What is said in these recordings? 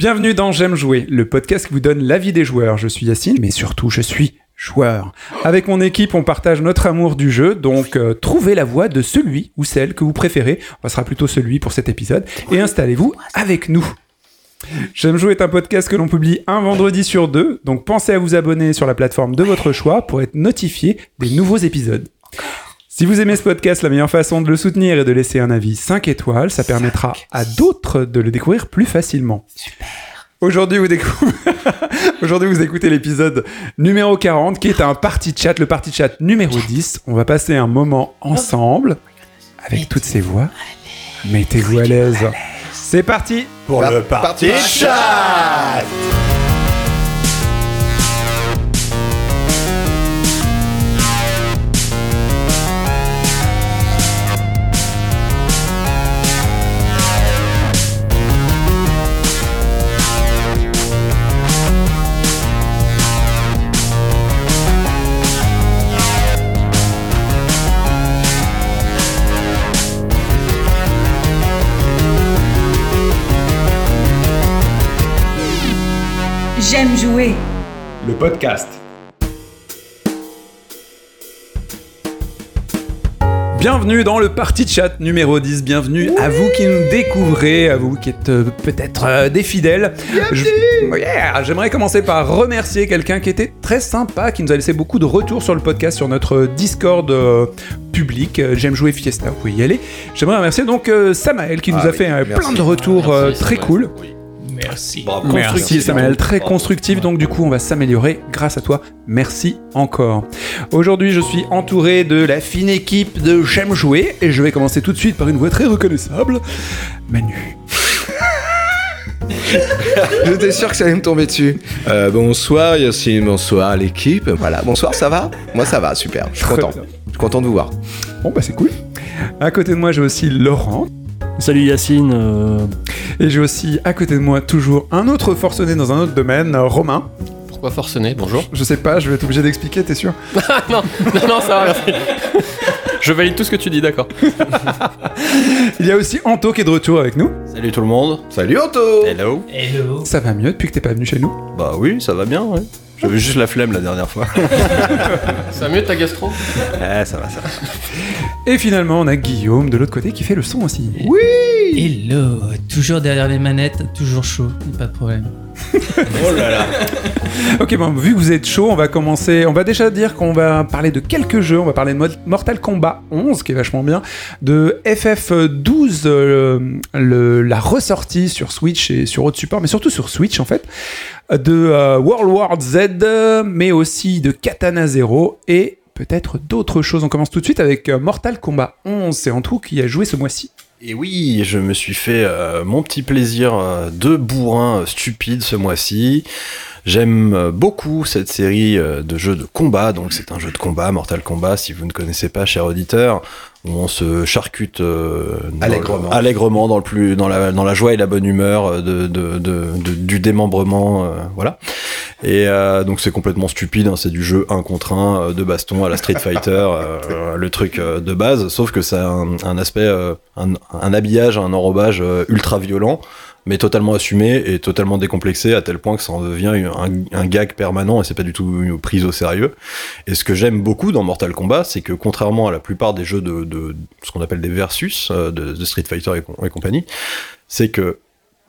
Bienvenue dans J'aime jouer, le podcast qui vous donne l'avis des joueurs. Je suis Yacine, mais surtout je suis joueur. Avec mon équipe, on partage notre amour du jeu, donc euh, trouvez la voix de celui ou celle que vous préférez. On sera plutôt celui pour cet épisode. Et installez-vous avec nous. J'aime jouer est un podcast que l'on publie un vendredi sur deux, donc pensez à vous abonner sur la plateforme de votre choix pour être notifié des nouveaux épisodes. Si vous aimez ce podcast, la meilleure façon de le soutenir est de laisser un avis 5 étoiles. Ça permettra à d'autres de le découvrir plus facilement. Aujourd'hui, vous, découvrez... Aujourd'hui, vous écoutez l'épisode numéro 40 qui est un party chat, le party chat numéro 10. On va passer un moment ensemble avec toutes ces voix. Mettez-vous à l'aise. C'est parti pour le party chat J'aime jouer. Le podcast. Bienvenue dans le Party Chat numéro 10. Bienvenue à vous qui nous découvrez, à vous qui êtes euh, peut-être euh, des fidèles. Yeah J'aimerais commencer par remercier quelqu'un qui était très sympa, qui nous a laissé beaucoup de retours sur le podcast, sur notre Discord euh, public. J'aime jouer Fiesta, vous pouvez y aller. J'aimerais remercier donc euh, Samael qui nous Ah a oui, fait euh, plein de retours euh, très cool. Merci. Bravo. Merci Samuel, très constructif, donc du coup on va s'améliorer grâce à toi. Merci encore. Aujourd'hui je suis entouré de la fine équipe de J'aime jouer et je vais commencer tout de suite par une voix très reconnaissable. Manu. J'étais sûr que ça allait me tomber dessus. Euh, bonsoir Yacine, bonsoir l'équipe. Voilà, bonsoir, ça va? Moi ça va, super, je suis content. Je suis content de vous voir. Bon bah c'est cool. À côté de moi j'ai aussi Laurent. Salut Yacine. euh, Et j'ai aussi à côté de moi toujours un autre forcené dans un autre domaine, Romain. Pourquoi forcené? Bonjour. Je sais pas, je vais être obligé d'expliquer, t'es sûr? Non, non, non, ça va, merci. Je valide tout ce que tu dis, d'accord. Il y a aussi Anto qui est de retour avec nous. Salut tout le monde. Salut Anto Hello. Ça va mieux depuis que t'es pas venu chez nous? Bah oui, ça va bien, ouais. J'avais juste la flemme la dernière fois. ça va mieux ta gastro? Eh, ça va, ça va. Et finalement on a Guillaume de l'autre côté qui fait le son aussi. Hello, toujours derrière les manettes, toujours chaud, pas de problème. Oh là là. Ok, bon, vu que vous êtes chaud, on va commencer. On va déjà dire qu'on va parler de quelques jeux. On va parler de Mo- Mortal Kombat 11, qui est vachement bien, de FF12, euh, le- la ressortie sur Switch et sur autres supports, mais surtout sur Switch en fait, de euh, World War Z, mais aussi de Katana Zero et peut-être d'autres choses. On commence tout de suite avec euh, Mortal Kombat 11. C'est tout qui a joué ce mois-ci. Et oui, je me suis fait euh, mon petit plaisir euh, de bourrin euh, stupide ce mois-ci. J'aime euh, beaucoup cette série euh, de jeux de combat, donc c'est un jeu de combat, Mortal Kombat, si vous ne connaissez pas, cher auditeur, où on se charcute euh, Allègrement. le- allègrement dans, le plus, dans, la, dans la joie et la bonne humeur de, de, de- de- du démembrement, euh, voilà. Et euh, donc c'est complètement stupide, hein, c'est du jeu un contre un, euh, de baston à la Street Fighter, le truc de base, sauf que ça a un, un aspect, un, un habillage, un enrobage ultra violent, mais totalement assumé et totalement décomplexé à tel point que ça en devient un, gag permanent et c'est pas du tout pris au sérieux. Et ce que j'aime beaucoup dans Mortal Kombat, c'est que contrairement à la plupart des jeux de, ce qu'on appelle des versus euh, de, Street Fighter et compagnie, c'est que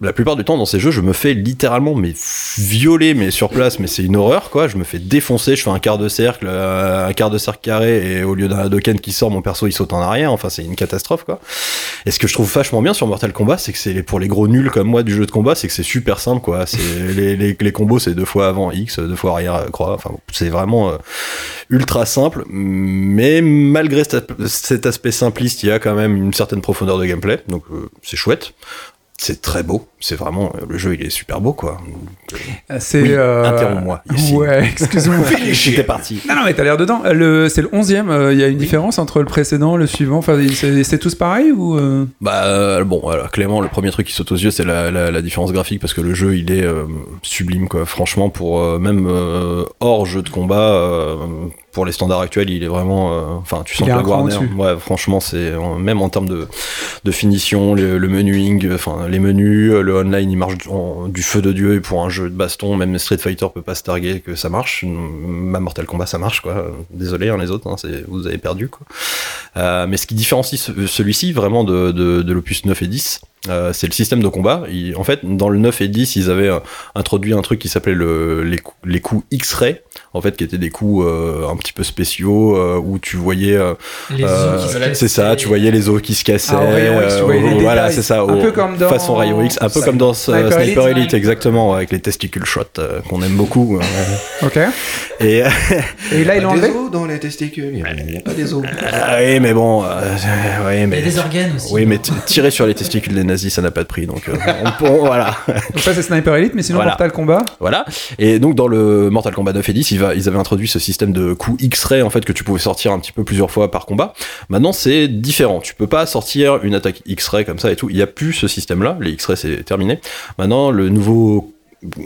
la plupart du temps dans ces jeux, je me fais littéralement mais violer mais sur place, mais c'est une horreur quoi. Je me fais défoncer, je fais un quart de cercle, euh, un quart de cercle carré et au lieu d'un Hadoken qui sort, mon perso il saute en arrière. Enfin c'est une catastrophe quoi. Et ce que je trouve vachement bien sur Mortal Kombat, c'est que c'est pour les gros nuls comme moi du jeu de combat, c'est que c'est super simple quoi. C'est les, les, les combos c'est deux fois avant X, deux fois arrière euh, croix. Enfin c'est vraiment euh, ultra simple, mais malgré cet, cet aspect simpliste, il y a quand même une certaine profondeur de gameplay, donc euh, c'est chouette. C'est très beau, c'est vraiment le jeu, il est super beau quoi. C'est. Oui, euh, interromps-moi. Ouais, excuse-moi. J'étais parti. Non, non, mais t'as l'air dedans. Le, c'est le 11ème. euh, Il y a une différence entre le précédent, le suivant. Enfin, c'est, c'est tous pareil ou euh? Bah euh, bon, voilà, clairement le premier truc qui saute aux yeux c'est la, la, la différence graphique parce que le jeu il est euh, sublime quoi. Franchement pour euh, même euh, hors jeu de combat, euh, pour les standards actuels il est vraiment, euh, enfin tu sens que a la Warner, ouais franchement c'est même en termes de, de finition, le, le menuing, enfin les menus, le, online il marche du feu de dieu pour un jeu de baston, même Street Fighter peut pas se targuer que ça marche. Ma Mortal Kombat ça marche quoi. Désolé hein, les autres, hein, vous avez perdu quoi. Euh, mais ce qui différencie ce- celui-ci vraiment de l'opus 9 et 10, euh, c'est le système de combat. Il- en fait, dans le 9 et 10, ils avaient euh, introduit un truc qui s'appelait le, les, les coups X-ray, en fait, qui étaient des coups euh, un petit peu spéciaux euh, où tu voyais, Les os qui se cassaient. c'est ça, tu voyais les os qui se cassaient, Ah, euh, les voilà, c'est ça, Un au- peu comme dans- façon rayon X, un peu comme dans Sniper Sniper, Elite. Elite, exactement, avec les testicules shot euh, qu'on aime beaucoup. euh, Ok. et Et là, il a Des os dans les testicules. Il n'y a, pas des os. Ah oui, mais bon, euh, ouais, Il y mais a des organes aussi. oui, mais tirer sur les testicules des nazis, ça n'a pas de prix, donc euh, on voilà. Donc ça, c'est Sniper Elite, mais sinon, Voilà. Mortal Kombat. Voilà. Et donc dans le Mortal Kombat 9 et 10, ils, va- ils avaient introduit ce système de coups X-ray en fait que tu pouvais sortir un petit peu plusieurs fois par combat. Maintenant c'est différent. Tu peux pas sortir une attaque X-ray comme ça et tout. Il y a plus ce système-là. Les X-ray c'est terminé. Maintenant le nouveau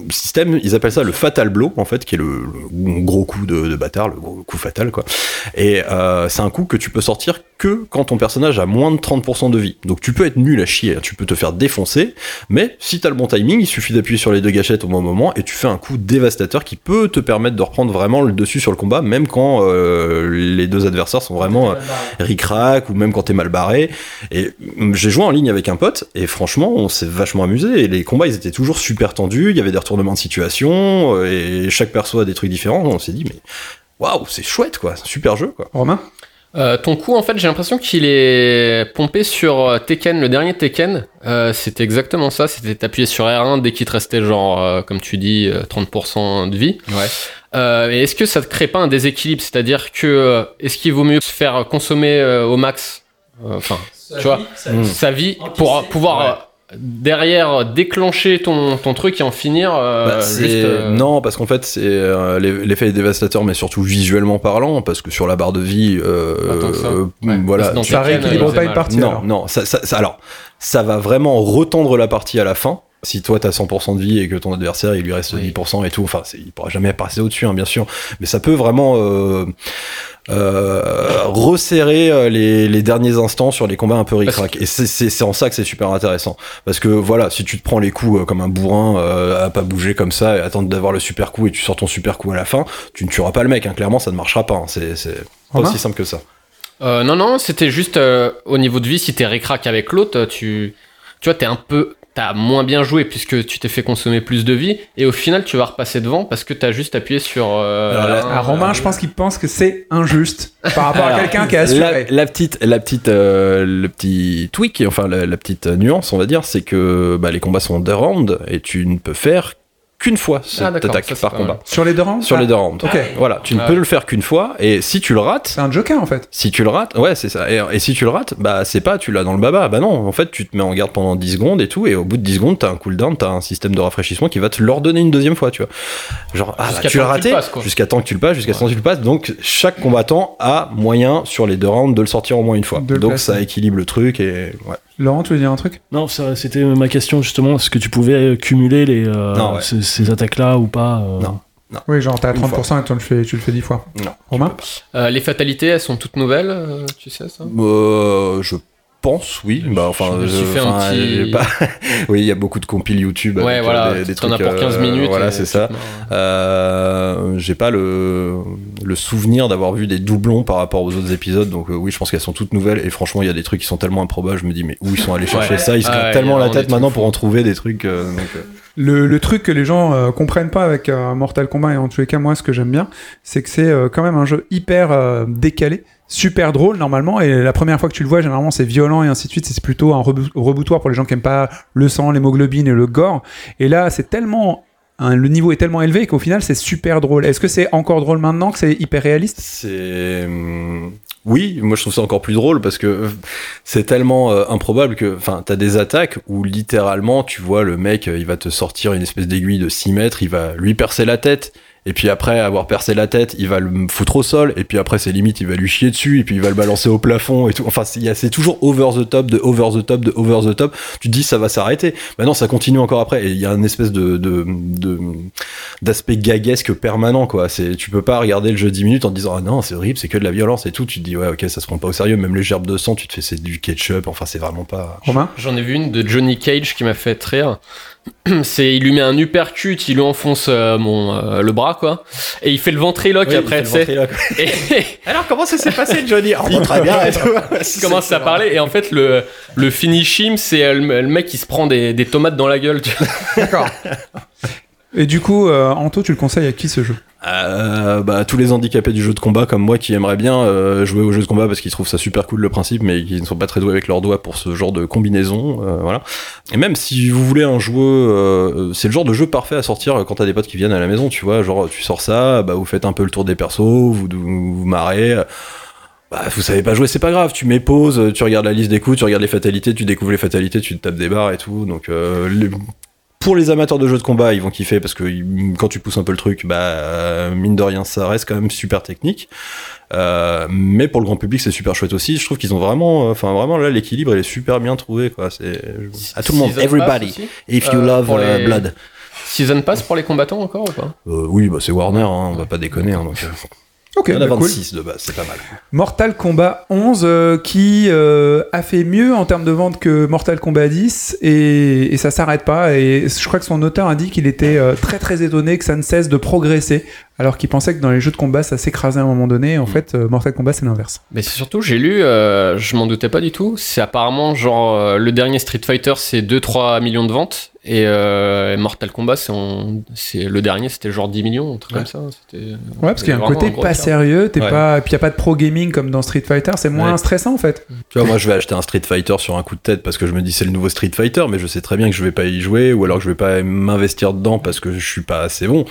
système, ils appellent ça le fatal blow en fait, qui est le, le gros coup de, de bâtard, le gros coup fatal quoi. Et euh, c'est un coup que tu peux sortir que quand ton personnage a moins de 30% de vie. Donc tu peux être nul à chier, hein. tu peux te faire défoncer, mais si t'as le bon timing, il suffit d'appuyer sur les deux gâchettes au bon moment et tu fais un coup dévastateur qui peut te permettre de reprendre vraiment le dessus sur le combat, même quand euh, les deux adversaires sont vraiment euh, ric-rac ou même quand t'es mal barré. Et mm, j'ai joué en ligne avec un pote et franchement, on s'est vachement amusé. Et les combats, ils étaient toujours super tendus. Il y avait des retournements de situation euh, et chaque perso a des trucs différents. On s'est dit, mais waouh, c'est chouette quoi, un super jeu quoi. Romain? Euh, ton coup, en fait, j'ai l'impression qu'il est pompé sur euh, Tekken, le dernier Tekken. Euh, c'était exactement ça. C'était t'appuyer sur R1 dès qu'il te restait, genre, euh, comme tu dis, euh, 30% de vie. Ouais. Euh, et est-ce que ça te crée pas un déséquilibre? C'est-à-dire que euh, est-ce qu'il vaut mieux se faire consommer euh, au max, euh, enfin, tu vois, Mm. sa vie pour pouvoir euh, derrière déclencher ton, ton truc et en finir euh, Bah, c'est- juste. euh, Non, parce qu'en fait, c'est euh, l'e- l'effet est dévastateur, mais surtout visuellement parlant, parce que sur la barre de vie, euh, ça. euh, Ouais. voilà, Ça rééquilibre il pas une partie non, alors. non, ça, ça, ça- alors, ça va vraiment retendre la partie à la fin. Si toi t'as 100% de vie et que ton adversaire il lui reste Oui. 10% et tout, enfin c'est- il pourra jamais passer au-dessus hein, bien sûr, mais ça peut vraiment euh, resserrer euh, les, les derniers instants sur les combats un peu ric-rac. Et c'est- c'est c'est en ça que c'est super intéressant. Parce que voilà, si tu te prends les coups euh, comme un bourrin euh, à pas bouger comme ça et attendre d'avoir le super coup et tu sors ton super coup à la fin, tu ne tueras pas le mec, hein. clairement ça ne marchera pas. hein. C'est c'est pas Romain aussi simple que ça. Euh, non, non, c'était juste euh, au niveau de vie, si t'es récrac avec l'autre, tu, tu vois, t'es un peu. T'as moins bien joué puisque tu t'es fait consommer plus de vie et au final tu vas repasser devant parce que t'as juste appuyé sur. euh, Alors là- un- Ah, Romain, je pense qu'il pense que c'est injuste par rapport à quelqu'un qui a La, assuré. la petite, la petite, euh, le petit tweak, enfin la, la petite nuance, on va dire, c'est que bah, les combats sont deux rounds et tu ne peux faire qu'une fois cette Ah, attaque ça, par combat. Sur les deux rangs Sur Ah, les deux rounds. Ok. Voilà, tu ne Ah peux ouais. le faire qu'une fois et si tu le rates, C'est un joker en fait. si tu le rates, ouais, c'est ça. Et, et si tu le rates, bah c'est pas tu l'as dans le baba. Bah non, en fait, tu te mets en garde pendant 10 secondes et tout, et au bout de 10 secondes, t'as un cooldown, t'as un système de rafraîchissement qui va te l'ordonner une deuxième fois, tu vois. Genre, ah, bah, tu l'as raté, jusqu'à temps que tu le passes, jusqu'à temps que tu le passes. Donc, chaque combattant a moyen sur les deux rounds de le sortir au moins une fois. De Donc, ça équilibre le truc et ouais. Laurent, tu veux dire un truc? Non, c'était ma question justement. Est-ce que tu pouvais euh, cumuler les, euh, Non, ouais. ces, ces attaques-là ou pas euh, Non. Oui, genre t'as Une 30% et tu le fais, tu le fais 10 fois. Non. Romain? Euh, les fatalités, elles sont toutes nouvelles, tu sais ça? Euh, je pense, oui. Bah, enfin, Je me suis je- fait un petit- pas- oui, il y a beaucoup de compiles YouTube. Ouais, avec, euh, voilà, des, trucs. as pour 15 euh, minutes. Voilà, c'est ça. Euh, j'ai pas le, le souvenir d'avoir vu des doublons par rapport aux autres épisodes, donc euh, oui, je pense qu'elles sont toutes nouvelles. Et franchement, il y a des trucs qui sont tellement improbables. Je me dis, mais où ils sont allés chercher Ouais. ça? Ils se Ah ouais, tellement la tête maintenant pour en trouver des trucs. donc, Le, truc que les gens euh, comprennent pas avec euh, Mortal Kombat, et en tous les cas, moi, ce que j'aime bien, c'est que c'est euh, quand même un jeu hyper euh, décalé, super drôle normalement, et la première fois que tu le vois, généralement, c'est violent et ainsi de suite, c'est plutôt un rebou- reboutoir pour les gens qui aiment pas le sang, l'hémoglobine et le gore. Et là, c'est tellement. le niveau est tellement élevé qu'au final, c'est super drôle. Est-ce que c'est encore drôle maintenant que c'est hyper réaliste? C'est hum, oui, moi je trouve ça encore plus drôle parce que euh, c'est tellement euh, improbable que enfin t'as des attaques où littéralement tu vois le mec euh, il va te sortir une espèce d'aiguille de 6 mètres, il va lui percer la tête et puis après avoir percé la tête, il va le foutre au sol et puis après c'est limite il va lui chier dessus et puis il va le balancer au plafond et tout. Enfin c'est toujours over the top de over the top de over the top. Tu te dis ça va s'arrêter. Maintenant ça continue encore après et il y a une espèce de de, de d'aspect gaguesque permanent, quoi. C'est, tu peux pas regarder le jeu 10 minutes en te disant, ah non, c'est horrible, c'est que de la violence et tout. Tu te dis, ouais, ok, ça se prend pas au sérieux. Même les gerbes de sang, tu te fais, c'est du ketchup. Enfin, c'est vraiment pas. Romain? J'en ai vu une de Johnny Cage qui m'a fait rire. C'est, il lui met un uppercut, il lui enfonce euh, mon, euh, le bras, quoi. Et il fait le ventriloque Oui, après, il tu fait le. Et Alors, comment ça s'est passé, Johnny Oh, très bien. et tout. il commence à parler. Et en fait, le, le finish him, c'est euh, le, le mec qui se prend des, des tomates dans la gueule. tu vois. D'accord. Et du coup, euh, Anto, tu le conseilles à qui ce jeu? Euh, bah, tous les handicapés du jeu de combat comme moi qui aimeraient bien euh, jouer au jeu de combat parce qu'ils trouvent ça super cool le principe mais qui ne sont pas très doués avec leurs doigts pour ce genre de combinaison euh, voilà et même si vous voulez un jeu euh, c'est le genre de jeu parfait à sortir quand t'as des potes qui viennent à la maison tu vois genre tu sors ça bah vous faites un peu le tour des persos vous vous, marrez bah, vous savez pas jouer, c'est pas grave. Tu mets pause, tu regardes la liste des coups, tu regardes les fatalités, tu découvres les fatalités, tu te tapes des barres et tout. Donc, euh, pour les amateurs de jeux de combat, ils vont kiffer parce que quand tu pousses un peu le truc, bah, euh, mine de rien, ça reste quand même super technique. Euh, mais pour le grand public, c'est super chouette aussi. Je trouve qu'ils ont vraiment, enfin, vraiment là, l'équilibre, il est super bien trouvé, quoi. C'est à tout le monde, everybody. If you Euh, love uh, les- blood. Season Pass pour les combattants encore ou pas? Euh, oui, bah c'est Warner, hein, on va pas déconner. Hein, donc, euh, Ok, il y en a bah, cool. 26 de base, c'est pas mal. Mortal Kombat 11 euh, qui euh, a fait mieux en termes de vente que Mortal Kombat 10 et, et ça s'arrête pas et je crois que son auteur a dit qu'il était euh, très très étonné que ça ne cesse de progresser alors qu'il pensait que dans les jeux de combat ça s'écrasait à un moment donné en fait euh, Mortal Kombat c'est l'inverse. Mais c'est surtout, j'ai lu, euh, je m'en doutais pas du tout. C'est apparemment genre euh, le dernier Street Fighter, c'est 2-3 millions de ventes. Et euh, Mortal Kombat, c'est le dernier, c'était genre 10 millions, un truc comme ça. C'était- Ouais parce qu'il y a un côté pas sérieux, t'es Ouais. pas et puis y a pas de pro gaming comme dans Street Fighter, c'est moins Ouais. stressant en fait. Tu vois, moi je vais acheter un Street Fighter sur un coup de tête parce que je me dis c'est le nouveau Street Fighter, mais je sais très bien que je vais pas y jouer ou alors que je vais pas m'investir dedans parce que je suis pas assez bon.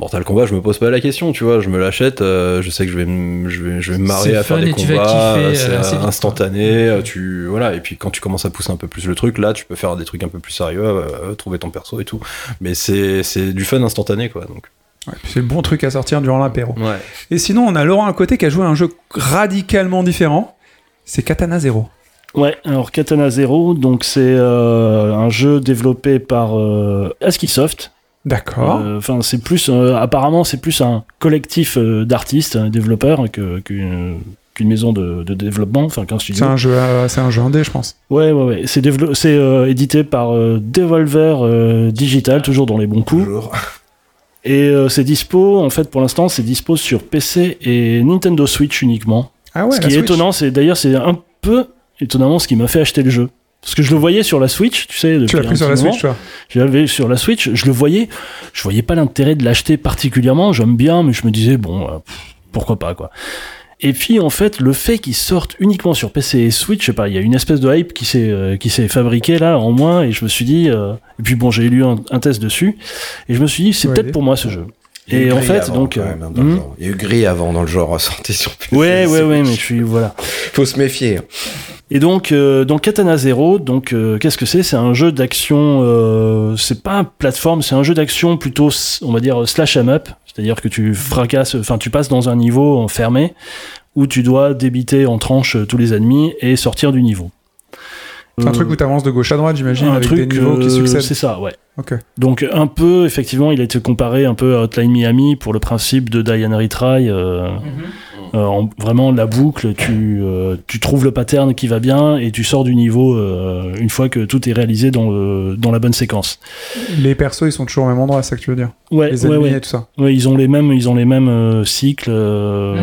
Mortal Kombat, je me pose pas la question, tu vois, je me l'achète, euh, je sais que je vais, me- je vais, je vais me marrer C'est à faire des et combats, euh, c'est vite, instantané, euh, tu voilà, et puis quand tu commences à pousser un peu plus le truc, là tu peux faire des trucs un peu plus sérieux, euh, trouver ton perso et tout, mais c'est c'est du fun instantané quoi, donc. Ouais, c'est le bon truc à sortir durant l'apéro. Ouais. Et sinon on a Laurent à côté qui a joué à un jeu radicalement différent, c'est Katana Zero. Ouais, alors Katana Zero, donc c'est euh, un jeu développé par euh, Askisoft. D'accord. Euh, Enfin, c'est plus, euh, apparemment, c'est plus un collectif euh, d'artistes, euh, développeurs que- qu'une qu'une maison de, de développement, enfin qu'un c'est studio. un jeu euh, c'est un jeu indé je pense. Ouais, ouais, ouais. C'est c'est, euh, édité par euh, Devolver euh, Digital, toujours dans les bons coups. Bonjour. Et euh, c'est dispo, en fait, pour l'instant, c'est dispo sur PC et Nintendo Switch uniquement. Ah ouais, ce la qui est Switch. étonnant, c'est d'ailleurs, c'est un peu étonnamment ce qui m'a fait acheter le jeu. Parce que je le voyais sur la Switch, tu sais. Tu l'as un pris sur la moment. Switch, toi Je l'avais sur la Switch, je le voyais, je voyais pas l'intérêt de l'acheter particulièrement, j'aime bien, mais je me disais, bon, euh, pff, pourquoi pas, quoi. Et puis, en fait, le fait qu'il sorte uniquement sur PC et Switch, je sais pas, il y a une espèce de hype qui s'est euh, qui s'est fabriquée là, en moins, et je me suis dit, euh, et puis bon, j'ai lu un, un test dessus, et je me suis dit, c'est Ouais. peut-être pour moi ce jeu. Et en fait, avant, donc. euh, même, dans le genre. Il y a eu gris avant dans le genre sorti sur PC. Ouais, ouais, ouais, mais je suis, voilà. Faut se méfier. Et donc, euh, dans Katana Zero, donc euh, qu'est-ce que c'est? C'est un jeu d'action. Euh, c'est pas un plateforme, c'est un jeu d'action plutôt, on va dire slash 'em up, c'est-à-dire que tu fracasses, enfin tu passes dans un niveau fermé où tu dois débiter en tranches tous les ennemis et sortir du niveau. C'est un Euh, truc où t'avances de gauche à droite, j'imagine, un avec truc, des niveaux qui euh, succèdent. C'est ça, ouais. Ok. Donc un peu, effectivement, il a été comparé un peu à Hotline Miami pour le principe de Die and Retry. euh, euh, en- vraiment la boucle, tu, euh, tu trouves le pattern qui va bien et tu sors du niveau euh, une fois que tout est réalisé dans, le, dans la bonne séquence. Les persos, ils sont toujours au même endroit, c'est ça que tu veux dire? Ouais, Les ouais, ennemis ouais. et tout ça? Ouais, ils ont les mêmes, ils ont les mêmes euh, cycles. euh,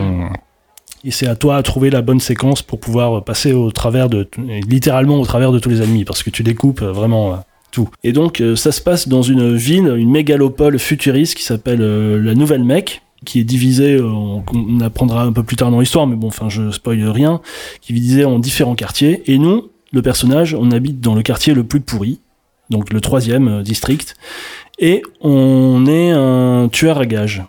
Et c'est à toi à trouver la bonne séquence pour pouvoir passer au travers de, littéralement au travers de tous les ennemis, parce que tu découpes euh, vraiment euh, tout. Et donc euh, ça se passe dans une ville, une mégalopole futuriste qui s'appelle la Nouvelle Mecque qui est divisée, on, apprendra un peu plus tard dans l'histoire, mais bon, enfin je spoil rien, qui est divisée en différents quartiers. Et nous, le personnage, on habite dans le quartier le plus pourri, donc le troisième district, et on est un tueur à gages.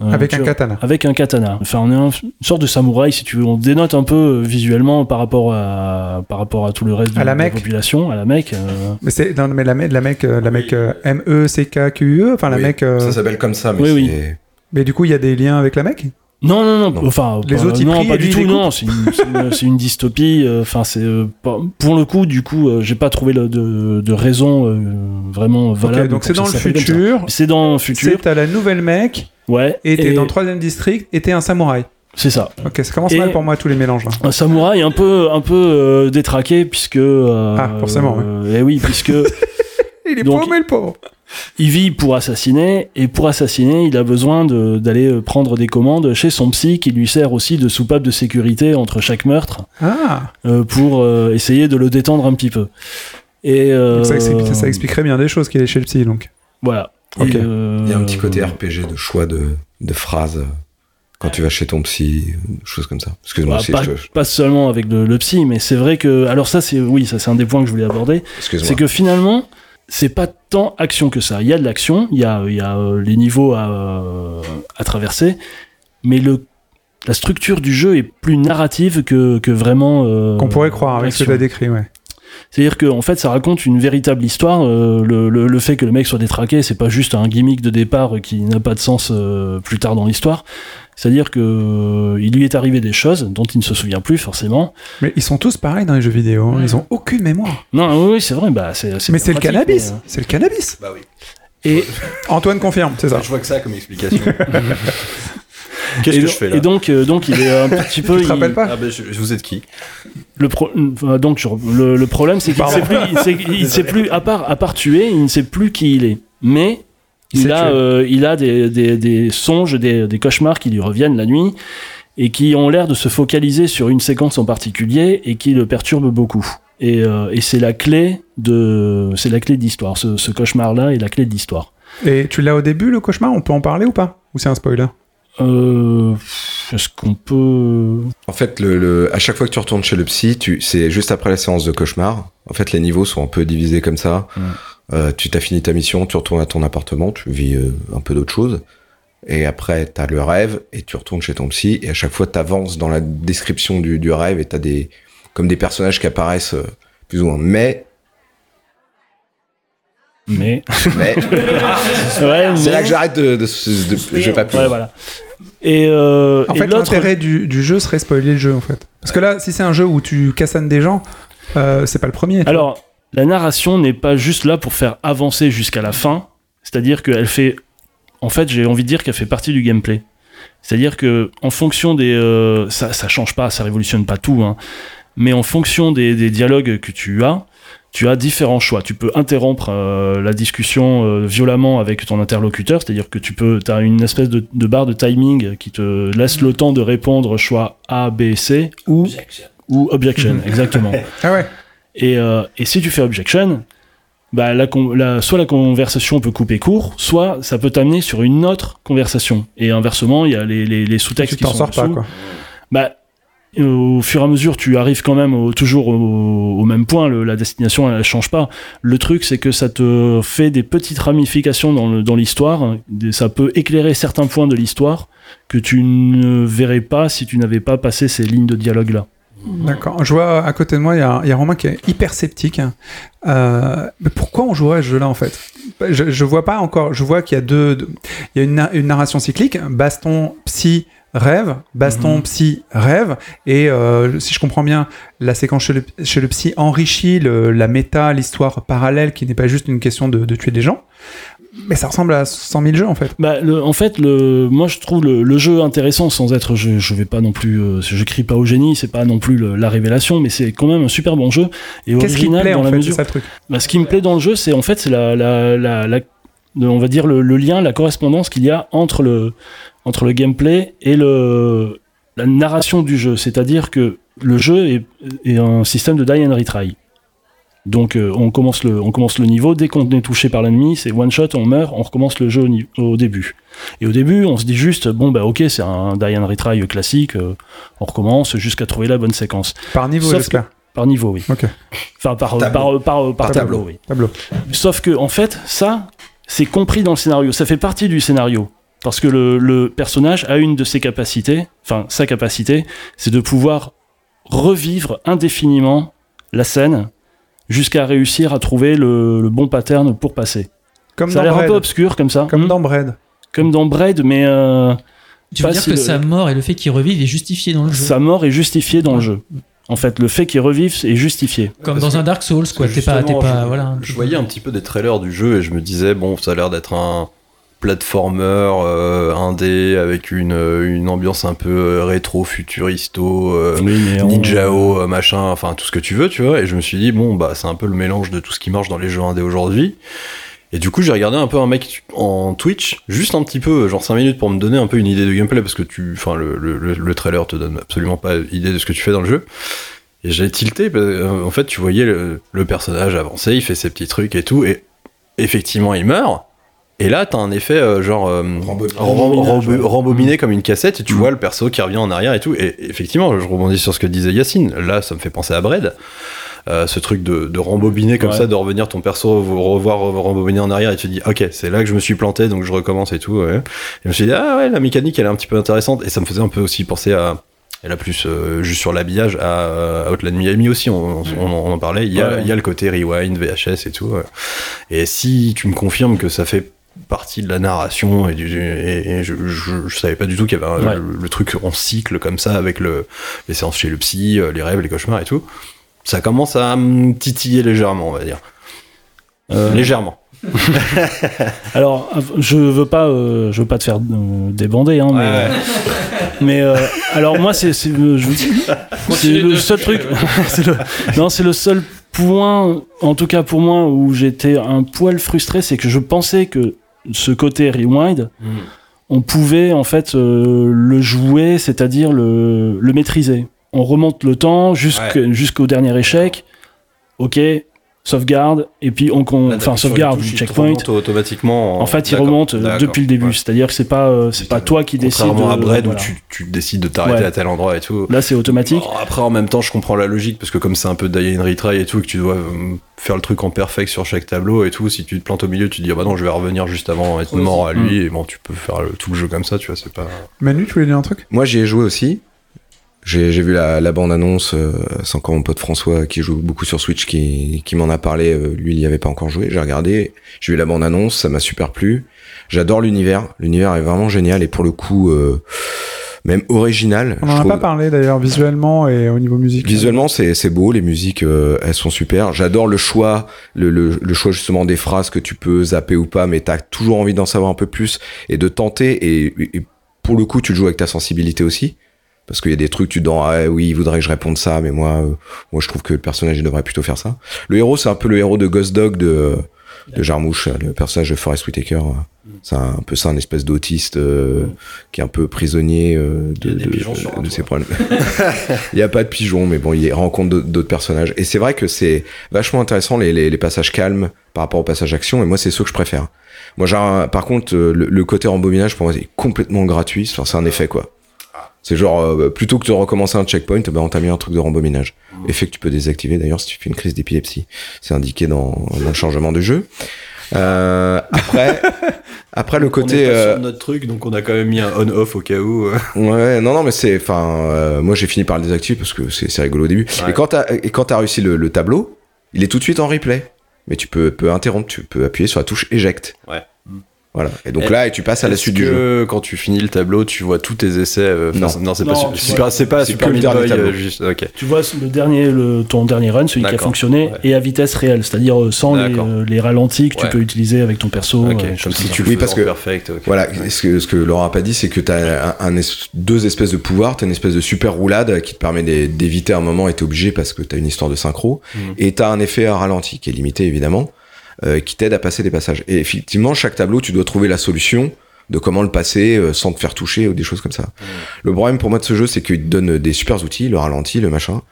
Avec un katana. avec un katana. Enfin, on est un- une sorte de samouraï, si tu veux. On dénote un peu euh, visuellement par rapport à, par rapport à tout le reste de, À la de population, à la mec. euh, Mais c'est non, mais la mec, la mec, euh, la mec euh, M E C K Q E, enfin la Oui, mec. euh, Ça s'appelle comme ça, mais Oui, oui. Mais du coup, il y a des liens avec la mec. Non, non, non, Non. enfin, Les pas- autres, ils non, pas du tout, non, c'est une, dystopie, euh, enfin, c'est, euh, pas- pour le coup, du coup, euh, j'ai pas trouvé le- de, de raison euh, vraiment valable. Ok, donc c'est dans le futur. C'est dans le futur, C'est à la nouvelle mec, ouais, et t'es dans le troisième district, et t'es un samouraï. c'est ça. Ok, ça commence Et- mal pour moi, tous les mélanges là. Un samouraï un peu, un peu euh, détraqué, puisque. euh, Ah, forcément, ouais. euh, eh oui, puisque Il est Donc- paumé, le pauvre. il vit pour assassiner, et pour assassiner, il a besoin d'aller euh, prendre des commandes chez son psy, qui lui sert aussi de soupape de sécurité entre chaque meurtre, Ah, euh, pour essayer de le détendre un petit peu. Et euh, ça, ça expliquerait bien des choses qu'il est chez le psy, donc. Voilà. Euh, Il y a un petit côté RPG de choix de, de phrases euh, quand tu vas chez ton psy, des choses comme ça. Excuse-moi, bah, si pas, je- pas seulement avec le, le psy, mais c'est vrai que. Alors, ça, c'est oui, ça, c'est un des points que je voulais aborder. excuse-moi. C'est que finalement, c'est pas tant action que ça. Il y a de l'action, il y a, il y a euh, les niveaux à, euh, à traverser, mais le, la structure du jeu est plus narrative que, que vraiment. euh, Qu'on pourrait croire avec ce que tu as décrit, ouais. C'est-à-dire que en fait, ça raconte une véritable histoire. euh, le, le- le fait que le mec soit détraqué, c'est pas juste un gimmick de départ qui n'a pas de sens euh, plus tard dans l'histoire. C'est-à-dire que euh, il lui est arrivé des choses dont il ne se souvient plus forcément. Mais ils sont tous pareils dans les jeux vidéo, hein. ils ont aucune mémoire. Non, oui, oui, c'est vrai. Bah, c'est, Mais c'est le cannabis, euh, c'est le cannabis. Bah oui. Et, Antoine confirme, c'est ça. Je vois que ça comme explication. Qu'est-ce et que je fais là Et donc, euh, donc, il est un petit peu. Tu te il- rappelles pas Ah ben, je, vous êtes qui Le, pro- enfin, donc, je- le, le problème, c'est qu'il ne sait plus, il sait, il sait plus, à part, à part tuer, il ne sait plus qui il est. Mais Il a, euh, il a des, des, des songes, des, des cauchemars qui lui reviennent la nuit et qui ont l'air de se focaliser sur une séquence en particulier et qui le perturbent beaucoup. Et, euh, et c'est la clé de, c'est la clé d'histoire. Ce, ce cauchemar-là est la clé d'histoire. Et tu l'as au début, le cauchemar? On peut en parler ou pas? Ou c'est un spoiler? Euh, Est-ce qu'on peut En fait, le, le- à chaque fois que tu retournes chez le psy, tu, c'est juste après la séance de cauchemar. En fait, les niveaux sont un peu divisés comme ça. Euh, tu t'as fini ta mission, tu retournes à ton appartement, tu vis euh, un peu d'autre chose. Et après, t'as le rêve et tu retournes chez ton psy. Et à chaque fois, t'avances dans la description du, du rêve et t'as des comme des personnages qui apparaissent euh, plus ou moins. Mais, Mais mais ouais, c'est mais- là que j'arrête de, de, de- je vais pas plus. Ouais, voilà. Et, euh, En et fait, l'autre, l'intérêt du, du jeu serait spoiler le jeu, en fait. Parce que là, si c'est un jeu où tu cassanes des gens, euh, c'est pas le premier. vois. Alors, la narration n'est pas juste là pour faire avancer jusqu'à la fin. C'est-à-dire qu'elle fait. En fait, j'ai envie de dire qu'elle fait partie du gameplay. C'est-à-dire que en fonction des. euh, ça, ça change pas, ça révolutionne pas tout. hein. Mais en fonction des, des dialogues que tu as, tu as différents choix. Tu peux interrompre euh, la discussion euh, violemment avec ton interlocuteur, c'est-à-dire que tu peux, as une espèce de, de barre de timing qui te laisse le temps de répondre choix A, B, C ou ou objection, exactement. Ah ouais Et, euh, et si tu fais objection, bah, la la- soit la conversation peut couper court, soit ça peut t'amener sur une autre conversation. Et inversement, il y a les, les, les sous-textes qui sont pas, en dessous. quoi. Bah, au fur et à mesure, tu arrives quand même toujours au, même point. la destination, elle, change pas. Le truc, c'est que ça te fait des petites ramifications dans l'histoire. Ça peut éclairer certains points de l'histoire que tu ne verrais pas si tu n'avais pas passé ces lignes de dialogue là. D'accord. Je vois à côté de moi, il y a, y a Romain qui est hyper sceptique. Euh, pourquoi on jouerait à ce jeu-là en fait? Je, je vois pas encore. Je vois qu'il y a deux. il y a une narration cyclique baston, psy, rêve, baston, Mhm. psy, rêve. Et euh, si je comprends bien, la séquence chez le, chez le psy enrichit le- la méta, l'histoire parallèle qui n'est pas juste une question de, de tuer des gens. Mais ça ressemble à 100 000 jeux en fait. Bah, le- en fait, le, moi je trouve le, le jeu intéressant sans être, je, je vais pas non plus, euh, je crie pas au génie, c'est pas non plus le- la révélation, mais c'est quand même un super bon jeu et original plaît dans en la fait mesure. Ça le truc? Bah, ce qui me plaît dans le jeu, c'est en fait c'est la, la, la, la- on va dire le lien, la correspondance qu'il y a entre le, entre le gameplay et le, la narration du jeu. C'est-à-dire que le jeu est, est un système de die and retry. Donc euh, on, commence le, on commence le niveau, dès qu'on est touché par l'ennemi, c'est one shot, on meurt, on recommence le jeu au, début. Et au début, on se dit juste, bon bah ok, c'est un die and retry classique, euh, on recommence jusqu'à trouver la bonne séquence. Par niveau, Sauf j'espère. Par niveau, oui. Enfin, par, Tableau. par, par, par Par tableau, tableau. oui. Tableau. Sauf que, en fait, ça, c'est compris dans le scénario. Ça fait partie du scénario. Parce que le, le personnage a une de ses capacités, enfin, sa capacité, c'est de pouvoir revivre indéfiniment la scène jusqu'à réussir à trouver le, le bon pattern pour passer. Comme ça a l'air un peu obscur comme ça. Comme Hmm. dans Braid. Comme dans Braid, mais, euh, Tu veux dire si que le- sa mort et le fait qu'il revive est justifié dans le jeu. Sa mort est justifiée dans le jeu. En fait, le fait qu'il revive est justifié. Comme Parce dans que- un Dark Souls, quoi. T'es pas, pas, je, voilà. je voyais un petit peu des trailers du jeu et je me disais, bon, ça a l'air d'être un platformer euh, indé avec une, euh, une ambiance un peu euh, rétro, futuristo, euh, Oui, ninjao, machin, enfin tout ce que tu veux, tu vois. Et je me suis dit, bon, bah c'est un peu le mélange de tout ce qui marche dans les jeux indés aujourd'hui. Et du coup, j'ai regardé un peu un mec en Twitch, juste un petit peu, genre 5 minutes pour me donner un peu une idée de gameplay, parce que tu, enfin, le, le, le- le trailer te donne absolument pas idée de ce que tu fais dans le jeu. Et j'ai tilté, en fait, tu voyais le, le personnage avancer, il fait ses petits trucs et tout, et effectivement, il meurt. Et là, t'as un effet euh, genre euh, Rembobiné. comme une cassette, et tu Mm. vois le perso qui revient en arrière et tout. Et effectivement, je rebondis sur ce que disait Yacine. Là, ça me fait penser à Braid. Euh, ce truc de, de rembobiner comme Ouais. ça, de revenir ton perso, vous revoir re- rembobiner en arrière et tu te dis, ok, c'est là que je me suis planté, donc je recommence et tout. ouais. Et je me suis dit, ah ouais, la mécanique, elle est un petit peu intéressante. Et ça me faisait un peu aussi penser à. Et là, plus euh, juste sur l'habillage, à euh, Outland Miami aussi, on, on- on- on en parlait. Il y, a, Ouais. il y a le côté rewind, VHS et tout. ouais. Et si tu me confirmes que ça fait partie de la narration et, du, et, et je, je, je savais pas du tout qu'il y avait un- Ouais. le, le truc en cycle comme ça avec le, les séances chez le psy, euh, les rêves, les cauchemars et tout. Ça commence à me titiller légèrement, on va dire. Euh, Légèrement. Alors, je veux pas, euh, je veux pas te faire euh, débander, hein, mais, mais euh, alors moi, c'est, c'est, je vous dis, c'est Continue le seul truc. c'est le, non, c'est le seul point, en tout cas pour moi, où j'étais un poil frustré, c'est que je pensais que ce côté rewind, on pouvait en fait euh, le jouer, c'est-à-dire le, le maîtriser. On remonte le temps jusqu'au jusqu'au dernier échec. Ok, sauvegarde, et puis on, con- enfin sauvegarde, checkpoint. automatiquement. En fait, il remonte euh, depuis le début. ouais. C'est-à-dire que c'est pas, euh, c'est pas toi qui décides. Contrairement à euh, Braid où tu, tu décides de t'arrêter Ouais. à tel endroit et tout. Là, c'est automatique. Bon, après, en même temps, je comprends la logique parce que comme c'est un peu die and retry et tout, et que tu dois euh, faire le truc en perfect sur chaque tableau et tout, si tu te plantes au milieu, tu te dis ah bah non, je vais revenir juste avant être mort à lui. Et bon, tu peux faire le- tout le jeu comme ça, tu vois, c'est pas. Manu, tu voulais dire un truc? Moi, j'y ai joué aussi. J'ai vu la, la bande-annonce. euh, c'est encore mon pote François qui joue beaucoup sur Switch qui, qui m'en a parlé. euh, lui, il y avait pas encore joué. J'ai regardé. J'ai vu la bande-annonce. Ça m'a super plu. J'adore l'univers. L'univers est vraiment génial et pour le coup, euh, même original. On je en a pas parlé d'ailleurs visuellement et au niveau musique. Visuellement, c'est c'est beau, les musiques, euh, elles sont super. J'adore le choix, le, le, le choix justement des phrases que tu peux zapper ou pas, mais t'as toujours envie d'en savoir un peu plus et de tenter. Et, et pour le coup, tu le joues avec ta sensibilité aussi. Parce qu'il y a des trucs, tu dis, ah oui, il voudrait que je réponde ça, mais moi, euh, moi, je trouve que le personnage, il devrait plutôt faire ça. Le héros, c'est un peu le héros de Ghost Dog de, de Jarmouche, le personnage de Forrest Whitaker. euh, C'est un peu ça, un espèce d'autiste euh, qui est un peu prisonnier euh, de, de- ses problèmes. il n'y a pas de pigeons, mais bon, il rencontre d'autres- personnages. Et c'est vrai que c'est vachement intéressant les, les, les passages calmes par rapport aux passages action. Et moi, c'est ceux que je préfère. Moi, genre, par contre, euh, le, le côté rembobinage, pour moi, c'est complètement gratuit. Enfin, c'est un effet, quoi. C'est genre, euh, plutôt que de recommencer un checkpoint, on t'a mis un truc de rembobinage. Effet que tu peux désactiver d'ailleurs si tu fais une crise d'épilepsie. C'est indiqué dans, dans le changement de jeu. Euh, après, après le côté, on est pas euh, sur notre truc, donc on a quand même mis un on-off au cas où. Ouais, non, non, mais c'est, enfin, euh, moi j'ai fini par le désactiver parce que c'est rigolo au début. Ouais. Et quand t'as, et quand t'as réussi le, le tableau, il est tout de suite en replay. Mais tu peux, peux interrompre, tu peux appuyer sur la touche éjecte. Ouais. Voilà. Et donc Et- là, et tu passes à la suite du jeu. que quand tu finis le tableau, tu vois tous tes essais euh, Non. non, c'est pas, tu c'est vois- pas, c'est pas Super que le Meat dernier Boy, tableau. euh, juste, ok. Tu vois le dernier, le, ton dernier run, celui qui a fonctionné, Ouais. et à vitesse réelle, c'est-à-dire euh, sans les, euh, les ralentis que tu Ouais. peux utiliser avec ton perso. Ok, euh, comme si tu le Oui, parce que- perfect. ok. Voilà. Ce que, ce que Laurent a pas dit, c'est que t'as un, un es- deux espèces de pouvoirs. T'as une espèce de super roulade qui te permet d'é- d'éviter un moment et t'es obligé parce que t'as une histoire de synchro. Mhm. Et t'as un effet à ralenti qui est limité évidemment, euh, qui t'aide à passer des passages. Et effectivement, chaque tableau, tu dois trouver la solution de comment le passer euh, sans te faire toucher ou des choses comme ça. Le problème pour moi de ce jeu, c'est qu'il te donne des super outils, le ralenti, le machin.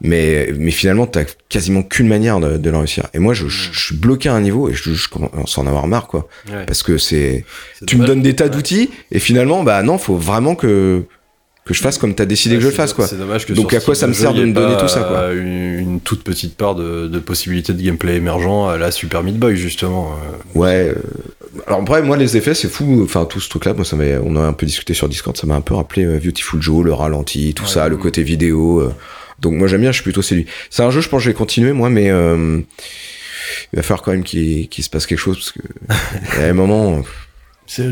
Mais, mais finalement, t'as quasiment qu'une manière de, de le réussir. Et moi, je, je- je suis bloqué à un niveau et je, je commence à en avoir marre, quoi. Ouais. Parce que c'est, tu me donnes des tas d'outils et finalement, bah non, faut vraiment que, que je fasse comme t'as décidé Ouais, que je le fasse, quoi. C'est dommage que Donc, à quoi ça me sert de me donner tout ça, quoi Une, une toute petite part de, de possibilité de gameplay émergent à la Super Meat Boy, justement. euh. Ouais. euh, Alors après, moi, les effets, c'est fou. Enfin, tout ce truc-là, moi, ça m'a, on a un peu discuté sur Discord, ça m'a un peu rappelé euh, Beautiful Joe, le ralenti, tout ça, le côté vidéo. euh. Donc moi, j'aime bien, je suis plutôt séduit. C'est un jeu, je pense, que je vais continuer, moi, mais euh, il va falloir quand même qu'il, se passe quelque chose parce que à un moment, tu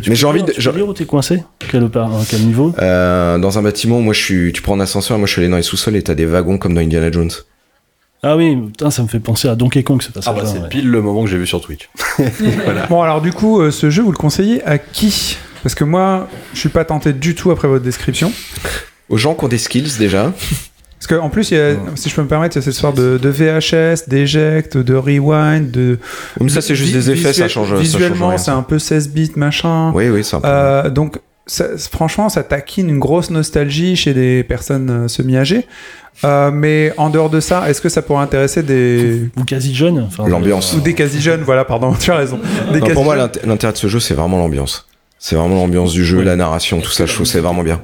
Mais j'ai envie de- tu peux dire où t'es coincé quel, par- à quel niveau Euh, dans un bâtiment, moi je suis, tu prends un ascenseur, moi je suis allé dans les sous-sols et t'as des wagons comme dans Indiana Jones. Ah oui, putain, ça me fait penser à Donkey Kong, ce Ah passage bah c'est ouais. pile le moment que j'ai vu sur Twitch. Bon, alors du coup, euh, ce jeu, vous le conseillez à qui? Parce que moi, je suis pas tenté du tout après votre description. Aux gens qui ont des skills déjà. Parce qu'en plus, il y a, si je peux me permettre, il y a cette histoire de, de VHS, d'éject, de rewind, de. Mais ça c'est juste des effets, ça change. Visuellement, c'est un peu 16 bits, machin. Oui, oui, c'est un peu. Euh, donc, ça- franchement, ça taquine une grosse nostalgie chez des personnes euh, semi-âgées. Euh, mais en dehors de ça, est-ce que ça pourrait intéresser des. Ou quasi jeune. enfin, L'ambiance. Ou des quasi-jeunes, voilà, pardon, tu as raison. Des Non, pour moi, l'intérêt de ce jeu, c'est vraiment l'ambiance. C'est vraiment l'ambiance du jeu, Oui. la narration, tout ça, je trouve c'est vraiment bien.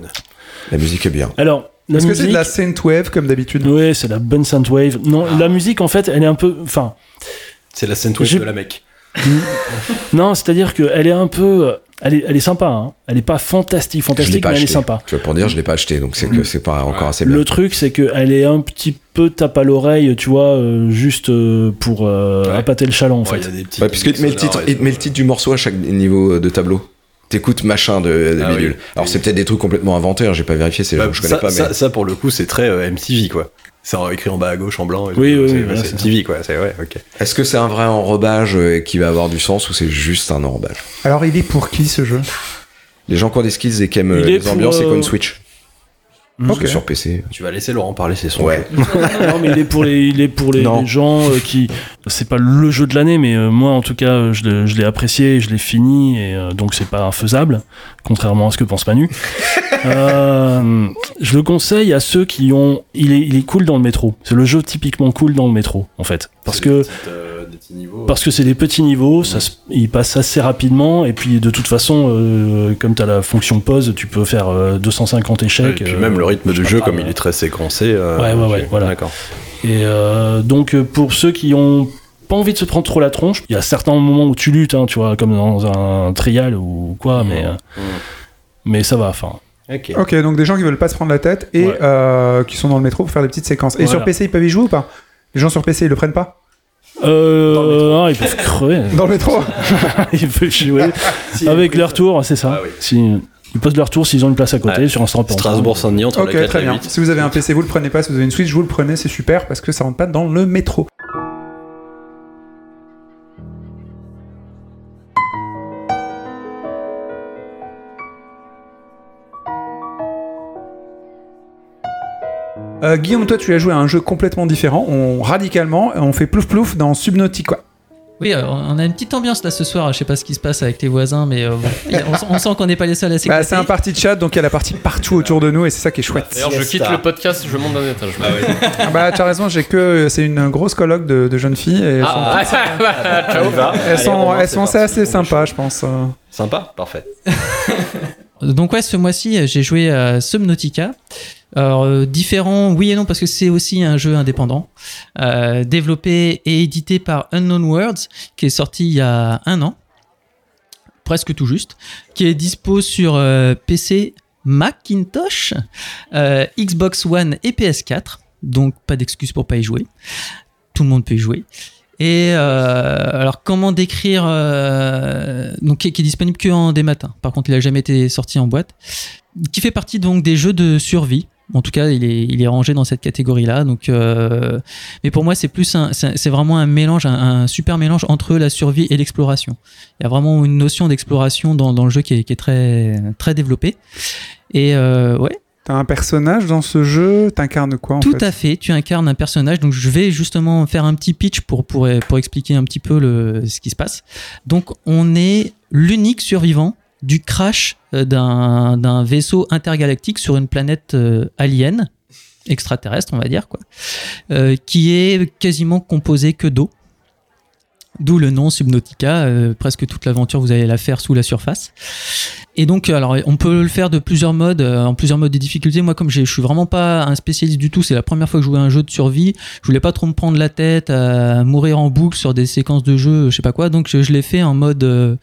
La musique est bien. Alors, Est-ce que c'est de la synthwave comme d'habitude? Ouais, c'est la bonne synthwave. Non, la musique, en fait, elle est un peu. Enfin, C'est la J'ai- de la mec. non, c'est-à-dire qu'elle est un peu. Elle est, elle est sympa, hein. Elle est pas fantastique, fantastique, pas mais elle est sympa. Tu vois, pour dire, je l'ai pas acheté, donc c'est que c'est pas encore assez bien. Le truc, c'est qu'elle est un petit peu tape à l'oreille, tu vois, euh, juste euh, pour euh, Ouais. appâter le chaland, en Ouais, fait. il y a des petits le titre, il te met le titre du morceau à chaque niveau de tableau. T'écoutes machin de, de Ah bidule. oui. Alors c'est peut-être des trucs complètement inventés, hein, j'ai pas vérifié, c'est Bah, je connais ça, pas, mais. ça, ça, pour le coup, c'est très euh, MTV quoi. C'est écrit en bas à gauche en blanc. et Oui, oui, c'est oui, voilà, MTV quoi. C'est ouais, ok. Est-ce que c'est un vrai enrobage euh, qui va avoir du sens ou c'est juste un enrobage? Alors, il est pour qui ce jeu? Les gens qui ont des skills et qui aiment euh, les ambiances et qui ont une Switch. Ok. Sur PC. Tu vas laisser Laurent parler, c'est son Ouais. jeu. non, mais il est pour les, il est pour les, gens euh, qui. C'est pas le jeu de l'année, mais euh, moi, en tout cas, euh, je l'ai- je l'ai apprécié, je l'ai fini, et euh, donc c'est pas infaisable, contrairement à ce que pense Manu. Euh, je le conseille à ceux qui ont. Il est, il est cool dans le métro. C'est le jeu typiquement cool dans le métro, en fait, parce que. Euh, Parce que c'est des petits niveaux, ça se- ils passent assez rapidement, et puis de toute façon, euh, comme tu as la fonction pause, tu peux faire euh, 250 Et échecs. puis euh, même le rythme je du jeu, pas, comme euh, il est très séquencé. euh, Ouais, ouais, ouais, voilà. D'accord. Et euh, donc euh, pour ceux qui ont pas envie de se prendre trop la tronche, il y a certains moments où tu luttes, hein, tu vois, comme dans un trial ou quoi, mais, euh, mais ça va, enfin. Ok. Ok, donc des gens qui veulent pas se prendre la tête et Ouais. euh, qui sont dans le métro pour faire des petites séquences. Et Voilà. sur PC, ils peuvent y jouer ou pas? Les gens sur PC, ils le prennent pas? Euh, ah, ils peuvent crever. Dans le métro ils peuvent jouer avec leur tour, c'est ça. Ah oui. Si, ils posent leur tour s'ils ont une place à côté Ouais. sur un stand Strasbourg-Saint-Denis entre Ok, la 4 très et bien. 8. Si vous avez un PC, vous le prenez pas. Si vous avez une Switch, vous le prenez, c'est super parce que ça rentre pas dans le métro. Euh, Guillaume, toi, tu as joué à un jeu complètement différent, on radicalement, on fait plouf plouf dans Subnautica. Oui, alors, on a une petite ambiance là ce soir. Je sais pas ce qui se passe avec tes voisins, mais euh, on, sent- on sent qu'on n'est pas les seuls à Bah, s'écouter. c'est un parti de chat, donc il y a la partie partout autour de nous et c'est ça qui est chouette. D'ailleurs, je quitte le podcast, je monte d'un étage. Ah bah, tu as raison, j'ai que c'est une grosse colloque de, de jeunes filles et elles sont, Ah, ah, ciao. elles sont, elles sont assez, assez sympas, je pense. euh. Sympa, parfait. Donc ouais, ce mois-ci, j'ai joué à Subnautica. Alors, euh, différent, oui et non, parce que c'est aussi un jeu indépendant, euh, développé et édité par Unknown Worlds, qui est sorti il y a un an, presque tout juste, qui est dispo sur euh, PC, Macintosh, Xbox One et PS4, donc pas d'excuse pour pas y jouer. Tout le monde peut y jouer. Et alors comment décrire donc qui est, disponible que en des matins. Par contre, il a jamais été sorti en boîte. Qui fait partie donc des jeux de survie. En tout cas, il est, il est rangé dans cette catégorie-là. Donc, euh, mais pour moi, c'est plus un, c'est c'est vraiment un mélange, un, un super mélange entre la survie et l'exploration. Il y a vraiment une notion d'exploration dans, dans le jeu qui est, qui est très, très développée. Et euh, ouais, T'as un personnage dans ce jeu, t'incarnes quoi en tout fait? à fait, tu incarnes un personnage. Donc je vais justement faire un petit pitch pour, pour, pour expliquer un petit peu le, ce qui se passe. Donc on est l'unique survivant du crash euh, d'un vaisseau intergalactique sur une planète euh, alien, extraterrestre on va dire, quoi, euh, qui est quasiment composé que d'eau. D'où le nom Subnautica, presque toute l'aventure vous allez la faire sous la surface. Et donc, alors, on peut le faire de plusieurs modes, en plusieurs modes de difficulté. Moi, comme je suis vraiment pas un spécialiste du tout, c'est la première fois que je jouais à un jeu de survie. Je voulais pas trop me prendre la tête à mourir en boucle sur des séquences de jeu, je sais pas quoi. Donc, je, l'ai fait en mode,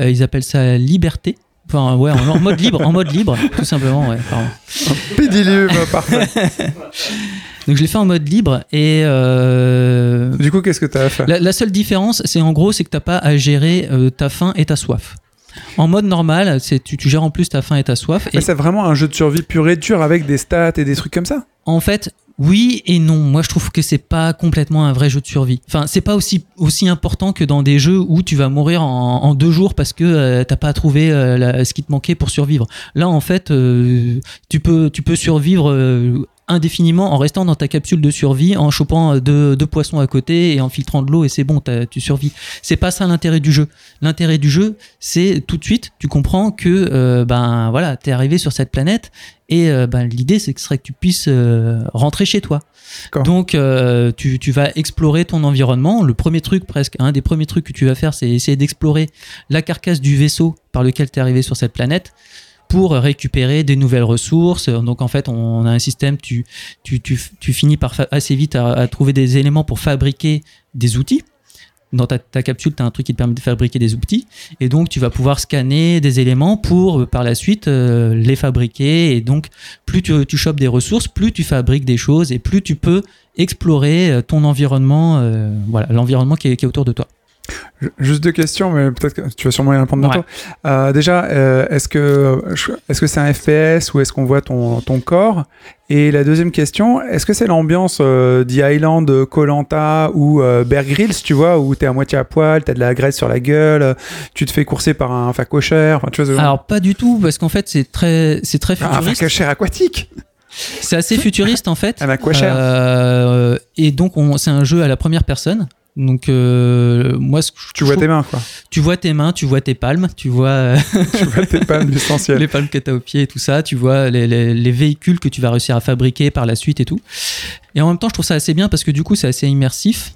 euh, ils appellent ça liberté. Enfin, ouais, en, en mode libre, en mode libre, tout simplement, ouais. pardon. Pédilume, parfait. Donc, je l'ai fait en mode libre et euh, Du coup, qu'est-ce que t'as à faire? la, la seule différence, c'est en gros, c'est que t'as pas à gérer euh, ta faim et ta soif. En mode normal, c'est tu, tu gères en plus ta faim et ta soif. Et c'est vraiment un jeu de survie pur et dur avec des stats et des trucs comme ça? en fait, oui et non. Moi, je trouve que c'est pas complètement un vrai jeu de survie. Enfin, c'est pas aussi important que dans des jeux où tu vas mourir en, deux jours parce que euh, t'as pas trouvé euh, ce qui te manquait pour survivre. Là, en fait, euh, tu peux survivre. Indéfiniment en restant dans ta capsule de survie, en chopant euh, deux, deux poissons à côté et en filtrant de l'eau et c'est bon, tu survis. C'est pas ça l'intérêt du jeu. L'intérêt du jeu, c'est tout de suite, tu comprends que euh, ben voilà, t'es arrivé sur cette planète et euh, ben, l'idée c'est que ce serait que tu puisses euh, rentrer chez toi. Donc euh, tu, tu vas explorer ton environnement. Le premier truc presque, un des premiers trucs que tu vas faire, c'est essayer d'explorer la carcasse du vaisseau par lequel tu es arrivé sur cette planète pour récupérer des nouvelles ressources. Donc en fait, on a un système, tu, tu, tu, tu finis par assez vite à, trouver des éléments pour fabriquer des outils. Dans ta, capsule, tu as un truc qui te permet de fabriquer des outils. Et donc, tu vas pouvoir scanner des éléments pour, euh, par la suite, euh, les fabriquer. Et donc, plus tu, chopes des ressources, plus tu fabriques des choses et plus tu peux explorer euh, ton environnement, voilà, l'environnement qui est autour de toi. Juste deux questions, mais peut-être que tu vas sûrement y répondre bientôt. Ouais. Euh, déjà, euh, est-ce que est-ce que c'est un FPS ou est-ce qu'on voit ton, ton corps? Et la deuxième question, est-ce que c'est l'ambiance euh, The Island, Colanta ou euh, Bear Grylls, tu vois, où t'es à moitié à poil, t'as de la graisse sur la gueule, tu te fais courser par un facochère, enfin, tu vois, Alors, pas du tout, parce qu'en fait, c'est très, c'est très Ah, un futuriste. facochère aquatique C'est assez futuriste, en fait. Un aquachère. Et donc, on- c'est un jeu à la première personne. Donc, euh, moi, ce que je Tu vois trouve- tes mains, quoi. tu vois tes mains, tu vois tes palmes, tu vois euh, tu vois tes palmes l'essentiel. les palmes que tu as au pied et tout ça, tu vois les, les- les véhicules que tu vas réussir à fabriquer par la suite et tout. Et en même temps, je trouve ça assez bien parce que du coup, c'est assez immersif,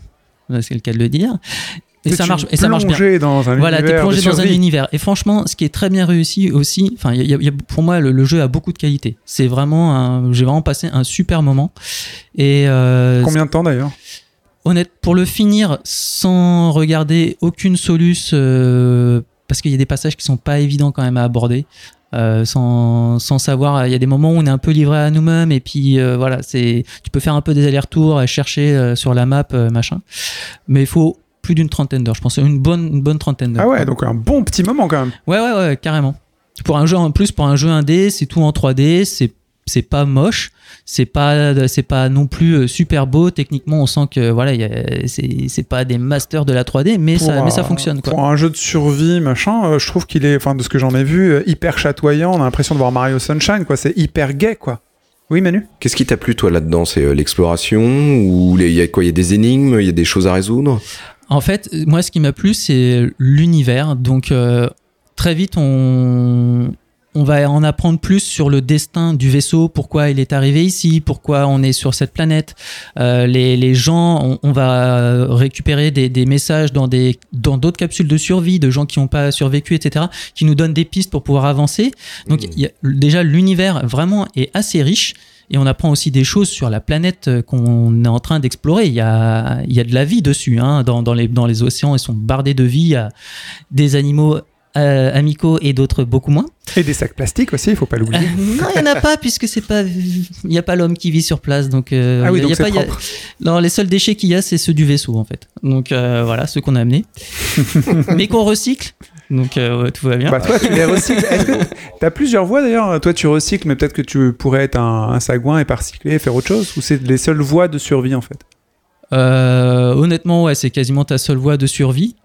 c'est le cas de le dire. Et ça marche, et ça marche bien. plongé dans un Voilà, t'es plongé dans un univers. Et franchement, ce qui est très bien réussi aussi, enfin, il y a- il y a- pour moi, le, le jeu a beaucoup de qualité. C'est vraiment, j'ai vraiment passé un super moment. Et euh, Combien de temps d'ailleurs? Honnête, pour le finir sans regarder aucune soluce, euh, parce qu'il y a des passages qui sont pas évidents quand même à aborder. euh, sans, sans savoir, il y a des moments où on est un peu livré à nous-mêmes et puis euh, voilà, c'est tu peux faire un peu des allers-retours chercher sur la map machin, mais il faut plus d'une trentaine d'heures, je pense, une bonne une bonne trentaine d'heures. Ah ouais, donc un bon petit moment quand même. Ouais, ouais, ouais, carrément. Pour un jeu en plus, pour un jeu indé, c'est tout en 3D, c'est c'est pas moche, c'est pas c'est pas non plus euh, super beau. Techniquement, on sent que voilà, il y a- c'est c'est pas des masters de la 3D, mais Pour ça mais ça fonctionne quoi. Pour un jeu de survie, machin, euh, je trouve qu'il est, enfin, de ce que j'en ai vu, euh, hyper chatoyant. On a l'impression de voir Mario Sunshine, quoi. C'est hyper gay, quoi. Oui, Manu? Qu'est-ce qui t'a plu toi là-dedans? C'est euh, l'exploration ou il y a quoi? Il y a des énigmes, il y a des choses à résoudre? En fait, moi, ce qui m'a plu, c'est l'univers. Donc, euh, très vite, on, on va en apprendre plus sur le destin du vaisseau, pourquoi il est arrivé ici, pourquoi on est sur cette planète. Euh, les, les gens, on, on va récupérer des, des messages dans des dans d'autres capsules de survie de gens qui n'ont pas survécu, etc., qui nous donnent des pistes pour pouvoir avancer. Donc, y a, déjà, l'univers vraiment est assez riche. Et on apprend aussi des choses sur la planète euh, qu'on est en train d'explorer. Il y a, il y a de la vie dessus. Hein. Dans, dans, les, dans les océans, ils sont bardés de vie. Il y a des animaux amicaux et d'autres beaucoup moins. Et des sacs plastiques aussi, il faut pas l'oublier. Euh, non, il n'y en a pas puisque c'est pas, il n'y a pas l'homme qui vit sur place. Donc, euh, ah oui, y a- donc y a pas- y a- non, les seuls déchets qu'il y a, c'est ceux du vaisseau en fait. Donc euh, voilà, ceux qu'on a amenés, mais qu'on recycle. Donc euh, tout va bien. Bah, toi, tu les recycles. Est-ce que t'as plusieurs voies d'ailleurs? Toi, tu recycles, mais peut-être que tu pourrais être un, un sagouin et pas recycler et faire autre chose Ou c'est les seules voies de survie en fait? Euh, honnêtement, ouais, c'est quasiment ta seule voie de survie.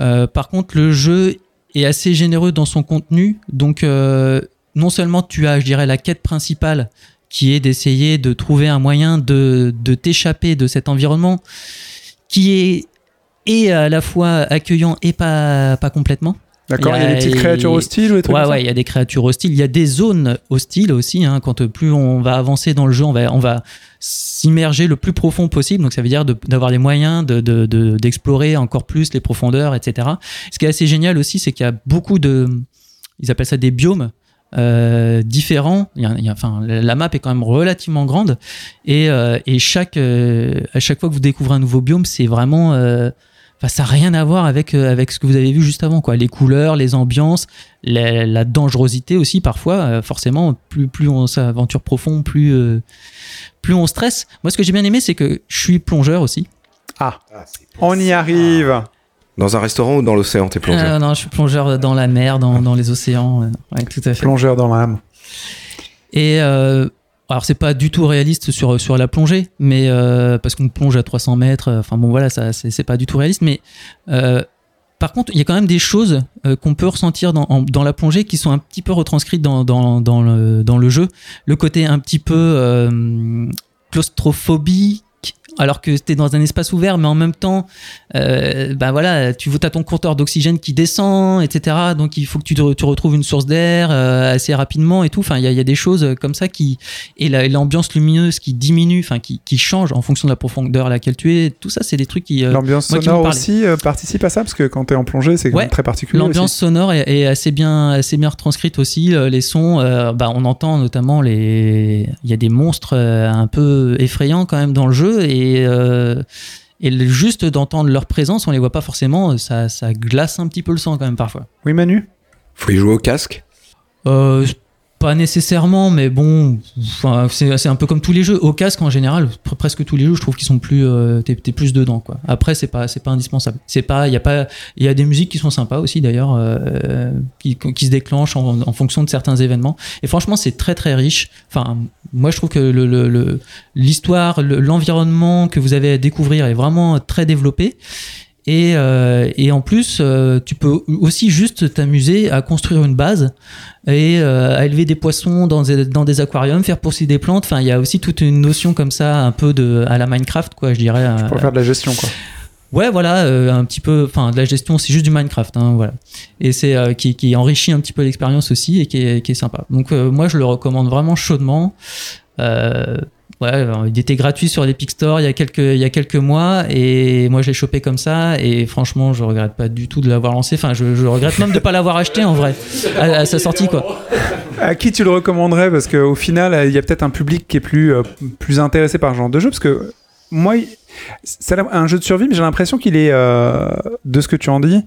Euh, par contre, le jeu est assez généreux dans son contenu. Donc, euh, non seulement tu as, je dirais, la quête principale qui est d'essayer de trouver un moyen de, t'échapper de cet environnement qui est et à la fois accueillant et pas complètement. D'accord Il y a- des petites créatures hostiles ou des trucs Ouais, il y a des créatures hostiles. Il y a des zones hostiles aussi. Hein, quand euh, plus on va avancer dans le jeu, on va, on va s'immerger le plus profond possible. Donc ça veut dire d'avoir les moyens de- de- de- d'explorer encore plus les profondeurs, etc. Ce qui est assez génial aussi, c'est qu'il y a beaucoup de, ils appellent ça des biomes. euh, différents. Il y a- il y a- enfin, la map est quand même relativement grande et, euh, et chaque, euh, à chaque fois que vous découvrez un nouveau biome, c'est vraiment, enfin, ça n'a rien à voir avec, euh, avec ce que vous avez vu juste avant. Quoi. Les couleurs, les ambiances, la, la dangerosité aussi parfois. euh, forcément, plus, plus on s'aventure profond, plus, euh, plus on stresse. Moi, ce que j'ai bien aimé, c'est que je suis plongeur aussi. Ah, on y arrive Dans un restaurant ou dans l'océan, t'es plongeur Euh, non, je suis plongeur dans la mer, dans, dans les océans. ouais, tout à fait. Plongeur dans l'âme. Et euh, alors c'est pas du tout réaliste sur sur la plongée, mais euh, parce qu'on plonge à 300 mètres. euh, Enfin bon voilà, ça c'est pas du tout réaliste. Mais euh, par contre, il y a quand même des choses qu'on peut ressentir dans, dans la plongée qui sont un petit peu retranscrites dans, dans, dans, le, jeu. Le côté un petit peu claustrophobique. Alors que tu es dans un espace ouvert, mais en même temps, euh, bah voilà, tu as ton compteur d'oxygène qui descend, etc. Donc il faut que tu, te- tu retrouves une source d'air euh, assez rapidement et tout. Enfin, il y, a- il y a des choses comme ça qui et la- l'ambiance lumineuse qui diminue, enfin qui, qui change en fonction de la profondeur à laquelle tu es. Tout ça, c'est des trucs qui. euh, L'ambiance sonore aussi euh, participe à ça? Parce que quand t'es en plongée, c'est Ouais. très particulier. L'ambiance sonore est, est assez bien, assez bien retranscrite aussi. Euh, Les sons, euh, bah, on entend notamment les. Il y a des monstres euh, un peu effrayants quand même dans le jeu et. Euh, et le- juste d'entendre leur présence, on les voit pas forcément, ça, ça glace un petit peu le sang quand même parfois. Oui, Manu? Faut y jouer au casque? Euh, pas nécessairement, mais bon, c'est un peu comme tous les jeux. Au casque en général, pr- presque tous les jeux, je trouve qu'ils sont plus, euh, t'es t'es plus dedans quoi. Après, c'est pas, pas indispensable. C'est pas, il y a pas, y a des musiques qui sont sympas aussi d'ailleurs, euh, qui, qui se déclenchent en, fonction de certains événements. Et franchement, c'est très très riche. Enfin, moi, je trouve que l'histoire, le, l'environnement que vous avez à découvrir est vraiment très développé. Et, euh, et en plus, euh, tu peux aussi juste t'amuser à construire une base et euh, à élever des poissons dans des, dans des aquariums, faire pousser des plantes. Enfin, il y a aussi toute une notion comme ça, un peu de à la Minecraft, quoi, je dirais. euh, Pour faire de la gestion, quoi. Ouais, voilà, euh, un petit peu. Enfin, de la gestion, c'est juste du Minecraft, hein, voilà. Et c'est euh, qui, qui enrichit un petit peu l'expérience aussi et qui est, qui est sympa. Donc, euh, moi, je le recommande vraiment chaudement. Euh, ouais, il était gratuit sur l'Epic Store il y a quelques il y a quelques mois et moi, je l'ai chopé comme ça et franchement, je regrette pas du tout de l'avoir lancé. Enfin, je, regrette même de pas l'avoir acheté en vrai à, sa sortie, quoi. À qui tu le recommanderais? Parce qu'au final, il y a peut-être un public qui est plus, euh, plus intéressé par ce genre de jeu. Parce que moi, c'est un jeu de survie, mais j'ai l'impression qu'il est, euh, de ce que tu en dis,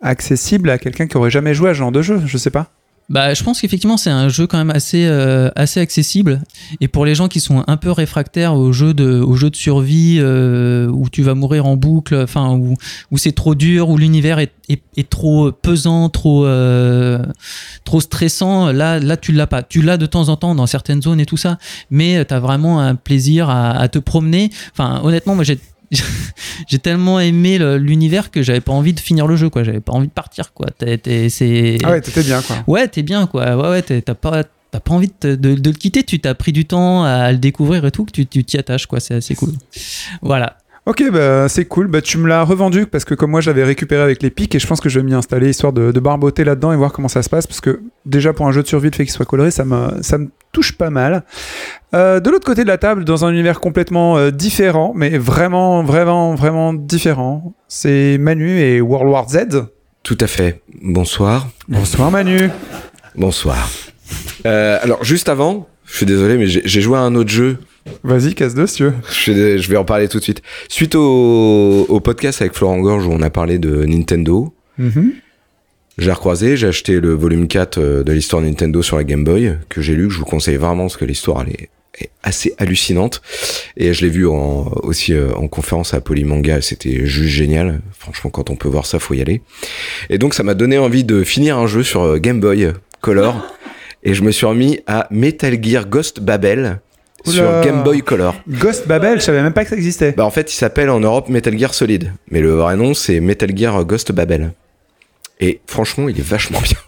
accessible à quelqu'un qui aurait jamais joué à ce genre de jeu. Je sais pas. Bah, je pense qu'effectivement, c'est un jeu quand même assez, euh, assez accessible. Et pour les gens qui sont un peu réfractaires aux jeux de, de survie euh, où tu vas mourir en boucle, enfin, où, où c'est trop dur, où l'univers est, est, est trop pesant, trop, euh, trop stressant, là, là, tu l'as pas. Tu l'as de temps en temps dans certaines zones et tout ça. Mais tu as vraiment un plaisir à, à te promener. Enfin, honnêtement, moi, j'ai. j'ai tellement aimé l'univers que j'avais pas envie de finir le jeu quoi j'avais pas envie de partir quoi c'est Ah ouais, t'étais bien, quoi. Ouais, t'es bien, quoi. Ouais, ouais, t'es- t'as pas, t'as pas envie de, te- de- de le quitter. Tu t'as pris du temps à le découvrir et tout, que tu tu t'y attaches, quoi. C'est assez cool. Voilà. Ok, bah, c'est cool. Bah, tu me l'as revendu parce que comme moi, je l'avais récupéré avec les pics et je pense que je vais m'y installer histoire de, de barboter là-dedans et voir comment ça se passe parce que déjà pour un jeu de survie, le fait qu'il soit coloré, ça me, ça me touche pas mal. Euh, de l'autre côté de la table, dans un univers complètement euh, différent, mais vraiment, vraiment, vraiment différent, c'est Manu et World War Z. Tout à fait. Bonsoir. Bonsoir Manu. Bonsoir. Euh, alors, juste avant, je suis désolé, mais j'ai joué à un autre jeu. Vas-y, casse dessus. Je, suis dé- je vais en parler tout de suite. Suite au, au podcast avec Florent Gorge où on a parlé de Nintendo, Mhm. j'ai recroisé, j'ai acheté le volume 4 euh, de l'histoire Nintendo sur la Game Boy, que j'ai lu, que je vous conseille vraiment parce que l'histoire elle est, est assez hallucinante. Et je l'ai vu en, aussi euh, en conférence à Polymanga, c'était juste génial. Franchement, quand on peut voir ça, faut y aller. Et donc ça m'a donné envie de finir un jeu sur euh, Game Boy Color. Et je me suis remis à Metal Gear Ghost Babel sur. Game Boy Color. Ghost Babel, je savais même pas que ça existait. Bah en fait, il s'appelle en Europe Metal Gear Solid, mais le vrai nom c'est Metal Gear Ghost Babel. Et franchement, il est vachement bien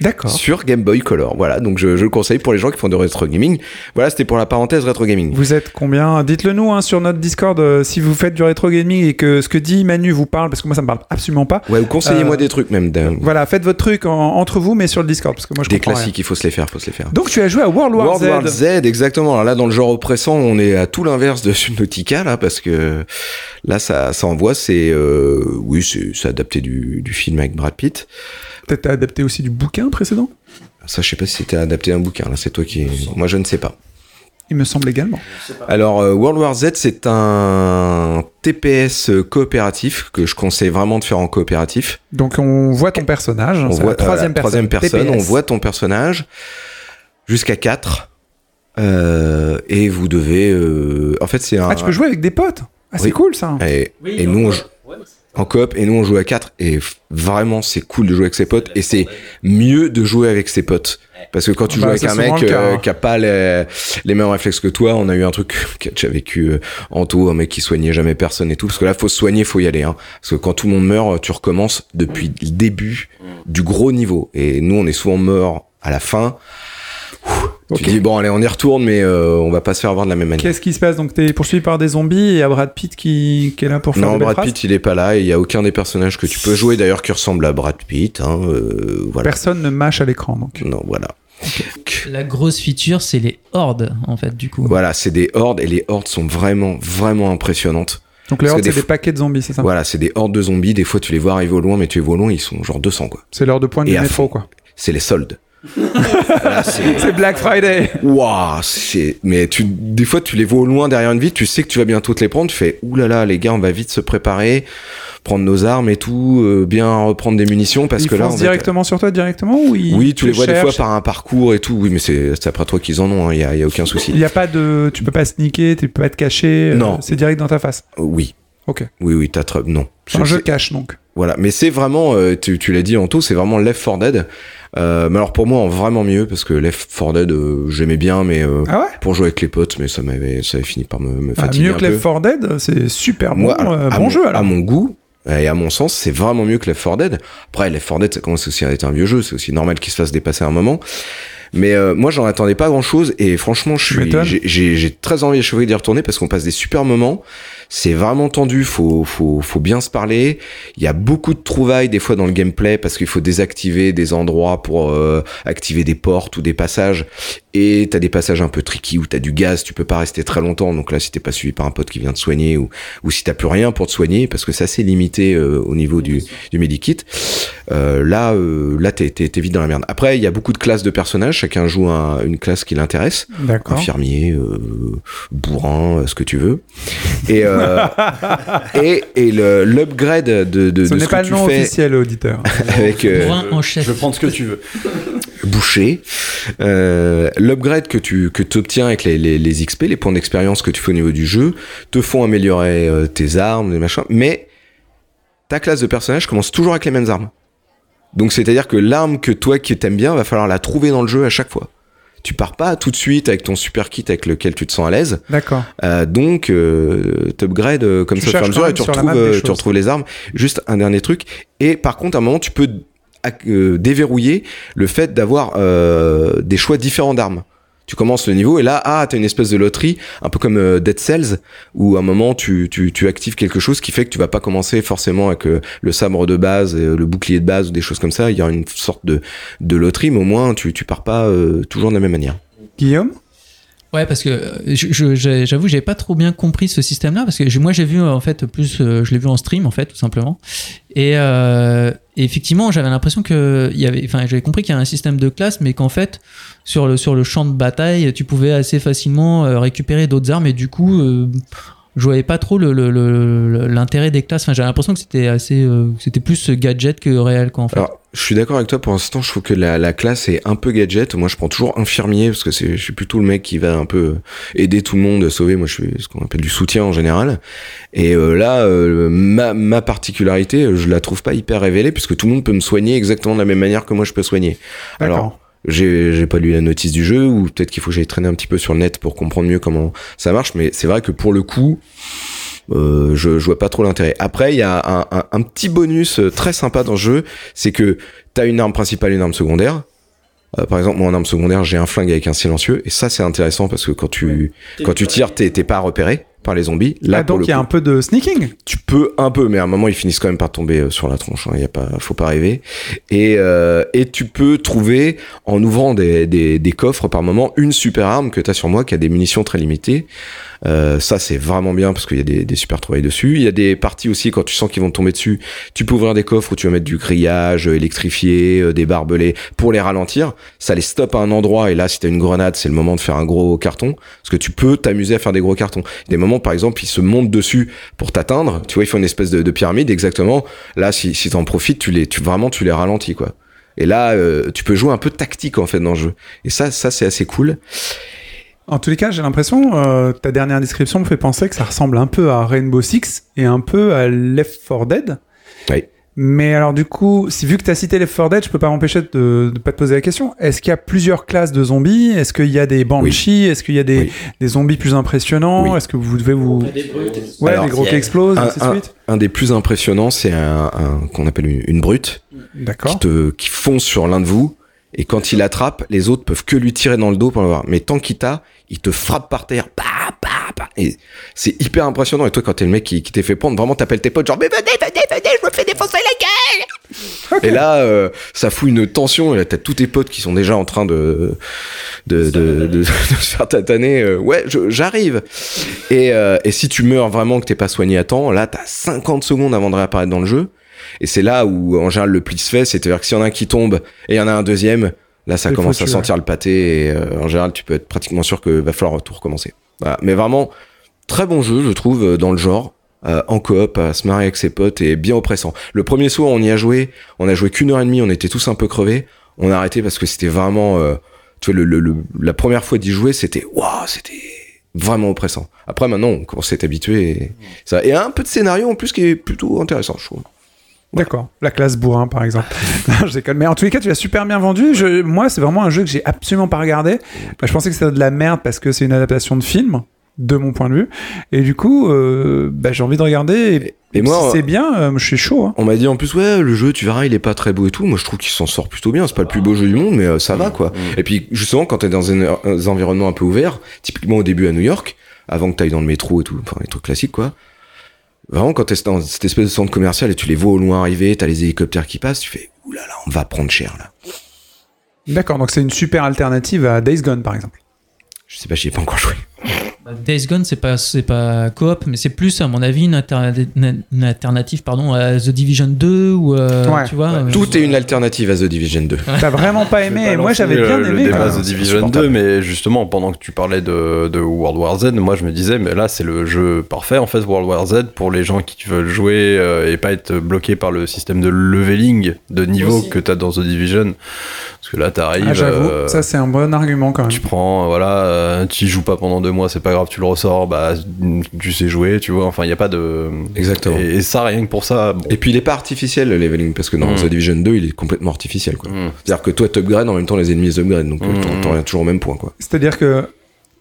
D'accord. sur Game Boy Color. Voilà, donc je, je le conseille pour les gens qui font de rétro gaming. Voilà, c'était pour la parenthèse rétro gaming. Vous êtes combien? Dites-le nous hein, sur notre Discord euh, si vous faites du rétro gaming et que ce que dit Manu vous parle, parce que moi ça me parle absolument pas. Ouais, ou conseillez-moi Euh, des trucs même. d'un- Voilà, faites votre truc en- entre vous, mais sur le Discord, parce que moi je des classiques, il faut se les faire, faut se les faire. rien. Donc tu as joué à World War World Z. War Z, exactement. Alors là, dans le genre oppressant, on est à tout l'inverse de Subnautica, là, parce que là, ça, ça envoie, c'est, euh, oui, c'est c'est adapté du, du film avec Brad Pitt. Peut-être t'as adapté aussi du bouquin précédent? Ça, je sais pas si c'était adapté d'un bouquin, là, c'est toi qui, moi, je ne sais pas. Il me semble également. Alors, euh, World War Z, c'est un TPS coopératif que je conseille vraiment de faire en coopératif. Donc on voit ton personnage. On c'est voit la troisième euh, personne. troisième personne, TPS. on voit ton personnage jusqu'à 4. et vous devez. euh, en fait, c'est un. Ah, tu peux jouer avec des potes. Ah, c'est Oui. cool ça. Et, et nous, on joue- en coop et nous on joue à 4 et vraiment c'est cool de jouer avec ses potes et c'est mieux de jouer avec ses potes. Parce que quand tu Bah, joues avec un mec euh, qui a pas les, les mêmes réflexes que toi on a eu un truc que j'ai vécu euh, en tout un mec qui soignait jamais personne et tout. Parce que là faut se soigner faut y aller hein. parce que quand tout le monde meurt tu recommences depuis le début du gros niveau. Et nous on est souvent morts à la fin Tu dis bon allez on y retourne mais euh, on va pas se faire avoir de la même manière Qu'est-ce qui se passe Donc, t'es poursuivi par des zombies et il y a Brad Pitt qui, qui est là pour faire Non, des Brad phrases Pitt, il est pas là. et Il y a aucun des personnages que tu peux jouer d'ailleurs qui ressemble à Brad Pitt. Hein, euh, voilà. Personne ne mâche à l'écran, donc. Non, voilà. La grosse feature, c'est les hordes, en fait, du coup. Voilà, c'est des hordes et les hordes sont vraiment, vraiment impressionnantes. Donc, les Parce hordes, des c'est des paquets de zombies, c'est ça Voilà, c'est des hordes de zombies. Des fois, tu les vois arriver au loin, mais tu les vois au loin, ils sont genre 200 quoi. C'est l'heure de pointe Et du métro, fond. quoi. C'est les soldes. Là, c'est C'est Black Friday Waouh, c'est. Mais tu, des fois, tu les vois au loin derrière une ville, tu sais que tu vas bientôt te les prendre. Tu fais, oulala, les gars, on va vite se préparer, prendre nos armes et tout, euh, bien reprendre des munitions parce Ils que là, être- directement sur toi, directement ou ils Oui, tu les vois des fois par un parcours et tout. Oui, mais c'est c'est après toi qu'ils en ont. Il y, a, y a aucun souci. Il n'y a pas de. Tu peux pas sneaker, tu peux pas te cacher. euh, Non. C'est direct dans ta face. Euh, Oui. Ok. Oui, oui, t'as très. Non. C'est un jeu cache, donc. Voilà, mais c'est vraiment, euh, tu, tu l'as dit en tout, c'est vraiment Left 4 Dead. Euh, mais alors pour moi, en vraiment mieux, parce que Left 4 Dead, euh, j'aimais bien, mais euh, Ah ouais pour jouer avec les potes, mais ça m'avait, ça avait fini par me, me Ah, fatiguer Mieux un que Left peu. 4 Dead, c'est super bon, alors, euh, à bon mon- jeu alors. À mon goût, et à mon sens, c'est vraiment mieux que Left 4 Dead. Après, Left 4 Dead, ça commence aussi à être un vieux jeu, c'est aussi normal qu'il se fasse dépasser un moment. Mais euh, moi, j'en attendais pas grand chose, et franchement, je suis, j'ai- j'ai j'ai très envie de d'y retourner parce qu'on passe des super moments. C'est vraiment tendu, faut, faut, faut bien se parler. Il y a beaucoup de trouvailles des fois dans le gameplay parce qu'il faut désactiver des endroits pour euh, activer des portes ou des passages. Et t'as des passages un peu tricky où t'as du gaz, tu peux pas rester très longtemps. Donc là, si t'es pas suivi par un pote qui vient te soigner ou, ou si t'as plus rien pour te soigner, parce que c'est assez limité euh, au niveau du, du medikit, euh, là, euh, là t'es, t'es, t'es vite dans la merde. Après, il y a beaucoup de classes de personnages. Chacun joue un- une classe qui l'intéresse. D'accord. Infirmier, euh, bourrin, euh, ce que tu veux. Et, euh, et, et le, l'upgrade de, de, Ce de n'est ce pas que le tu nom fais officiel, auditeur. avec euh, Brun en chef. Je vais prendre ce que tu veux. boucher, euh, l'upgrade que tu que obtiens avec les, les, les XP, les points d'expérience que tu fais au niveau du jeu, te font améliorer euh, tes armes, des machins, mais ta classe de personnage commence toujours avec les mêmes armes. Donc c'est-à-dire que l'arme que toi qui t'aimes bien, va falloir la trouver dans le jeu à chaque fois. Tu pars pas tout de suite avec ton super kit avec lequel tu te sens à l'aise. D'accord. Euh, donc, euh, t'upgrades euh, comme Tu ça au fur et à mesure et tu retrouves, euh, tu retrouves les armes. Juste un dernier truc. Et par contre, à un moment, tu peux déverrouiller le fait d'avoir euh, des choix différents d'armes. Tu commences le niveau et là, ah, t'as une espèce de loterie, un peu comme euh, Dead Cells, où à un moment tu, tu, tu actives quelque chose qui fait que tu vas pas commencer forcément avec euh, le sabre de base, euh, le bouclier de base ou des choses comme ça. Il y a une sorte de, de loterie, mais au moins tu, tu pars pas toujours de la même manière. Guillaume? Ouais, parce que euh, je- je- j'avoue, j'avais pas trop bien compris ce système-là, parce que moi j'ai vu euh, en fait plus, euh, je l'ai vu en stream en fait, tout simplement. Et, effectivement, j'avais l'impression que il y avait, enfin, j'avais compris qu'il y avait un système de classe, mais qu'en fait, sur le sur le champ de bataille, tu pouvais assez facilement récupérer d'autres armes, et du coup, euh, je voyais pas trop le- le- le- l'intérêt des classes. Enfin, j'avais l'impression que c'était assez, euh, c'était plus gadget que réel, quoi, en fait. Alors, je suis d'accord avec toi. Pour l'instant, je trouve que la, la classe est un peu gadget. Moi, je prends toujours infirmier parce que c'est, je suis plutôt le mec qui va un peu aider tout le monde, sauver. Moi, je suis ce qu'on appelle du soutien en général. Et euh, là, euh, ma, ma particularité, euh, je la trouve pas hyper révélée puisque tout le monde peut me soigner exactement de la même manière que moi je peux soigner. Alors. J'ai, j'ai pas lu la notice du jeu ou peut-être qu'il faut que j'aille traîner un petit peu sur le net pour comprendre mieux comment ça marche. Mais c'est vrai que pour le coup, euh, je, je vois pas trop l'intérêt. Après, il y a un, un, un petit bonus euh, très sympa dans le jeu, c'est que t'as une arme principale et une arme secondaire. Euh, par exemple, moi en arme secondaire, j'ai un flingue avec un silencieux, et ça c'est intéressant parce que quand tu quand tu tires, t'es t'es pas repéré par les zombies. Là, Ah, donc il y a coup, un peu de sneaking. tu peux un peu, mais à un moment ils finissent quand même par tomber euh, sur la tronche. Il y a pas, faut pas rêver. Et euh, et tu peux trouver en ouvrant des, des des coffres par moment une super arme que t'as sur moi qui a des munitions très limitées. Euh, ça c'est vraiment bien parce qu'il y a des, des super trouvailles dessus. Il y a des parties aussi quand tu sens qu'ils vont tomber dessus, tu peux ouvrir des coffres où tu vas mettre du grillage euh, électrifié, euh, des barbelés pour les ralentir. Ça les stoppe à un endroit et là si t'as une grenade c'est le moment de faire un gros carton parce que tu peux t'amuser à faire des gros cartons. Des moments par exemple ils se montent dessus pour t'atteindre. Tu vois ils font une espèce de, de pyramide exactement. Là si si t'en profites tu les tu vraiment tu les ralentis quoi. Et là, euh, tu peux jouer un peu tactique en fait dans le jeu. Et ça, ça c'est assez cool. En tous les cas, j'ai l'impression, euh, ta dernière description me fait penser que ça ressemble un peu à Rainbow Six et un peu à Left 4 Dead. Oui. Mais alors du coup, si, vu que tu as cité les 4 Dead, je peux pas m'empêcher de ne pas te poser la question. Est-ce qu'il y a plusieurs classes de zombies? Est-ce qu'il y a des banshees? Est-ce qu'il y a des, Oui. des zombies plus impressionnants? Oui. Est-ce que vous devez vous... Ouais, Alors, des gros qui a explosent, un- ainsi de un- suite Un des plus impressionnants, c'est un, un- qu'on appelle une, une brute D'accord. qui te qui fonce sur l'un de vous et quand il attrape, les autres peuvent que lui tirer dans le dos pour le voir. Mais tant qu'il t'a, il te frappe par terre. Bah, bah, bah. Et c'est hyper impressionnant. Et toi, quand t'es le mec qui, qui t'est fait prendre, vraiment t'appelles tes potes genre mais venez, venez, venez, je me fais défoncer la gueule. Et là, euh, ça fout une tension. Et là, t'as tous tes potes qui sont déjà en train de de de, de, de se faire tataner. euh, ouais, je- j'arrive. Et, euh, et si tu meurs vraiment que t'es pas soigné à temps, là, t'as 50 secondes avant de réapparaître dans le jeu. Et c'est là où, en général, le pli se fait. C'est-à-dire que s'il y en a un qui tombe et il y en a un deuxième, là, ça commence foutu, à sentir le pâté. Et euh, en général, tu peux être pratiquement sûr que va falloir tout recommencer. Voilà. Mais vraiment, très bon jeu, je trouve, euh, dans le genre. euh, en coop, à se marrer avec ses potes et bien oppressant. Le premier soir, on y a joué. On a joué qu'une heure et demie. On était tous un peu crevés. On a arrêté parce que c'était vraiment, euh, tu vois, le, le- le- la première fois d'y jouer, c'était, waouh, c'était vraiment oppressant. Après, maintenant, on être habitué. Et, ça, et un peu de scénario en plus qui est plutôt intéressant, je trouve. D'accord. La classe bourrin, par exemple. Non, je déconne. Mais en tous les cas, tu l'as super bien vendu. Je, moi, c'est vraiment un jeu que j'ai absolument pas regardé. Bah, je pensais que c'était de la merde parce que c'est une adaptation de film, de mon point de vue. Et du coup, euh, bah, j'ai envie de regarder. Et, Et moi, si c'est bien, euh, je suis chaud. hein. On m'a dit en plus, ouais, le jeu, tu verras, il est pas très beau et tout. Moi, je trouve qu'il s'en sort plutôt bien. C'est pas le plus beau jeu du monde, mais euh, ça va, quoi. Et puis, justement, quand t'es dans un, un environnement un peu ouvert, typiquement au début à New York, avant que t'ailles dans le métro et tout, enfin, les trucs classiques, quoi. Vraiment, quand t'es dans cette espèce de centre commercial et tu les vois au loin arriver, t'as les hélicoptères qui passent, tu fais, oulala, on va prendre cher, là. D'accord. Donc, c'est une super alternative à Days Gone, par exemple. Je sais pas, j'y ai pas encore joué. Days Gone, c'est pas, c'est pas coop, mais c'est plus, à mon avis, une, alterna- une- une alternative pardon, à The Division 2 ou. euh, Ouais. tu vois, euh, Tout est une alternative à The Division 2. T'as vraiment pas aimé. Pas Moi, j'avais le- bien le aimé. débat quoi. The Division 2, insupportable. mais justement, pendant que tu parlais de, de World War Z, moi je me disais, mais là c'est le jeu parfait en fait, World War Z, pour les gens qui veulent jouer euh, et pas être bloqués par le système de leveling de niveau que tu as dans The Division. Parce que là, t'arrives. Ah, J'avoue, euh, ça, c'est un bon argument quand même. tu prends, voilà, euh, tu y joues pas pendant deux mois, c'est pas grave, tu le ressors, bah, tu sais jouer, tu vois, enfin, il n'y a pas de. Exactement. Et, et ça, rien que pour ça, bon. Et puis il est pas artificiel le leveling parce que dans Mm. The Division 2 il est complètement artificiel quoi. Mm. C'est-à-dire que toi t'upgrades en même temps les ennemis upgrade donc euh, Mm. t'en- reviens toujours au même point quoi. C'est-à-dire que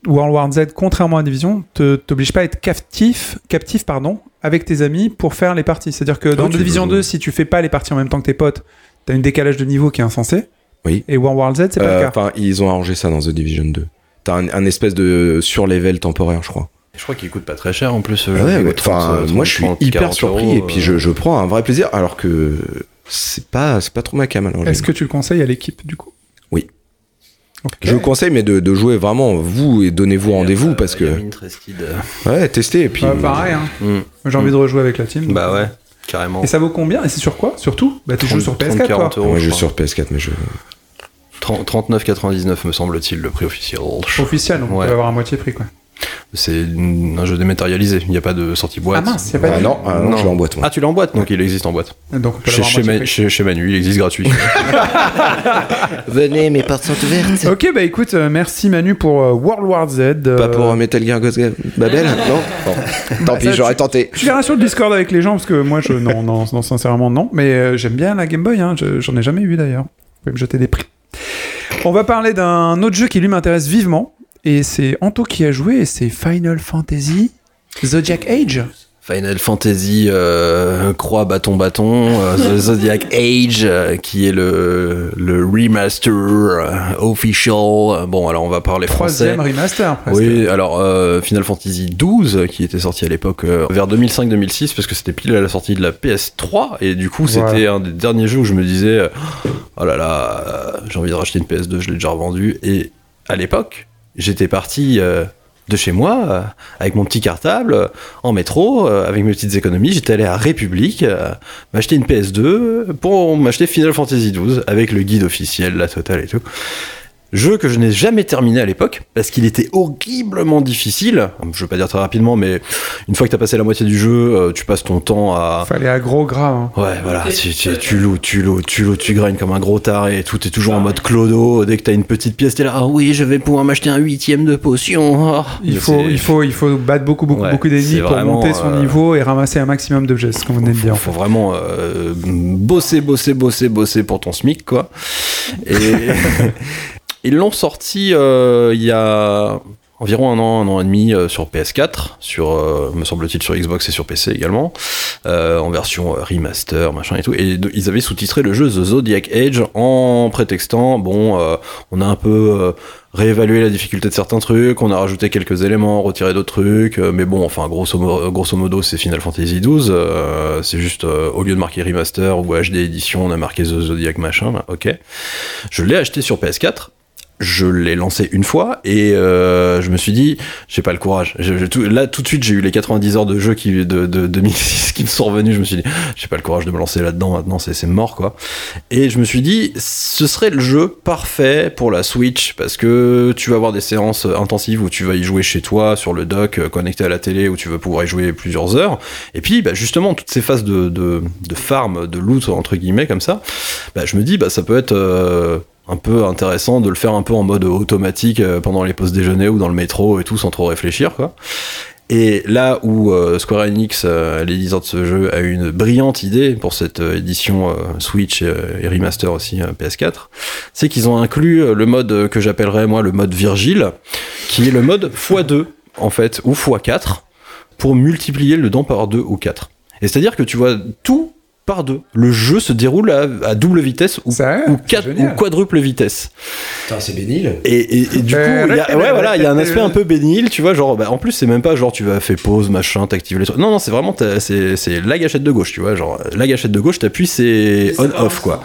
World War Z, contrairement à Division, te t'oblige pas à être captif, captif pardon, avec tes amis pour faire les parties. C'est-à-dire que dans Ah, tu Division peux- 2, si tu fais pas les parties en même temps que tes potes, t'as une décalage de niveau qui est insensé. Oui. Et World War Z, c'est pas Euh, le cas. Enfin ils ont arrangé ça dans The Division 2. T'as un, un espèce de sur-level temporaire je crois. Je crois qu'il coûte pas très cher en plus. ce Ah jeu, ouais, il ouais. coûte 30, Enfin 30, moi je suis 30, hyper 40 surpris euros, et puis euh, je, je prends un vrai plaisir alors que c'est pas c'est pas trop ma cam. Est-ce que tu le conseilles à l'équipe du coup? Oui. Je vous conseille mais de, de jouer vraiment vous et donnez-vous rendez-vous euh, parce que euh, ouais testez et puis Euh, pareil, hein. hmm. j'ai envie de rejouer avec la team. Bah ouais, carrément. Et ça vaut combien? Et c'est sur quoi? Surtout Bah tu joues 30, sur 30, PS4 quoi. 40 euros. Moi, je joue sur PS4 mais je 30 39,99 me semble-t-il le prix officiel. Officiel, donc Ouais. tu vas avoir à moitié prix quoi. C'est un jeu dématérialisé, il n'y a pas de sortie boîte. Ah mince, y a pas ah de- non, ah non, Non. je l'ai en boîte moi. Ah, tu l'as en boîte, donc il existe en boîte. Donc on peut Chez, Ma- Manu, il existe gratuit. Venez mes portes sont ouvertes. Ok, bah écoute, euh, merci Manu pour euh, World War Z. euh, Pas pour euh, Metal Gear Ghost Babel Non Bon. Tant Bah, pis, j'aurais tenté. Tu verras sur le Discord avec les gens parce que moi, je non, non, non sincèrement non. Mais euh, j'aime bien la Game Boy. Hein. Je- J'en ai jamais eu d'ailleurs. Vous pouvez me jeter des prix. On va parler d'un autre jeu qui lui m'intéresse vivement et c'est Anto qui a joué et c'est Final Fantasy Zodiac Age. Final Fantasy euh, Croix Bâton Bâton, euh, The Zodiac Age, euh, qui est le, le remaster official. Bon, alors on va parler français. Troisième remaster. presque. Oui, alors Final Fantasy XII, qui était sorti à l'époque vers 2005-2006, parce que c'était pile à la sortie de la PS3, et du coup c'était un des derniers jeux où je me disais, oh là là, j'ai envie de racheter une PS2, je l'ai déjà revendue, et à l'époque, j'étais parti de chez moi, euh, avec mon petit cartable, euh, en métro, euh, avec mes petites économies, j'étais allé à République, m'acheter une PS2 pour m'acheter Final Fantasy XII, avec le guide officiel, la totale et tout. Jeu que je n'ai jamais terminé à l'époque parce qu'il était horriblement difficile. Je veux pas dire très rapidement, mais une fois que t'as passé la moitié du jeu, euh, tu passes ton temps à. Fallait un gros gras. hein. Ouais, voilà, tu, tu, tu loues, tu loues, tu loues, tu graines comme un gros taré et tout, t'es toujours en mode clodo. Dès que t'as une petite pièce, t'es là, ah oui, je vais pouvoir m'acheter un huitième de potion. Ah. Il faut, il, faut, il faut battre beaucoup, beaucoup, Ouais, beaucoup d'ennemis pour monter son euh, niveau et ramasser un maximum d'objets, ce qu'on venait de dire. faut vraiment euh, bosser, bosser, bosser, bosser pour ton SMIC, quoi. Et ils l'ont sorti euh, il y a environ un an, un an et demi euh, sur PS4, sur, euh, me semble-t-il, sur Xbox et sur PC également, euh, en version euh, remaster, machin et tout. Et ils avaient sous-titré le jeu The Zodiac Age en prétextant, bon, euh, on a un peu euh, réévalué la difficulté de certains trucs, on a rajouté quelques éléments, retiré d'autres trucs, mais bon, enfin, grosso, mo- grosso modo, c'est Final Fantasy XII, c'est juste, au lieu de marquer remaster ou HD édition, on a marqué The Zodiac machin, là, ok. Je l'ai acheté sur PS4, je l'ai lancé une fois et euh, je me suis dit j'ai pas le courage. Là tout de suite j'ai eu les 90 heures de jeu qui de, de 2006 qui me sont revenus je me suis dit j'ai pas le courage de me lancer là dedans maintenant c'est mort quoi. Et je me suis dit ce serait le jeu parfait pour la Switch parce que tu vas avoir des séances intensives où tu vas y jouer chez toi sur le dock connecté à la télé où tu vas pouvoir y jouer plusieurs heures. Et puis bah, justement toutes ces phases de, de, de farm de loot entre guillemets comme ça bah, je me dis bah ça peut être euh, un peu intéressant de le faire un peu en mode automatique euh, pendant les pauses déjeuner ou dans le métro et tout sans trop réfléchir quoi. Et là où euh, Square Enix, euh, l'éditeur de ce jeu, a eu une brillante idée pour cette euh, édition Switch et remaster aussi euh, PS4, c'est qu'ils ont inclus le mode que j'appellerais moi le mode Virgile, qui est le mode x2 en fait, ou x4, pour multiplier le dent par 2 ou 4. Et c'est-à-dire que tu vois tout par deux. Le jeu se déroule à, à double vitesse ou, Ça, ou, quatre- ou quadruple vitesse. Putain, c'est bénil. Et, et- et du coup, Euh, il y a, ouais, voilà, il y a un aspect un peu bénil, tu vois, genre, bah, en plus, c'est même pas genre tu vas faire pause, machin, t'actives les trucs. Non, non, c'est vraiment, t'as- c'est c'est la gâchette de gauche, tu vois, genre, la gâchette de gauche, t'appuies, c'est on-off, quoi.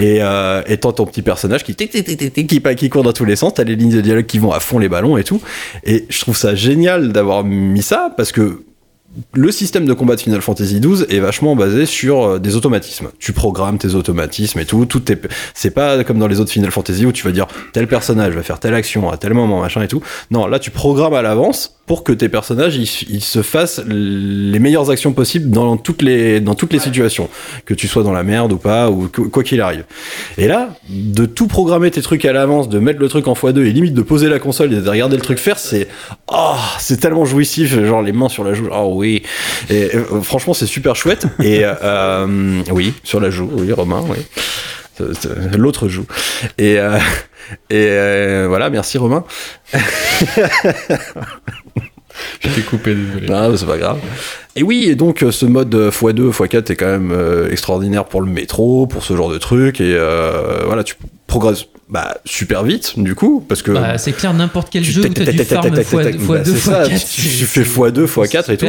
Et, euh, et t'as ton petit personnage qui, tic, tic, tic, tic, tic, qui, qui court dans tous les sens, t'as les lignes de dialogue qui vont à fond les ballons et tout. Et je trouve ça génial d'avoir mis ça parce que le système de combat de Final Fantasy XII est vachement basé sur euh, des automatismes. Tu programmes tes automatismes et tout. tout est... C'est pas comme dans les autres Final Fantasy où tu vas dire tel personnage va faire telle action à tel moment, machin et tout. Non, là tu programmes à l'avance pour que tes personnages ils, ils se fassent les meilleures actions possibles dans toutes les, dans toutes les situations. Que tu sois dans la merde ou pas, ou que- quoi qu'il arrive. Et là, de tout programmer tes trucs à l'avance, de mettre le truc en x2 et limite de poser la console et de regarder le truc faire, c'est oh, c'est tellement jouissif, genre les mains sur la joue. Oh oui. Et euh, franchement, c'est super chouette. Et euh, oui, sur la joue, oui, Romain, oui. C'est- L'autre joue. Et, euh, et euh, voilà, merci Romain. Je t'ai coupé, désolé. Ah, c'est pas grave. Et oui, et donc euh, ce mode euh, x2, x4 est quand même euh, extraordinaire pour le métro, pour ce genre de truc. Et euh, voilà, tu progresses bah, super vite, du coup, parce que. Bah, c'est clair, n'importe quel tu- jeu où t'as tac, du farm tac, tac, tac, x2, bah, c'est ça, x4. tu- tu fais x2, x4 et tout.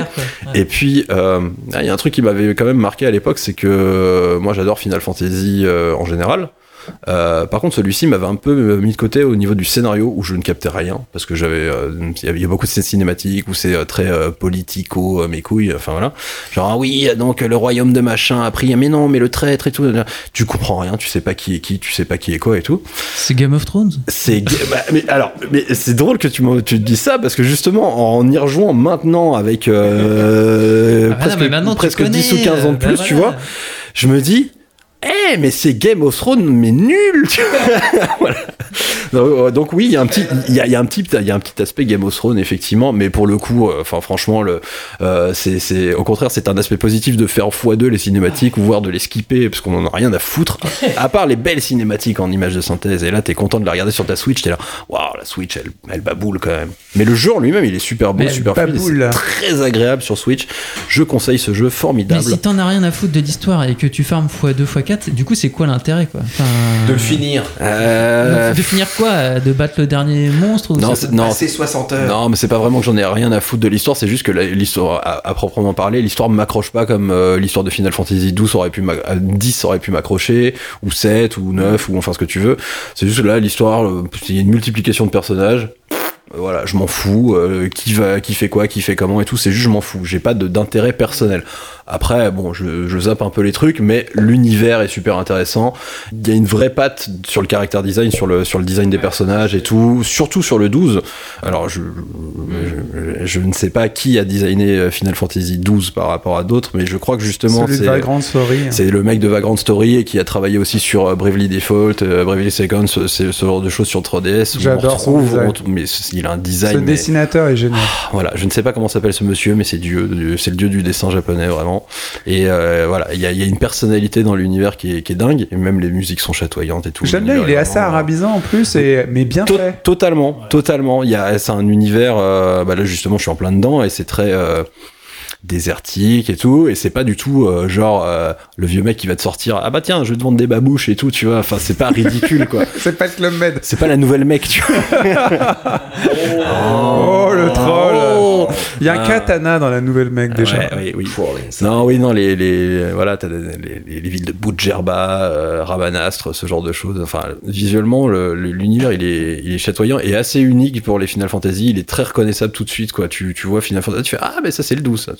Et puis, euh, il y a un truc qui m'avait quand même marqué à l'époque, c'est que moi j'adore Final Fantasy euh, en général. Euh, par contre, celui-ci m'avait un peu euh, mis de côté au niveau du scénario où je ne captais rien parce que j'avais, euh, il y il y a beaucoup de scènes cinématiques où c'est euh, très euh, politico, euh, mes couilles, enfin voilà. Genre ah oui, donc le royaume de machin a pris, mais non, mais le traître et tout. Tu comprends rien, tu sais pas qui est qui, tu sais pas qui est quoi et tout. C'est Game of Thrones? C'est bah, mais alors mais c'est drôle que tu me tu te dis ça parce que justement en y rejoignant maintenant avec euh, Ah, voilà, presque, maintenant, presque connais, 10 ou 15 ans de bah plus, tu vois, je me dis eh mais c'est Game of Thrones mais nul. Tu vois. Voilà. Donc, euh, donc oui il y a un petit il y a, il y a un petit il y a un petit aspect Game of Thrones effectivement mais pour le coup euh, enfin franchement le euh, c'est au contraire c'est un aspect positif de faire x2 les cinématiques ou voire de les skipper parce qu'on en a rien à foutre. À part les belles cinématiques en images de synthèse et là t'es content de la regarder sur ta Switch t'es là waouh la Switch elle, elle baboule quand même. Mais le jeu en lui-même il est super beau Mais super fluide très agréable sur Switch. Je conseille ce jeu Mais formidable si t'en as rien à foutre de l'histoire et que tu farmes x2, x4, du coup, c'est quoi l'intérêt quoi enfin, De le finir. Euh, De finir quoi euh, De battre le dernier monstre ou non, c'est- non, Passer 60 heures. Non, mais c'est pas vraiment que j'en ai rien à foutre de l'histoire, c'est juste que l'histoire, à, à proprement parler, l'histoire m'accroche pas comme euh, l'histoire de Final Fantasy 12 aurait pu m'ac- euh, 10 aurait pu m'accrocher, ou 7, ou 9, ou enfin ce que tu veux. C'est juste que là, l'histoire, il y a une multiplication de personnages. Voilà, je m'en fous. euh, qui va, qui fait quoi, qui fait comment et tout. C'est juste, je m'en fous. J'ai pas d'intérêt personnel. Après, bon, je, je zappe un peu les trucs, mais l'univers est super intéressant. Il y a une vraie patte sur le caractère design, sur le, sur le design des personnages et tout, surtout sur le 12. Alors, je, je, je ne sais pas qui a designé euh, Final Fantasy 12 par rapport à d'autres, mais je crois que justement, c'est. Vagrant Story. C'est le mec de Vagrant Story et qui a travaillé aussi sur euh, Bravely Default, euh, Bravely Second, ce, ce- ce genre de choses sur 3DS. où on J'adore son design. on- mais il a un Ce design. mais- dessinateur est génial. voilà, je ne sais pas comment s'appelle ce monsieur, mais c'est Dieu, Dieu- c'est le dieu du dessin japonais vraiment. Et euh, voilà, il y a, il y a une personnalité dans l'univers qui est, qui est dingue, et même les musiques sont chatoyantes et tout. J'aime bien, il est assez vraiment- arabisant en plus, et, mais bien To- fait. Totalement, totalement. Il y a, c'est un univers. euh, bah là justement, je suis en plein dedans et c'est très euh, désertique et tout. Et c'est pas du tout euh, genre euh, le vieux mec qui va te sortir. Ah bah tiens, je vais te vendre des babouches et tout. Tu vois. Enfin, c'est pas ridicule quoi. C'est pas le Club Med. C'est pas la nouvelle mec. Tu vois. Oh, le troll. Il y a un Ah. katana dans la nouvelle mec déjà. Ouais, oui, oui. Non, oui, non, les, les voilà, t'as les, les, les villes de Boudjerba, euh, Rabanastre, ce genre de choses. Enfin, visuellement, le- le- l'univers, il est, il est chatoyant et assez unique pour les Final Fantasy. Il est très reconnaissable tout de suite, quoi. Tu, tu vois Final Fantasy, tu fais ah, mais ça c'est le 12. Ça.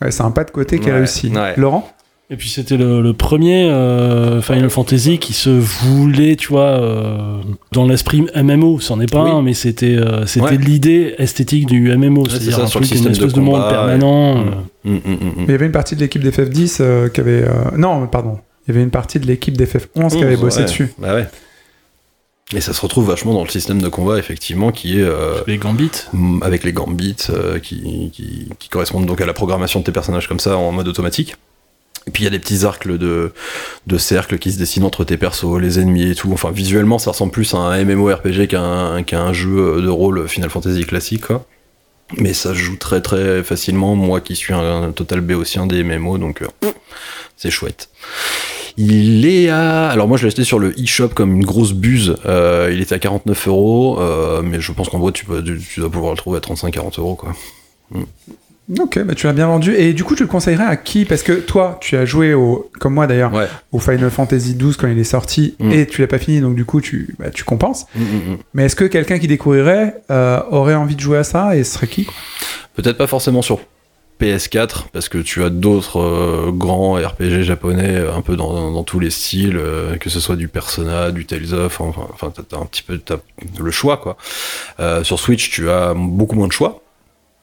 Ouais, c'est un pas de côté qui est réussi. ouais. Laurent? Et puis c'était le, le premier euh, Final Fantasy qui se voulait, tu vois, euh, dans l'esprit MMO. C'en est pas Oui. un, mais c'était euh, c'était Ouais. l'idée esthétique du MMO, c'est c'est-à-dire ça, un sur le truc, une système de espèce de, monde permanent. ouais. hum, hum, hum. Mais il y avait une partie de l'équipe d'FF10 euh, qui avait. euh, Non, pardon. Il y avait une partie de l'équipe d'FF11 qui avait bossé Ouais, dessus. Bah ouais. Et ça se retrouve vachement dans le système de combat, effectivement, qui est euh, Les gambits. Mm, avec les gambits euh, qui, qui, qui correspondent donc à la programmation de tes personnages comme ça en mode automatique. Et puis il y a des petits arcs de, de cercles qui se dessinent entre tes persos, les ennemis et tout. Enfin, visuellement, ça ressemble plus à un MMORPG qu'à un, jeu de rôle Final Fantasy classique. Mais ça se joue très très facilement, moi qui suis un, total béotien des MMO, donc euh, c'est chouette. Il est à. Alors, moi, je l'ai acheté sur le eShop comme une grosse buse. Euh, il était à 49 euros, euh, mais je pense qu'en gros, tu, peux- dois pouvoir le trouver à 35-40 euros, quoi. Ok, bah tu l'as bien vendu. Et du coup, tu le conseillerais à qui? Parce que toi, tu as joué au, comme moi d'ailleurs, Ouais. au Final Fantasy XII quand il est sorti, Mm. et tu l'as pas fini, donc du coup, tu, bah, tu compenses. Mm, mm. Mais est-ce que quelqu'un qui découvrirait euh, aurait envie de jouer à ça et ce serait qui Peut-être pas forcément sur PS4, parce que tu as d'autres euh, grands RPG japonais, euh, un peu dans, dans- dans tous les styles, euh, que ce soit du Persona, du Tales of, enfin, enfin t'as un petit peu t'as le choix, quoi. Sur Switch, tu as beaucoup moins de choix.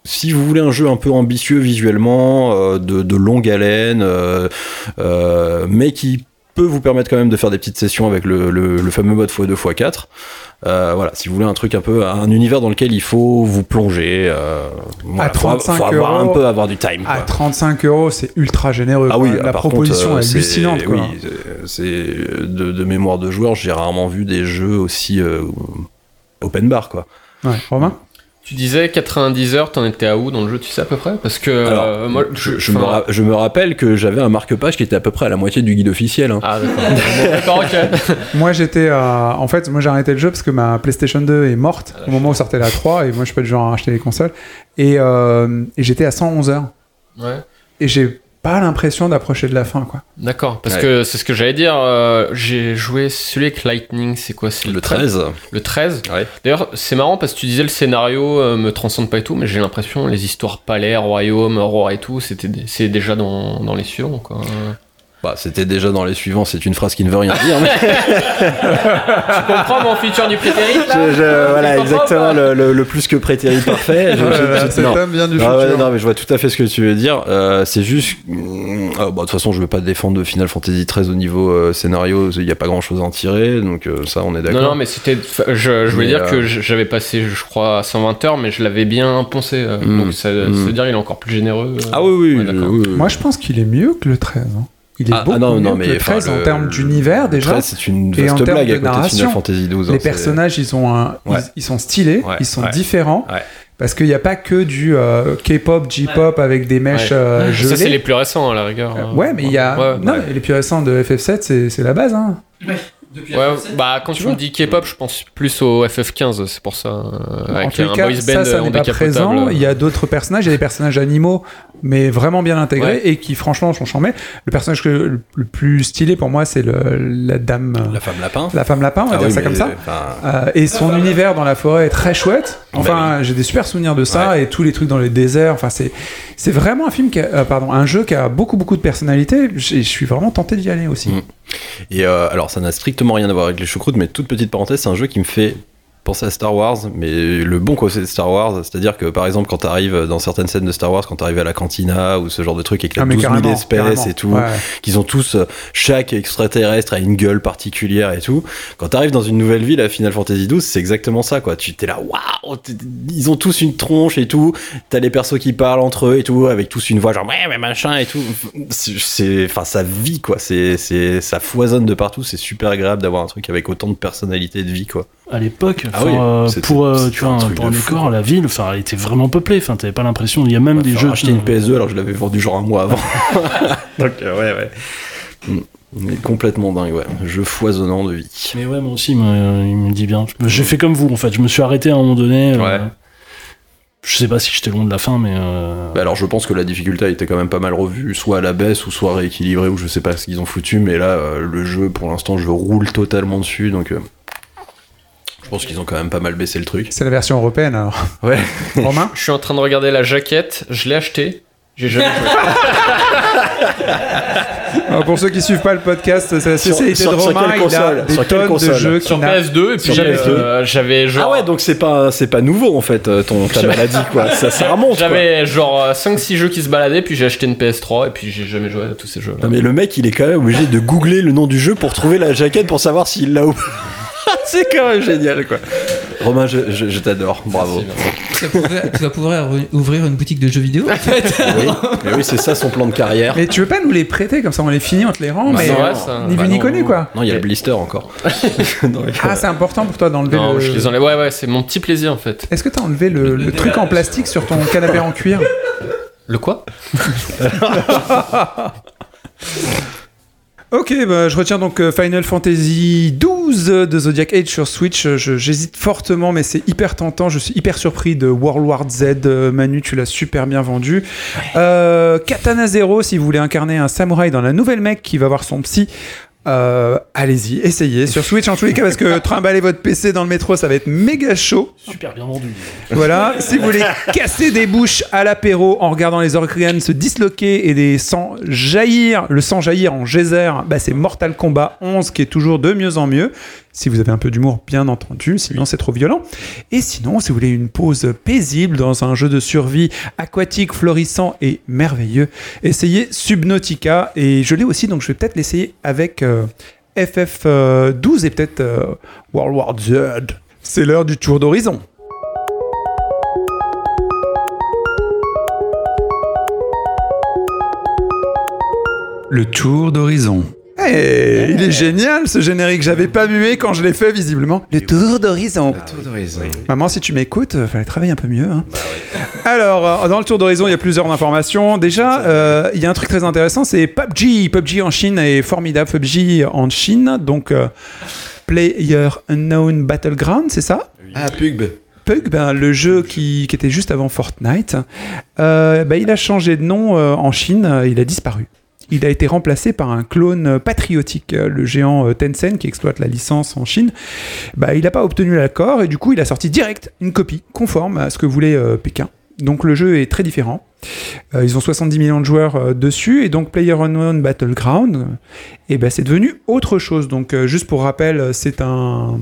Si vous voulez un jeu un peu ambitieux visuellement, euh, de, de longue haleine, euh, euh, mais qui peut vous permettre quand même de faire des petites sessions avec le, le- le fameux mode x2 x4. Euh, voilà, si vous voulez un truc un peu, un univers dans lequel il faut vous plonger, euh, voilà, faut- 35 faut, avoir euros, un peu avoir du time. À quoi. 35 euros, c'est ultra généreux. Ah oui, la par proposition contre, est hallucinante. Quoi. Oui, c'est- c'est de, de mémoire de joueur, j'ai rarement vu des jeux aussi euh, open bar quoi. Ouais. Romain? Tu disais 90 heures, t'en étais à où dans le jeu, tu sais à peu près? Parce que Alors, euh, moi, Je, je me je me rappelle que j'avais un marque-page qui était à peu près à la moitié du guide officiel. hein. Ah d'accord. Moi, j'étais à... En fait, moi, j'ai arrêté le jeu parce que ma PlayStation 2 est morte au moment où sortait la 3 et moi, je suis pas du genre à acheter les consoles. Et, euh, et j'étais à 111 heures. Ouais. Et j'ai pas l'impression d'approcher de la fin, quoi. D'accord, parce Ouais. que c'est ce que j'allais dire. euh, j'ai joué celui avec Lightning, c'est quoi C'est Le 13. Le 13 Ouais. D'ailleurs, c'est marrant parce que tu disais le scénario euh, me transcende pas et tout, mais j'ai l'impression les histoires palais, royaume, roi et tout, c'était c'est déjà dans, dans les suivants quoi. Bah, c'était déjà dans les suivants, c'est une phrase qui ne veut rien dire. mais- tu comprends mon futur du prétérite là Je- je- voilà, exactement, le, le- le plus que prétérit parfait. Je- cet homme vient du Ah ouais, futur. non, mais je vois tout à fait ce que tu veux dire. Euh, c'est juste. mm, ah, bah, de toute façon, je veux pas défendre Final Fantasy 13 au niveau euh, scénario. Il n'y a pas grand chose à en tirer. Donc, euh, ça, on est d'accord. Non, non, mais c'était. Je, je voulais Mais, dire euh, que j'avais passé, je crois, 120 heures, mais je l'avais bien poncé. euh, Mm. Donc ça, Mm. ça veut dire qu'il est encore plus généreux. euh. Ah oui, oui. Ouais, oui, oui. Moi, je pense qu'il est mieux que le 13. hein. Il est Ah, ah, beaucoup non, mieux non, que mais, le enfin, 13 en le- termes d'univers, déjà. 13, c'est une Et en vaste termes blague de à côté de narration, Final Fantasy 12. Les hein, c'est- personnages, ils, ont un, Ouais. ils, ils sont stylés, Ouais, ils sont ouais. différents. Ouais. Parce qu'il n'y a pas que du euh, K-pop, J-pop avec des mèches Ouais. euh, Ça, c'est gelées. les plus récents à la rigueur. Euh, ouais, mais il y a. Ouais, non, ouais. mais les plus récents de FF7, c'est c'est la base. Hein. Ouais, bah quand tu, me dis K-pop, je pense plus au FF15, c'est pour ça. euh, En avec tout un cas, boys band ça, ça en n'est pas présent. Il y a d'autres personnages, il y a des personnages animaux, mais vraiment bien intégrés Ouais. et qui, franchement, sont charmés. Le personnage que, le, le plus stylé pour moi, c'est le- la dame, euh, La femme lapin. la femme lapin, on va Ah dire oui, ça mais, comme ça. enfin, Euh, et son univers dans la forêt est très chouette. Enfin, j'ai des super souvenirs de ça et tous les trucs dans les déserts. Enfin, c'est c'est vraiment un film qui a, euh, pardon, un jeu qui a beaucoup beaucoup de personnalité. Je suis vraiment tenté d'y aller aussi. Mm. Et euh, alors, ça n'a strictement rien à voir avec les choucroutes, mais toute petite parenthèse, c'est un jeu qui me fait penser à Star Wars, mais le bon côté de Star Wars, c'est-à-dire que par exemple, quand t'arrives dans certaines scènes de Star Wars, quand t'arrives à la cantina ou ce genre de truc, et qu'il y a Ah, mais 12 000 carrément, espèces et tout, Ouais. qu'ils ont tous, euh, chaque extraterrestre a une gueule particulière et tout. Quand t'arrives dans une nouvelle ville à Final Fantasy XII, c'est exactement ça, quoi. Tu t'es là, waouh, ils ont tous une tronche et tout. T'as les persos qui parlent entre eux et tout, avec tous une voix genre ouais, mais machin et tout. C'est- enfin, ça vit, quoi. C'est, c'est, ça foisonne de partout. C'est super agréable d'avoir un truc avec autant de personnalité et de vie, quoi. À l'époque, Ah oui, euh, pour, euh, tu vois, pour quoi. la ville, enfin, elle était vraiment peuplée. Enfin, t'avais pas l'impression. Il y a même des jeux. acheter une PSE alors que je l'avais vendu genre un mois avant. Donc, euh, ouais, ouais. Mm. Mais complètement dingue, ouais. Jeu foisonnant de vie. Mais ouais, moi aussi, il me, il me dit bien. J'ai fait comme vous, en fait. Je me suis arrêté à un moment donné. euh, Ouais. je sais pas si j'étais loin de la fin, mais. euh, Bah alors je pense que la difficulté a été quand même pas mal revue, soit à la baisse ou soit rééquilibrée, ou je sais pas ce qu'ils ont foutu, mais là euh, le jeu pour l'instant je roule totalement dessus, donc euh, je pense qu'ils ont quand même pas mal baissé le truc. C'est la version européenne alors. Ouais. Romain Je suis en train de regarder la jaquette, je l'ai acheté. J'ai jamais joué. Alors, Pour ceux qui suivent pas le podcast, c'est la Sur- spécialité sur- de sur Romain. quelle il a console des Sur quelle tonnes de console jeux qui Sur n'a PS2 et puis euh, j'avais genre. Ah ouais, donc c'est pas c'est pas nouveau en fait euh, ton ta maladie quoi, ça, ça remonte. quoi. J'avais genre 5-6 jeux qui se baladaient, puis j'ai acheté une PS3 et puis j'ai jamais joué à tous ces jeux-là. Non mais le mec il est quand même obligé de googler le nom du jeu pour trouver la jaquette pour savoir s'il l'a ou pas. C'est quand même génial quoi. Romain, je, je- je t'adore, bravo. Tu vas pouvoir- tu vas pouvoir ouvrir une boutique de jeux vidéo en fait. Oui, mais oui c'est ça son plan de carrière. Mais tu veux pas nous les prêter comme ça on les finit, on te les rend, Bah, mais vrai, euh, ça. ni Bah vu ni non, connu non. quoi. Non, il y a le blister encore. Donc, Ah, c'est important pour toi d'enlever Non, le. je les enlève. Ouais, ouais, c'est mon petit plaisir en fait. Est-ce que t'as enlevé le, le truc en plastique sur ton canapé en cuir? Le quoi? Ok, bah, je retiens donc euh, Final Fantasy 12 de Zodiac Age sur Switch. Euh, J'hésite fortement, mais c'est hyper tentant. Je suis hyper surpris de World War Z. Euh, Manu, tu l'as super bien vendu. Euh, Katana Zero, si vous voulez incarner un samouraï dans la nouvelle mec qui va voir son psy. Euh, Allez-y, essayez sur Switch en tous les cas parce que trimballer votre PC dans le métro ça va être méga chaud. Super bien vendu. Voilà, si vous voulez casser des bouches à l'apéro en regardant les organes se disloquer et des sangs jaillir, le sang jaillir en geyser, bah c'est Mortal Kombat 11 qui est toujours de mieux en mieux. Si vous avez un peu d'humour, bien entendu, sinon c'est trop violent. Et sinon, si vous voulez une pause paisible dans un jeu de survie aquatique, florissant et merveilleux, essayez Subnautica. Et je l'ai aussi, donc je vais peut-être l'essayer avec euh, FF12 et peut-être euh, World War Z. C'est l'heure du tour d'horizon. Le tour d'horizon. Il est génial ce générique, j'avais pas mué quand je l'ai fait visiblement. Le tour d'horizon. Maman, si tu m'écoutes, euh, fallait travailler un peu mieux. hein. Alors, euh, dans le tour d'horizon, il y a plusieurs informations. Déjà, euh, il y a un truc très intéressant, c'est PUBG. PUBG en Chine est formidable. PUBG en Chine, donc euh, Player Unknown Battleground, c'est ça? Ah, Pugb. Pug, ben, le jeu qui, qui était juste avant Fortnite, euh, ben, il a changé de nom euh, en Chine, il a disparu. Il a été remplacé par un clone patriotique, euh, le géant euh, Tencent qui exploite la licence en Chine. Ben, il n'a pas obtenu l'accord et du coup il a sorti direct une copie conforme à ce que voulait euh, Pékin. Donc le jeu est très différent. Ils ont 70 millions de joueurs dessus et donc PlayerUnknown Battleground, euh, et ben c'est devenu autre chose. Donc juste pour rappel, c'est un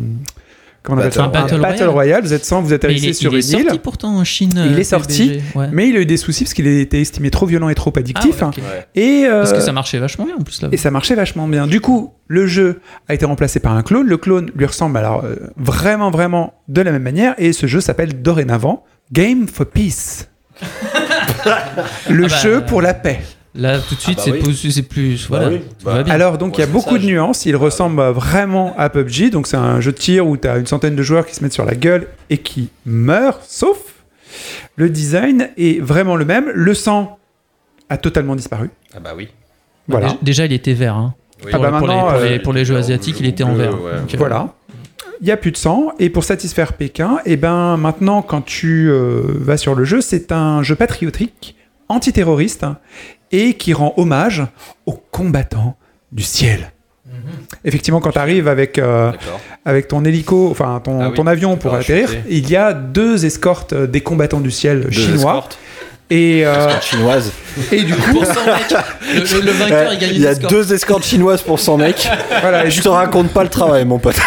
comment on appelle ça Un Battle Royale. Royale. Vous êtes 100, vous Mais il atterrissez est, sur il est une île. sorti pourtant en Chine. Il euh, est sorti, PUBG, ouais. Mais il a eu des soucis parce qu'il a été estimé trop violent et trop Ah, addictif. ouais, ok. Et, euh, Parce que ça marchait vachement bien en plus là. et ça marchait vachement bien. Du coup, le jeu a été remplacé par un clone. Le clone lui ressemble alors euh, vraiment, vraiment de la même manière. Et ce jeu s'appelle dorénavant Game for Peace. le Ah bah, jeu pour la paix. Là tout de suite bah c'est oui. plus, c'est plus voilà. oui. tout va bien. Alors donc il y a beaucoup de nuances, il ressemble vraiment à PUBG, donc c'est un jeu de tir où tu as une centaine de joueurs qui se mettent sur la gueule et qui meurent, sauf le design est vraiment le même, le sang a totalement disparu. Ah bah oui. Voilà. Déjà, déjà, il était vert. Hein. Ah bah pour, les, maintenant, pour, les, euh, pour les jeux asiatiques, il était en bleu, vert. ouais. Donc, euh, Voilà. Il n'y a plus de sang. Et pour satisfaire Pékin, et ben maintenant, quand tu euh, vas sur le jeu, c'est un jeu patriotique, antiterroriste, hein, et qui rend hommage aux combattants du ciel. Effectivement, quand tu arrives avec, euh, avec ton hélico, enfin ton, Ah oui, ton avion pour peux atterrir, il y a deux escortes euh, des combattants du ciel Deux chinois. escortes. Et, euh, chinoises. et du coup, Pour 100 mecs, le, le- le vainqueur, il gagne Il y a escorte. deux escortes chinoises pour 100 mecs. voilà, et Je te raconte pas le travail, mon pote.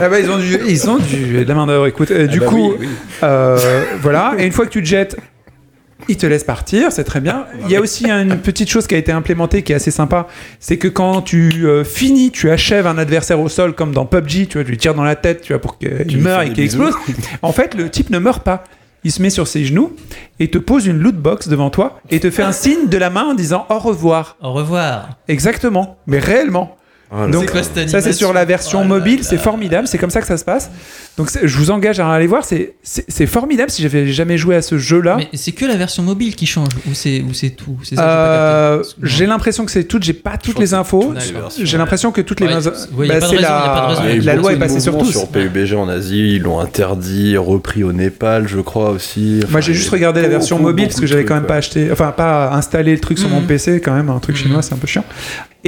Ah bah, ils ont du, ils ont du, de la main d'œuvre. Écoute, euh, du Ah bah coup, oui, oui. euh, voilà. Et une fois que tu te jettes, ils te laissent partir, c'est très bien. Il y a aussi une petite chose qui a été implémentée qui est assez sympa, c'est que quand tu euh, finis, tu achèves un adversaire au sol comme dans PUBG, tu vois, tu lui tires dans la tête, tu vois, pour qu'il meure et qu'il explose. En fait, le type ne meurt pas. Il se met sur ses genoux et te pose une loot box devant toi et te fait un signe de la main en disant au revoir. Au revoir. Exactement, mais réellement. Ah, Donc, quoi Ça, c'est sur la version Oh là mobile, c'est formidable, c'est comme ça que ça se passe. Donc, je vous engage à aller voir, c'est- formidable si j'avais jamais joué à ce jeu-là. Mais c'est que la version mobile qui change ou c'est ou c'est tout Euh, j'ai l'impression que c'est toutes, j'ai pas toutes les infos. J'ai l'impression que toutes les Ouais, mains- c'est- ouais, y a bah, pas de c'est raison, y a pas de raison. la, loi est passée sur tous. Sur PUBG en Asie, ils l'ont interdit, repris au Népal, je crois aussi. Moi, j'ai juste regardé la version mobile parce que j'avais quand même pas acheté, enfin pas installé le truc sur mon Mhm. PC quand même, un truc Mhm. chinois, c'est un peu chiant.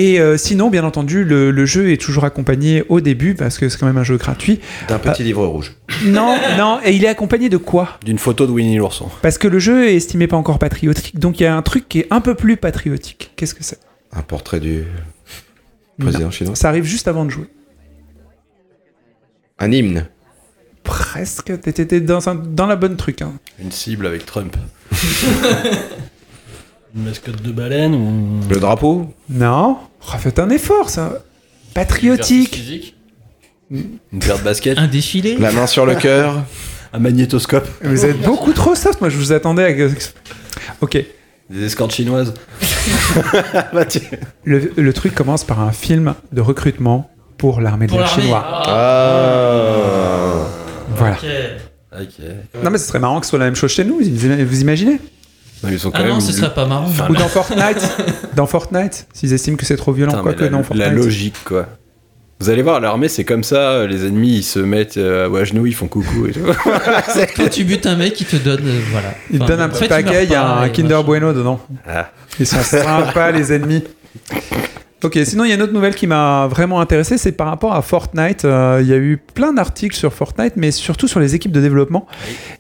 Et euh, sinon, bien entendu, le, le jeu est toujours accompagné au début parce que c'est quand même un jeu gratuit. D'un petit livre rouge. Non, non, et il est accompagné de quoi? D'une photo de Winnie l'ourson. Parce que le jeu est estimé pas encore patriotique, donc il y a un truc qui est un peu plus patriotique. Qu'est-ce que c'est? Un portrait du président chinois. Ça arrive juste avant de jouer. Un hymne. Presque, t'étais t'étais dans, un- dans la bonne truc. hein. Une cible avec Trump. Une mascotte de baleine ou. Le drapeau. Non, oh, faites un effort, ça. Patriotique. Une paire de baskets. un défilé La main sur le cœur. Un magnétoscope. Vous êtes beaucoup trop soft, moi je vous attendais à... Ok, Des escortes chinoises. Bah, le, le truc commence par un film de recrutement pour l'armée de l'air chinois. Ah. Voilà. Ok. Ok. Non mais ce serait marrant que ce soit la même chose chez nous, vous imaginez Non, ils sont quand Ah même. non, ce serait pas marrant. Ou dans Fortnite Dans Fortnite, s'ils estiment que c'est trop violent, Putain, quoi que la, dans la Fortnite. logique, quoi. Vous allez voir, l'armée, c'est comme ça. Les ennemis, ils se mettent euh, à genoux, ils font coucou et tout. Toi, tu butes un mec, il te donne. euh, voilà. Ils te Enfin, donnent un petit paquet, il y a un et Kinder machin. Bueno dedans. Ah. Ils sont sympas, les ennemis. Ok, sinon il y a une autre nouvelle qui m'a vraiment intéressé, c'est par rapport à Fortnite. Euh, Il y a eu plein d'articles sur Fortnite, mais surtout sur les équipes de développement.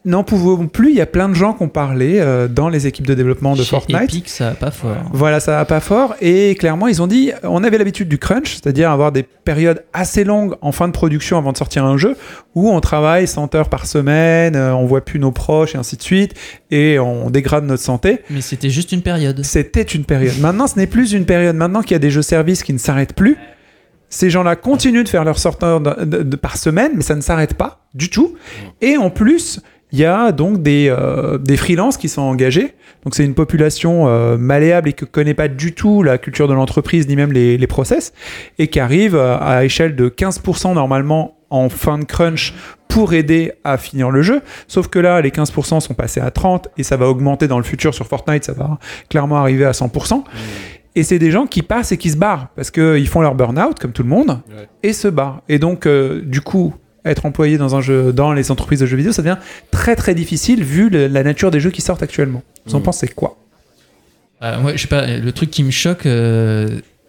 N'en pouvons plus, il y a plein de gens qui ont parlé euh, dans les équipes de développement de Chez Fortnite. Epic, ça va pas fort. Voilà, ça va pas fort. Et clairement, ils ont dit, on avait l'habitude du crunch, c'est-à-dire avoir des périodes assez longues en fin de production avant de sortir un jeu, où on travaille 100 heures par semaine, euh, on voit plus nos proches et ainsi de suite, et on dégrade notre santé. Mais c'était juste une période. C'était une période. Maintenant, ce n'est plus une période. Maintenant qu'il y a des jeux-services qui ne s'arrêtent plus, ces gens-là continuent de faire leur de- par semaine, mais ça ne s'arrête pas du tout. Et en plus, il y a donc des, euh, des freelances qui sont engagés. Donc c'est une population euh, malléable et qui ne connaît pas du tout la culture de l'entreprise ni même les, les process et qui arrive euh, à échelle de 15% normalement en fin de crunch pour aider à finir le jeu. Sauf que là, les 15% sont passés à 30 et ça va augmenter dans le futur sur Fortnite, ça va clairement arriver à 100%. Et c'est des gens qui passent et qui se barrent parce qu'ils font leur burn-out comme tout le monde Ouais. et se barrent. Et donc, euh, du coup, être employé dans un jeu, dans les entreprises de jeux vidéo, ça devient très très difficile vu le- la nature des jeux qui sortent actuellement. Vous en Mm. pensez quoi? Euh, moi, je sais pas, le truc qui me choque, euh,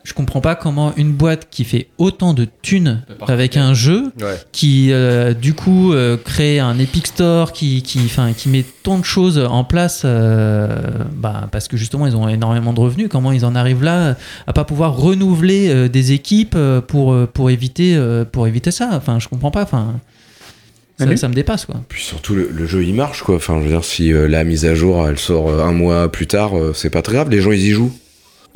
je comprends pas comment une boîte qui fait autant de thunes avec un jeu, Ouais. qui euh, du coup euh, crée un Epic Store, qui, qui, enfin, qui met tant de choses en place, euh, bah, parce que justement ils ont énormément de revenus, comment ils en arrivent là à pas pouvoir renouveler euh, des équipes pour, pour, éviter, euh, pour éviter ça? Enfin, je comprends pas. Enfin, ça, ça me dépasse quoi. Puis surtout, le, le jeu il marche quoi. Enfin, je veux dire, si euh, la mise à jour elle sort euh, un mois plus tard, euh, c'est pas très grave. Les gens ils y jouent.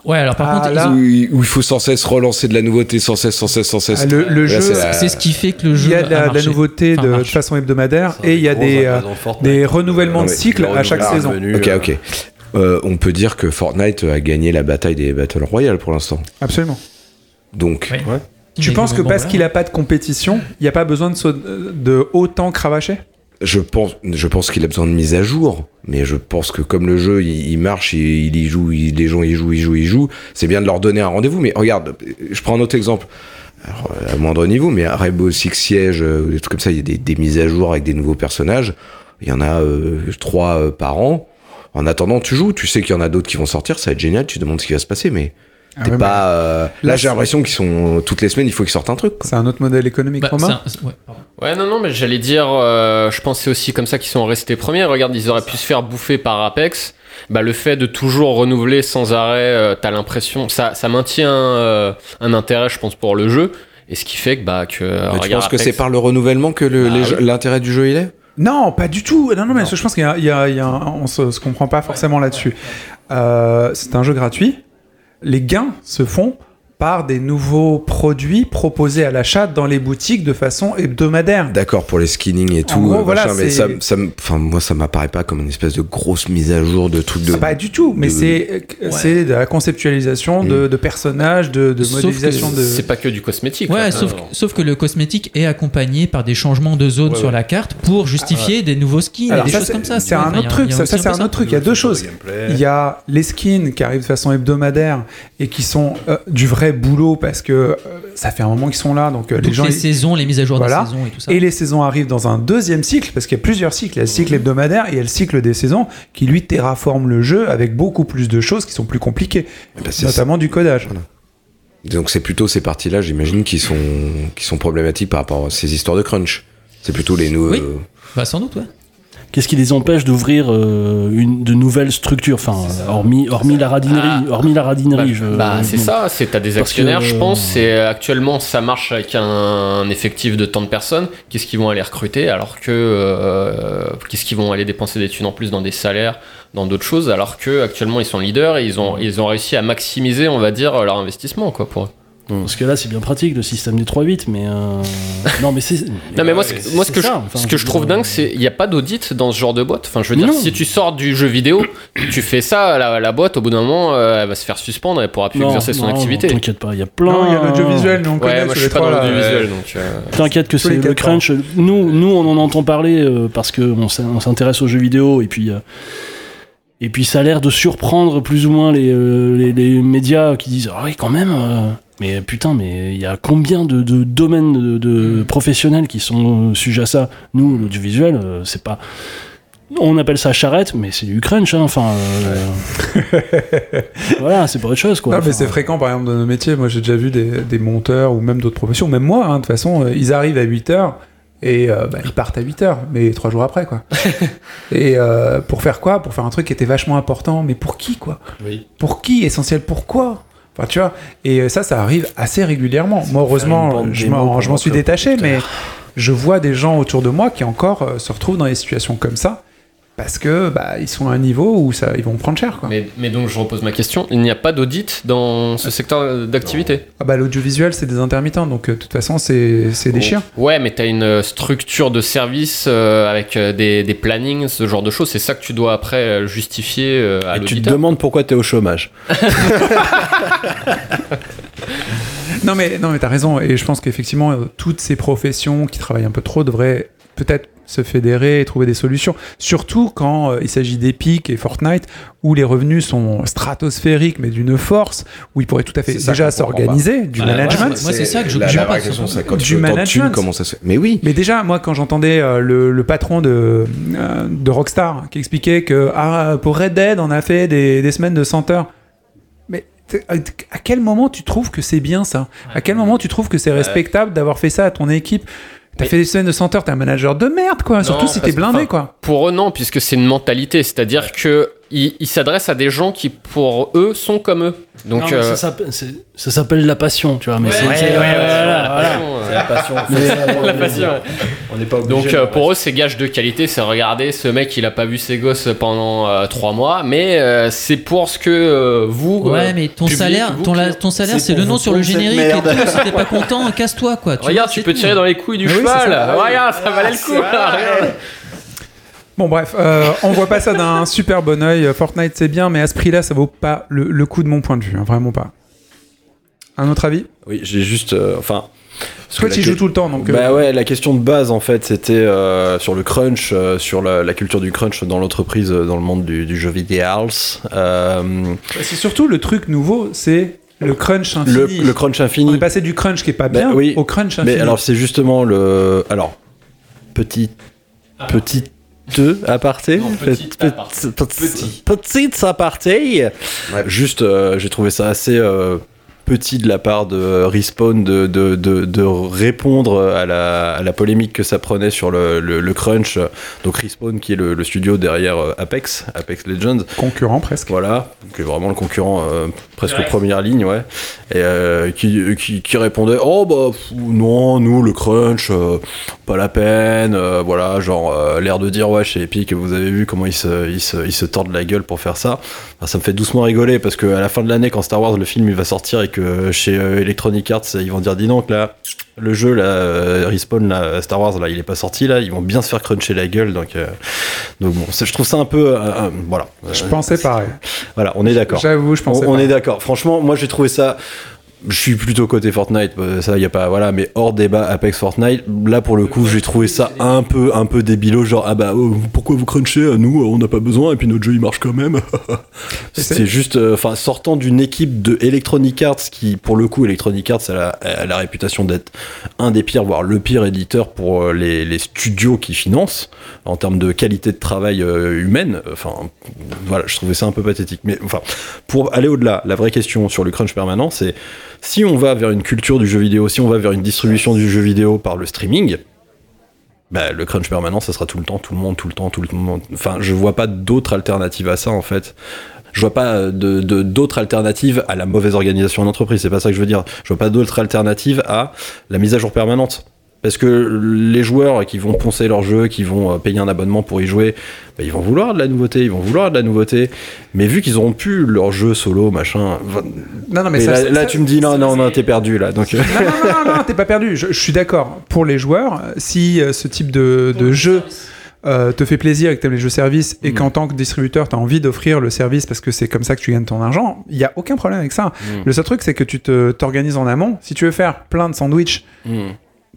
Ouais, alors par Ah, contre, là- ont- Où, il où il faut sans cesse relancer de la nouveauté, sans cesse, sans cesse, sans cesse. Ah, Le, le Là, jeu, c'est la- c'est ce qui fait que le il jeu y a de la, a de la marché. nouveauté Enfin, de, façon hebdomadaire et il y a des, euh, des renouvellements Non, de mais cycle Le à chaque saison. venu, Ok, euh, ok. Euh, on peut dire que Fortnite a gagné la bataille des Battle Royale pour l'instant. Absolument. Donc, Ouais. Tu penses que parce qu'il a pas de compétition, il n'y a pas besoin de, de autant cravacher? Je pense, je pense qu'il a besoin de mise à jour, mais je pense que comme le jeu il, il marche, il, il y joue, il- les gens y jouent, ils jouent, ils jouent, c'est bien de leur donner un rendez-vous. Mais regarde, je prends un autre exemple. Alors, à moindre niveau, mais à Rainbow Six Siege, euh, des trucs comme ça, il y a des, mises à jour avec des nouveaux personnages. Il y en a euh, trois euh, par an. En attendant, tu joues, tu sais qu'il y en a d'autres qui vont sortir, ça va être génial, tu demandes ce qui va se passer, mais Ah ouais, pas. euh, Là, Là, j'ai l'impression qu'ils sont toutes les semaines, il faut qu'ils sortent un truc. C'est un autre modèle économique, Bah, Romain c'est un- ouais, non, non, mais j'allais dire, euh, je pense que c'est aussi comme ça qu'ils sont restés premiers. Regarde, ils auraient pu se faire bouffer par Apex. Bah, le fait de toujours renouveler sans arrêt, euh, t'as l'impression, ça, ça maintient euh, un intérêt, je pense, pour le jeu. Et ce qui fait que, bah, que. Mais tu penses que c'est par le renouvellement que le- Bah oui. l'intérêt du jeu il est? Non, pas du tout. Non, non, mais je pense qu'il y a, il y a- il y a un- on se, se comprend pas forcément là-dessus. Euh, c'est un jeu gratuit. Les gains se font par des nouveaux produits proposés à l'achat dans les boutiques de façon hebdomadaire. D'accord pour les skinning et En tout, gros, euh, voilà, machin, mais ça, ça, me- enfin moi ça m'apparaît pas comme une espèce de grosse mise à jour de trucs de. Pas du tout, mais de- c'est c'est de la conceptualisation de, de personnages, de, de Sauf modélisation de. C'est pas que du cosmétique. Ouais, là. sauf, que le cosmétique est accompagné par des changements de zone Ouais, sur ouais. la carte pour justifier des nouveaux skins Alors et des ça, choses c'est- comme ça. c'est un autre truc. il y a Ça, c'est un autre truc. Il y a deux choses. Il y a les skins qui arrivent de façon hebdomadaire et qui sont euh, du vrai boulot parce que euh, ça fait un moment qu'ils sont là, donc euh, les Toutes gens. les ils- saisons, les mises à jour Voilà. des saisons et tout ça. Et les saisons arrivent dans un deuxième cycle, parce qu'il y a plusieurs cycles. Il y a le cycle hebdomadaire et il y a le cycle des saisons qui, lui, terraforme le jeu avec beaucoup plus de choses qui sont plus compliquées, Eh ben, c'est- notamment du codage. Donc c'est plutôt ces parties-là, j'imagine, qui sont qui sont problématiques par rapport à ces histoires de crunch. C'est plutôt les nouveaux. Oui. Bah, sans doute, ouais. Qu'est-ce qui les empêche d'ouvrir euh, une de nouvelles structures? Enfin, euh, hormis, hormis la radinerie, Ah. hormis la radinerie. Bah, je- bah, c'est ça, c'est t'as des actionnaires, que- je pense. C'est actuellement ça marche avec un, un effectif de tant de personnes. Qu'est-ce qu'ils vont aller recruter alors que euh, qu'est-ce qu'ils vont aller dépenser des thunes en plus dans des salaires, dans d'autres choses, alors que actuellement ils sont leaders et ils ont ils ont réussi à maximiser, on va dire, leur investissement quoi pour eux. Parce que là, c'est bien pratique le système des 3-8, mais. euh, non, mais c'est. Non mais moi, ce, c'est- moi ce que, je, ça, enfin, ce que je veux trouve dingue, c'est il n'y a pas d'audit dans ce genre de boîte. Enfin, je veux Mais dire, non. si tu sors du jeu vidéo, tu fais ça, la, la boîte, au bout d'un moment, euh, elle va se faire suspendre et elle pourra plus non, exercer son non, activité. non, T'inquiète pas, il y a plein. Non, il y a l'audiovisuel, nous on connaît Ouais, moi je suis pas dans l'audiovisuel, donc. euh, T'inquiète que c'est le crunch. Nous, nous, on en entend parler euh, parce que on s'in- on s'intéresse aux jeux vidéo et puis. euh, et puis ça a l'air de surprendre plus ou moins les, euh, les, les médias qui disent ah oui quand même euh, mais putain mais il y a combien de, de domaines de, de professionnels qui sont sujets à ça? Nous l'audiovisuel euh, c'est pas on appelle ça charrette mais c'est du crunch hein, enfin euh, voilà c'est pas autre chose quoi. Non, mais Enfin, c'est fréquent, par exemple, dans nos métiers. Moi, j'ai déjà vu des, des monteurs ou même d'autres professions, même moi, hein, de toute façon, euh, ils arrivent à 8 heures et euh, bah, ils partent à 8 heures, mais trois jours après, quoi. et euh, pour faire quoi? Pour faire un truc qui était vachement important, mais pour qui, quoi? Oui. Pour qui Essentiel? Pourquoi? Enfin, tu vois, et euh, ça, ça arrive assez régulièrement. Moi, heureusement, bande je m'en suis détaché, mais je vois des gens autour de moi qui encore euh, se retrouvent dans des situations comme ça parce que bah, ils sont à un niveau où ça, ils vont prendre cher, quoi. Mais, mais donc je repose ma question, il n'y a pas d'audit dans ce secteur d'activité? Ah bah, l'audiovisuel, c'est des intermittents, donc euh, de toute façon, c'est c'est des chiens. Ouais, mais t'as une euh, structure de service euh, avec euh, des, des plannings, ce genre de choses, c'est ça que tu dois après euh, justifier euh, à Et tu te demandes pourquoi t'es au chômage. Non mais, non mais t'as raison, et je pense qu'effectivement, euh, toutes ces professions qui travaillent un peu trop devraient peut-être se fédérer et trouver des solutions. Surtout quand euh, il s'agit d'Epic et Fortnite, où les revenus sont stratosphériques, mais d'une force, où ils pourraient tout à fait déjà s'organiser, du Bah, management. Moi, c'est ça que je la, comprends la pas, quand Du thunes, management. comment ça se fait? Mais oui. Mais déjà, moi, quand j'entendais euh, le, le patron de, euh, de Rockstar qui expliquait que ah, pour Red Dead, on a fait des, des semaines de 100 heures. Mais à quel moment tu trouves que c'est bien ça? À quel moment tu trouves que c'est respectable d'avoir fait ça à ton équipe? T'as Mais- fait des semaines de 100 heures, t'es un manager de merde, quoi. Surtout si t'es blindé, quoi. Pour eux, non, puisque c'est une mentalité, c'est-à-dire que ils ils s'adressent à des gens qui, pour eux, sont comme eux. Donc, non, euh, ça s'appelle- la passion tu vois mais ouais, c'est- ouais, ouais, voilà, la voilà. passion, la passion. Mais, la passion. On n'est pas obligé. Donc euh, pour eux, c'est gage de qualité. C'est regarder ce mec, il a pas vu ses gosses pendant euh, trois mois, mais euh, c'est pour ce que euh, vous. Ouais, euh, mais ton public, salaire, vous, ton, la- client. ton salaire, C'est le nom sur le générique et tout. Si t'es pas content, casse-toi, quoi. Tu Regarde, vois, tu peux tout. tirer dans les couilles du cheval. Regarde, ça valait le coup. Bon, bref, euh, on voit pas ça d'un super bon oeil. Fortnite, c'est bien, mais à ce prix-là, ça vaut pas le, le coup de mon point de vue. hein, vraiment pas. Un autre avis? Oui, j'ai juste. euh, enfin. Toi, que tu la joues que- tout le temps, donc. euh, Bah ouais, la question de base en fait, c'était euh, sur le crunch, euh, sur la, la culture du crunch dans l'entreprise, dans le monde du, du jeu vidéo. Euh, C'est surtout le truc nouveau, c'est le crunch infini. le crunch On infini. est passé du crunch qui est pas Bah bien oui, au crunch infini. Mais alors c'est justement le, alors petit, petit. Deux aparté, Non, petite Pe- aparté. pe- pe- petite aparté. Juste, euh, j'ai trouvé ça assez euh, petit de la part de Respawn de, de, de, de répondre à la, à la polémique que ça prenait sur le, le, le crunch. Donc Respawn qui est le, le studio derrière euh, Apex, Apex Legends. concurrent presque. Voilà, qui est vraiment le concurrent euh, presque première ligne, ouais. Et euh, qui, qui, qui répondait Oh bah pff, non, nous le crunch, euh, pas la peine, euh, voilà, genre euh, l'air de dire Ouais, chez Epic, vous avez vu comment ils se, ils, se, ils se tordent la gueule pour faire ça. Enfin, ça me fait doucement rigoler parce que à la fin de l'année, quand Star Wars le film il va sortir et que chez euh, Electronic Arts ils vont dire Dis donc là, le jeu là, euh, Respawn là, Star Wars là, il est pas sorti là, ils vont bien se faire cruncher la gueule donc, euh, donc bon, je trouve ça un peu. euh, euh, voilà. Je Euh, pensais pareil. Voilà, on est d'accord. J'avoue, je On, pensais on pareil. est d'accord. Franchement, moi j'ai trouvé ça. Je suis plutôt côté Fortnite, euh, ça y a pas voilà, mais hors débat Apex Fortnite, là pour le coup j'ai trouvé ça un peu un peu débilo, genre ah bah oh, pourquoi vous crunchez, nous on n'a pas besoin et puis notre jeu il marche quand même. c'est- juste, euh, enfin sortant d'une équipe de Electronic Arts qui pour le coup Electronic Arts elle a, elle a la réputation d'être un des pires, voire le pire éditeur pour euh, les, les studios qui financent en termes de qualité de travail euh, humaine. Enfin voilà, je trouvais ça un peu pathétique. Mais enfin, pour aller au-delà, la vraie question sur le crunch permanent, c'est si on va vers une culture du jeu vidéo, si on va vers une distribution du jeu vidéo par le streaming, bah, le crunch permanent, ça sera tout le temps, tout le monde, tout le temps, tout le monde. Enfin, je vois pas d'autre alternative à ça, en fait. Je vois pas de de- d'autre alternative à la mauvaise organisation en entreprise. C'est pas ça que je veux dire. Je vois pas d'autre alternative à la mise à jour permanente. Parce que les joueurs qui vont poncer leur jeu, qui vont euh, payer un abonnement pour y jouer, bah, ils vont vouloir de la nouveauté, ils vont vouloir de la nouveauté. Mais vu qu'ils auront pu leur jeu solo, machin. Non, non, mais, Mais ça- là, ça- là, ça- tu me dis non, non, non, t'es perdu là. Donc, Non, non, non, t'es pas perdu. Je, je suis d'accord. Pour les joueurs, si euh, ce type de, de jeu euh, te fait plaisir et que t'aimes les jeux services et Mm. qu'en tant que distributeur, t'as envie d'offrir le service parce que c'est comme ça que tu gagnes ton argent, il y a aucun problème avec ça. Mm. Le seul truc, c'est que tu t'organises en amont. Si tu veux faire plein de sandwichs hmm,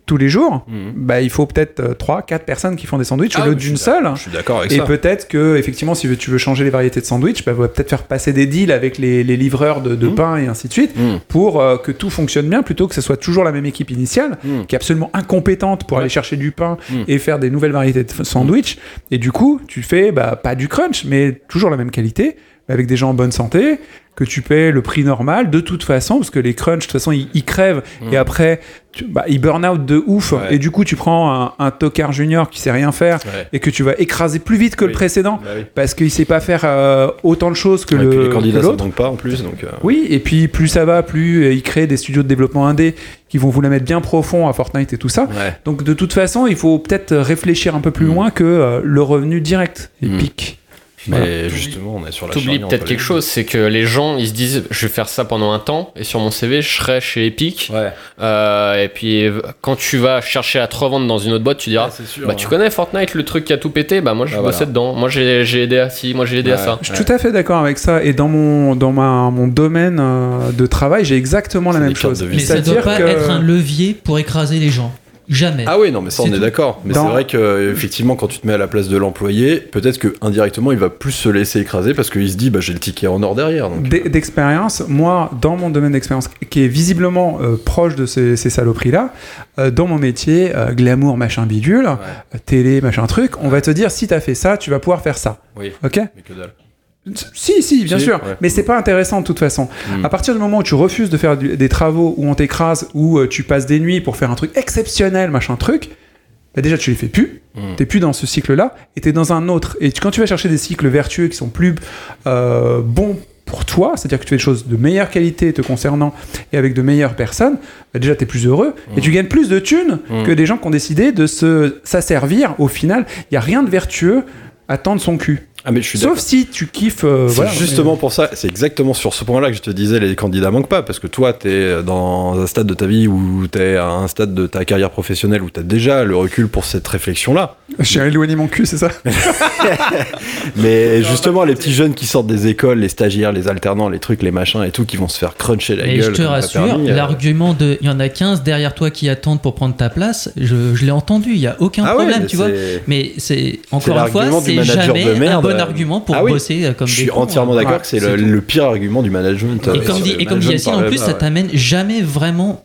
tous les jours, hmm. bah, il faut peut-être 3, 4 personnes qui font des sandwichs Ah au lieu d'une seule. je suis d'accord avec Et ça. peut-être que, effectivement, si tu veux changer les variétés de sandwich, bah, va peut-être faire passer des deals avec les, les livreurs de, de Mm. pain et ainsi de suite Hmm, pour euh, que tout fonctionne bien plutôt que ce soit toujours la même équipe initiale qui est absolument incompétente pour Ouais. aller chercher du pain et faire des nouvelles variétés de f- sandwich. Et du coup, tu fais bah, pas du crunch, mais toujours la même qualité, mais avec des gens en bonne santé, que tu paies le prix normal de toute façon, parce que les crunch, de toute façon, ils, ils crèvent Mm. et après, tu- bah, ils burn out de ouf. Ouais. Et du coup, tu prends un, un tocard junior qui sait rien faire Ouais. et que tu vas écraser plus vite que le précédent Bah oui. parce qu'il sait pas faire euh, autant de choses que Ouais, le puis les candidats manque pas en plus donc euh, Oui, et puis plus ça va, plus euh, ils créent des studios de développement indé qui vont vous la mettre bien profond à Fortnite et tout ça. Donc de toute façon, il faut peut-être réfléchir un peu plus Mm. loin que euh, le revenu direct, Mm. Epic. Mais Voilà. justement on est sur la T'oublies peut-être quelque chose, c'est que les gens ils se disent je vais faire ça pendant un temps et sur mon CV je serai chez Epic. ouais Euh, et puis euh, quand tu vas chercher à te revendre dans une autre boîte, tu diras Ah, c'est sûr bah tu connais Fortnite, le truc qui a tout pété, bah moi je Ah, bossais voilà. dedans. Moi j'ai aidé à ci, moi j'ai aidé à Ouais. ça. Je suis tout à fait d'accord avec ça. Et dans mon, dans ma, mon domaine euh, de travail, j'ai exactement la même chose. de Mais ça doit C'est-à-dire pas que- être un levier pour écraser les gens. Jamais. Ah oui, non, mais ça, on C'est est d'accord. Mais Dans- c'est vrai que, effectivement, quand tu te mets à la place de l'employé, peut-être que indirectement, il va plus se laisser écraser parce qu'il se dit, bah, j'ai le ticket en or derrière. D'expérience, moi, dans mon domaine d'expérience, qui est visiblement euh, proche de ces, ces saloperies-là, euh, dans mon métier, euh, glamour, machin bidule, télé, machin truc, on va te dire si t'as fait ça, tu vas pouvoir faire ça. Oui. Ok? Mais que dalle. Si, si, bien Si, sûr. ouais. Mais c'est pas intéressant de toute façon. Mm. À partir du moment où tu refuses de faire du- des travaux où on t'écrase, où euh, tu passes des nuits pour faire un truc exceptionnel, machin truc, bah déjà tu les fais plus. Mm. T'es plus dans ce cycle-là et t'es dans un autre. Et tu- quand tu vas chercher des cycles vertueux qui sont plus euh, bons pour toi, c'est-à-dire que tu fais des choses de meilleure qualité te concernant et avec de meilleures personnes, bah déjà t'es plus heureux et tu gagnes plus de thunes Mm. que des gens qui ont décidé de se s'asservir. Au final, il y a rien de vertueux à tendre son cul. Ah, mais je suis Sauf si tu kiffes. euh, C'est voilà, justement pour ça, c'est exactement sur ce point-là que je te disais les candidats manquent pas, parce que toi, t'es dans un stade de ta vie où t'es à un stade de ta carrière professionnelle où t'as déjà le recul pour cette réflexion-là. mais- J'ai éloigné mon cul, c'est ça? Mais justement, les petits jeunes qui sortent des écoles, les stagiaires, les alternants, les trucs, les machins et tout, qui vont se faire cruncher la Et gueule. je te rassure, euh, l'argument de il y en a 15 derrière toi qui attendent pour prendre ta place, je, je l'ai entendu, il n'y a aucun Ah problème, mais tu vois. Mais c'est encore une fois, c'est manager jamais de merde. un bon argument pour Ah oui. bosser euh, comme Je suis cons, entièrement hein. d'accord Ouais, que c'est le, pire argument du management. Et euh, comme dit, et comme dit Yacine, en plus, ça t'amène jamais vraiment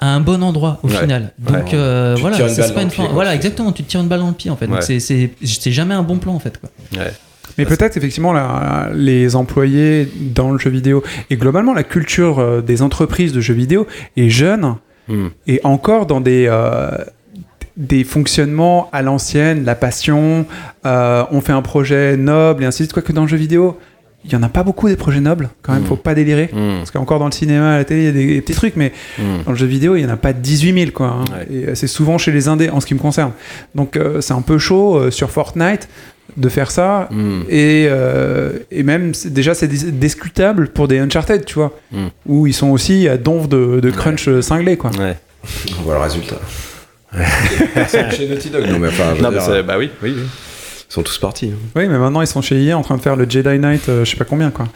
à un bon endroit au Ouais. final. Donc Ouais. euh, Tu te voilà, tires une ça, balle c'est pas une fin-. Voilà, exactement, tu te tires une balle dans le pied en fait. Ouais. Donc c'est- c'est c'est jamais un bon plan en fait. Quoi. Mais peut-être effectivement la- les employés dans le jeu vidéo et globalement la culture euh, des entreprises de jeux vidéo est jeune Hmm. et encore dans des euh, des fonctionnements à l'ancienne, la passion, euh, on fait un projet noble et ainsi de suite. Quoi que dans le jeu vidéo, il y en a pas beaucoup des projets nobles. Quand même, Mm. faut pas délirer. Hmm. Parce qu'encore dans le cinéma, à la télé, il y a des, des petits trucs, mais Hmm. dans le jeu vidéo, il n'y en a pas 18 000, quoi. hein. Ouais. Et euh, c'est souvent chez les indés, en ce qui me concerne. Donc, euh, c'est un peu chaud euh, sur Fortnite de faire ça. Hmm. Et, euh, et même, déjà, c'est dis- discutable pour des Uncharted, tu vois, Mm. où ils sont aussi à donf de, de crunch cinglé, quoi. Ouais. On voit le résultat. C'est chez Naughty Dog. Non, mais enfin, je veux Non, mais dire, c'est- bah oui, oui, oui. ils sont tous partis. hein. Oui, mais maintenant, ils sont chez EA en train de faire le Jedi Knight, euh, je sais pas combien, quoi.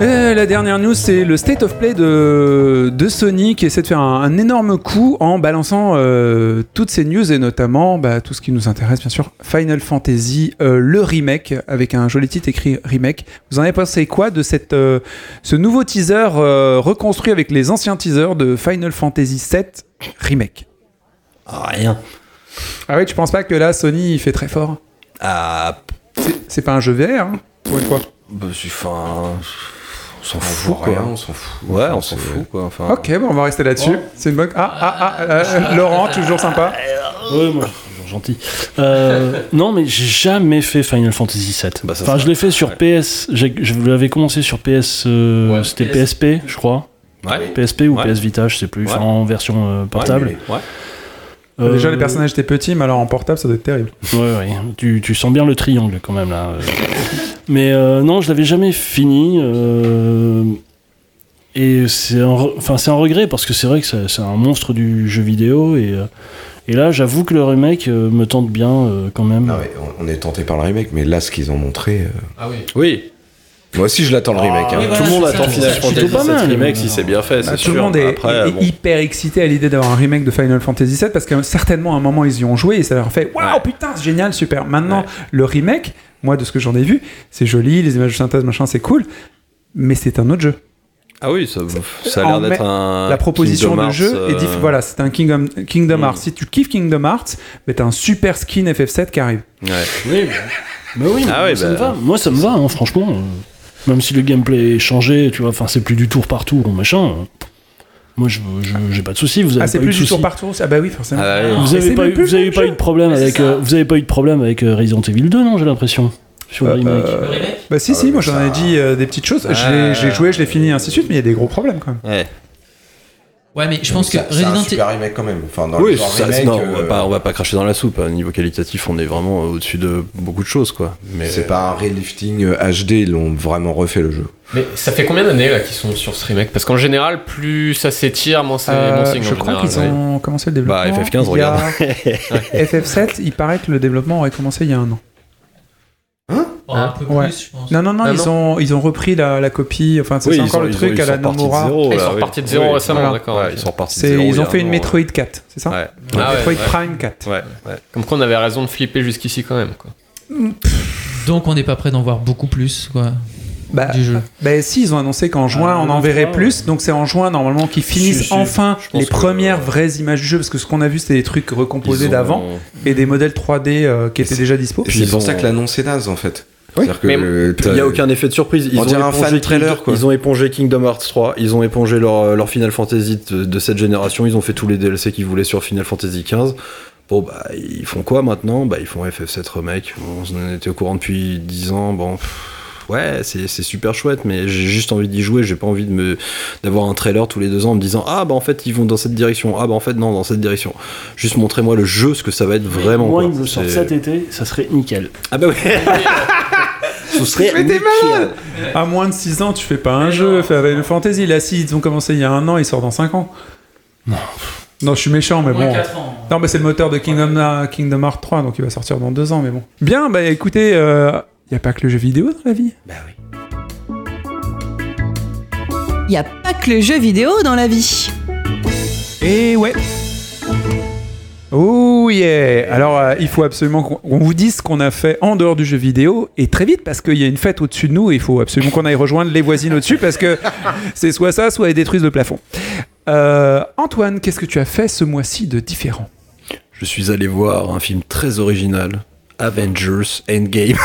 Et la dernière news, c'est le State of Play de, de Sony qui essaie de faire un, un énorme coup en balançant euh, toutes ces news et notamment bah, tout ce qui nous intéresse, bien sûr, Final Fantasy, euh, le remake, avec un joli titre écrit remake. Vous en avez pensé quoi de cette, euh, ce nouveau teaser reconstruit avec les anciens teasers de Final Fantasy VII remake? Ah, rien. Ah ouais, tu penses pas que là, Sony, il fait très fort? Ah, C'est- pas un jeu VR, hein, pour une fois bah, c'est- enfin, on s'en fout, quoi. rien, on s'en fout. Ouais, on s'en fout, quoi. Enfin, Ok, bon, on va rester là-dessus. C'est une bonne... Ah, ah, ah, euh, Laurent, toujours sympa. Ouais, moi, je suis toujours gentil. Euh, non, mais j'ai jamais fait Final Fantasy VII. Bah, enfin, je l'ai fait sur ouais. PS. Je l'avais commencé sur PS. euh, Ouais, C'était PS. PSP, je crois. Ouais. PSP ou Ouais. PS Vita, je sais plus. Enfin, en version euh, portable. Ouais. Euh, Déjà, les personnages étaient petits, mais alors en portable, ça doit être terrible. Ouais, ouais. Tu, tu sens bien le triangle quand même là. Mais euh, non, je l'avais jamais fini. euh, Et c'est un, enfin, c'est un regret parce que c'est vrai que c'est c'est un monstre du jeu vidéo. Et, euh, et là, j'avoue que le remake euh, me tente bien euh, quand même. Ah ouais, on est tenté par le remake, mais là, ce qu'ils ont montré. euh, Ah oui. Oui, Moi aussi, je l'attends le remake. hein. oui, voilà, tout le monde attend. Final C'est Fantasy VII mal. remake si c'est bien fait, c'est Ah, sûr. tout le monde est, Après, est bon. hyper excité à l'idée d'avoir un remake de Final Fantasy VII parce que certainement à un moment ils y ont joué et ça leur fait waouh Ouais. putain c'est génial super. Maintenant Ouais. le remake, moi de ce que j'en ai vu, c'est joli, les images de synthèse machin c'est cool, mais c'est un autre jeu. Ah oui, ça, ça a l'air d'être un. La proposition Kingdom de Hearts, jeu est euh, diff- voilà c'est un Kingdom, Kingdom Mm. Hearts. Si tu kiffes Kingdom Hearts, bah, t'as un super skin FF7 qui arrive. Ouais. Oui, bah, bah oui, Ah ça bah. me va. Moi, ça me va, hein, franchement. euh, Même si le gameplay est changé, tu vois, enfin, c'est plus du tour par tour ou machin. Moi, je j'ai pas de soucis. Vous avez Ah c'est plus du soucis. tour par tour. Ah bah oui forcément. Ah ouais. Vous Mais avez c'est pas, eu, vous avez pas eu de problème avec, euh, vous avez pas eu de problème avec euh, Resident Evil 2, non J'ai l'impression. Sur le remake. Euh, bah si si ouais, moi mais j'en ai dit euh, des petites choses. Je l'ai joué, je l'ai fini ainsi de suite, mais il y a des gros problèmes quand même. Ouais. Mais je pense que Ça- c'est un Resident super remake quand même. Enfin, dans Oui, le genre ça, remake, non, on va euh, pas, on va pas cracher dans la soupe. À niveau qualitatif, on est vraiment au-dessus de beaucoup de choses, quoi. Mais c'est pas un relifting euh, HD, ils l'ont vraiment refait le jeu. Mais ça fait combien d'années là qu'ils sont sur ce remake? Parce qu'en général, plus ça s'étire, moins c'est Euh, signe. je crois qu'ils ouais. ont commencé le développement. Bah, FF15, il y a- regarde. FF7, il paraît que le développement aurait commencé il y a un an. Oh, un peu Ouais. plus, je pense. Non, non, non, Ah, ils, non. Ont, ils ont repris la, la copie. Enfin, c'est Oui, c'est ils encore sont- le ils truc ont- ils à la sont Nomura. zéro, Ah, ils là, sont oui. repartis de zéro Oui, récemment, voilà. d'accord. Ouais, ils sont repartis de C'est- zéro. Ils ont fait un une Metroid 4, c'est ça Ouais. Ah Metroid ouais. Prime 4. Ouais, ouais. Comme quoi on avait raison de flipper jusqu'ici quand même. Quoi. Donc on n'est pas prêt d'en voir beaucoup plus, quoi, Bah, du jeu. bah, si, ils ont annoncé qu'en juin, Ah, on en verrait 3, plus. Donc c'est en juin, normalement, qu'ils finissent Si, si, enfin les que- premières vraies images du jeu. Parce que ce qu'on a vu, c'était des trucs recomposés ont- d'avant et des modèles 3D euh, qui étaient déjà dispo. Et c'est pour ont- ça que l'annonce est naze en fait. C'est-à-dire que Mais le- Il n'y a aucun effet de surprise. Ils On ont, dirait un épongé fan trailer, Kingdom- quoi. ils ont épongé Kingdom Hearts 3, ils ont épongé leur, leur Final Fantasy de, de cette génération, ils ont fait tous les DLC qu'ils voulaient sur Final Fantasy 15. Bon, bah, ils font quoi maintenant? Bah, ils font FF7 Remake. Bon, on en était au courant depuis 10 ans. Bon, pff, ouais, c'est c'est super chouette, mais j'ai juste envie d'y jouer. J'ai pas envie de me d'avoir un trailer tous les deux ans en me disant Ah, bah, en fait, ils vont dans cette direction. Ah, bah, en fait, non, dans cette direction. Juste montrez-moi le jeu, ce que ça va être vraiment. Moi, quoi. il me le sort C'est- cet été, ça serait nickel. Ah, bah, ouais. Ce serait. Mais malade À moins de 6 ans, tu fais pas un jeu. Fais Final Fantasy. Là, si ils ont commencé il y a un an, il sort dans 5 ans. Non. Non, je suis méchant, mais bon. Non, mais c'est le moteur de Kingdom, Kingdom Hearts 3, donc il va sortir dans 2 ans, mais bon. Bien, bah écoutez, il n'y a pas que le jeu vidéo dans la vie. Bah oui. Il n'y a pas que le jeu vidéo dans la vie. Et ouais. Oh yeah Alors, euh, il faut absolument qu'on qu'on vous dise ce qu'on a fait en dehors du jeu vidéo, et très vite, parce qu'il y a une fête au-dessus de nous, et il faut absolument qu'on aille rejoindre les voisines au-dessus, parce que c'est soit ça, soit elles détruisent le plafond. Euh, Antoine, qu'est-ce que tu as fait ce mois-ci de différent? Je suis allé voir un film très original, Avengers Endgame,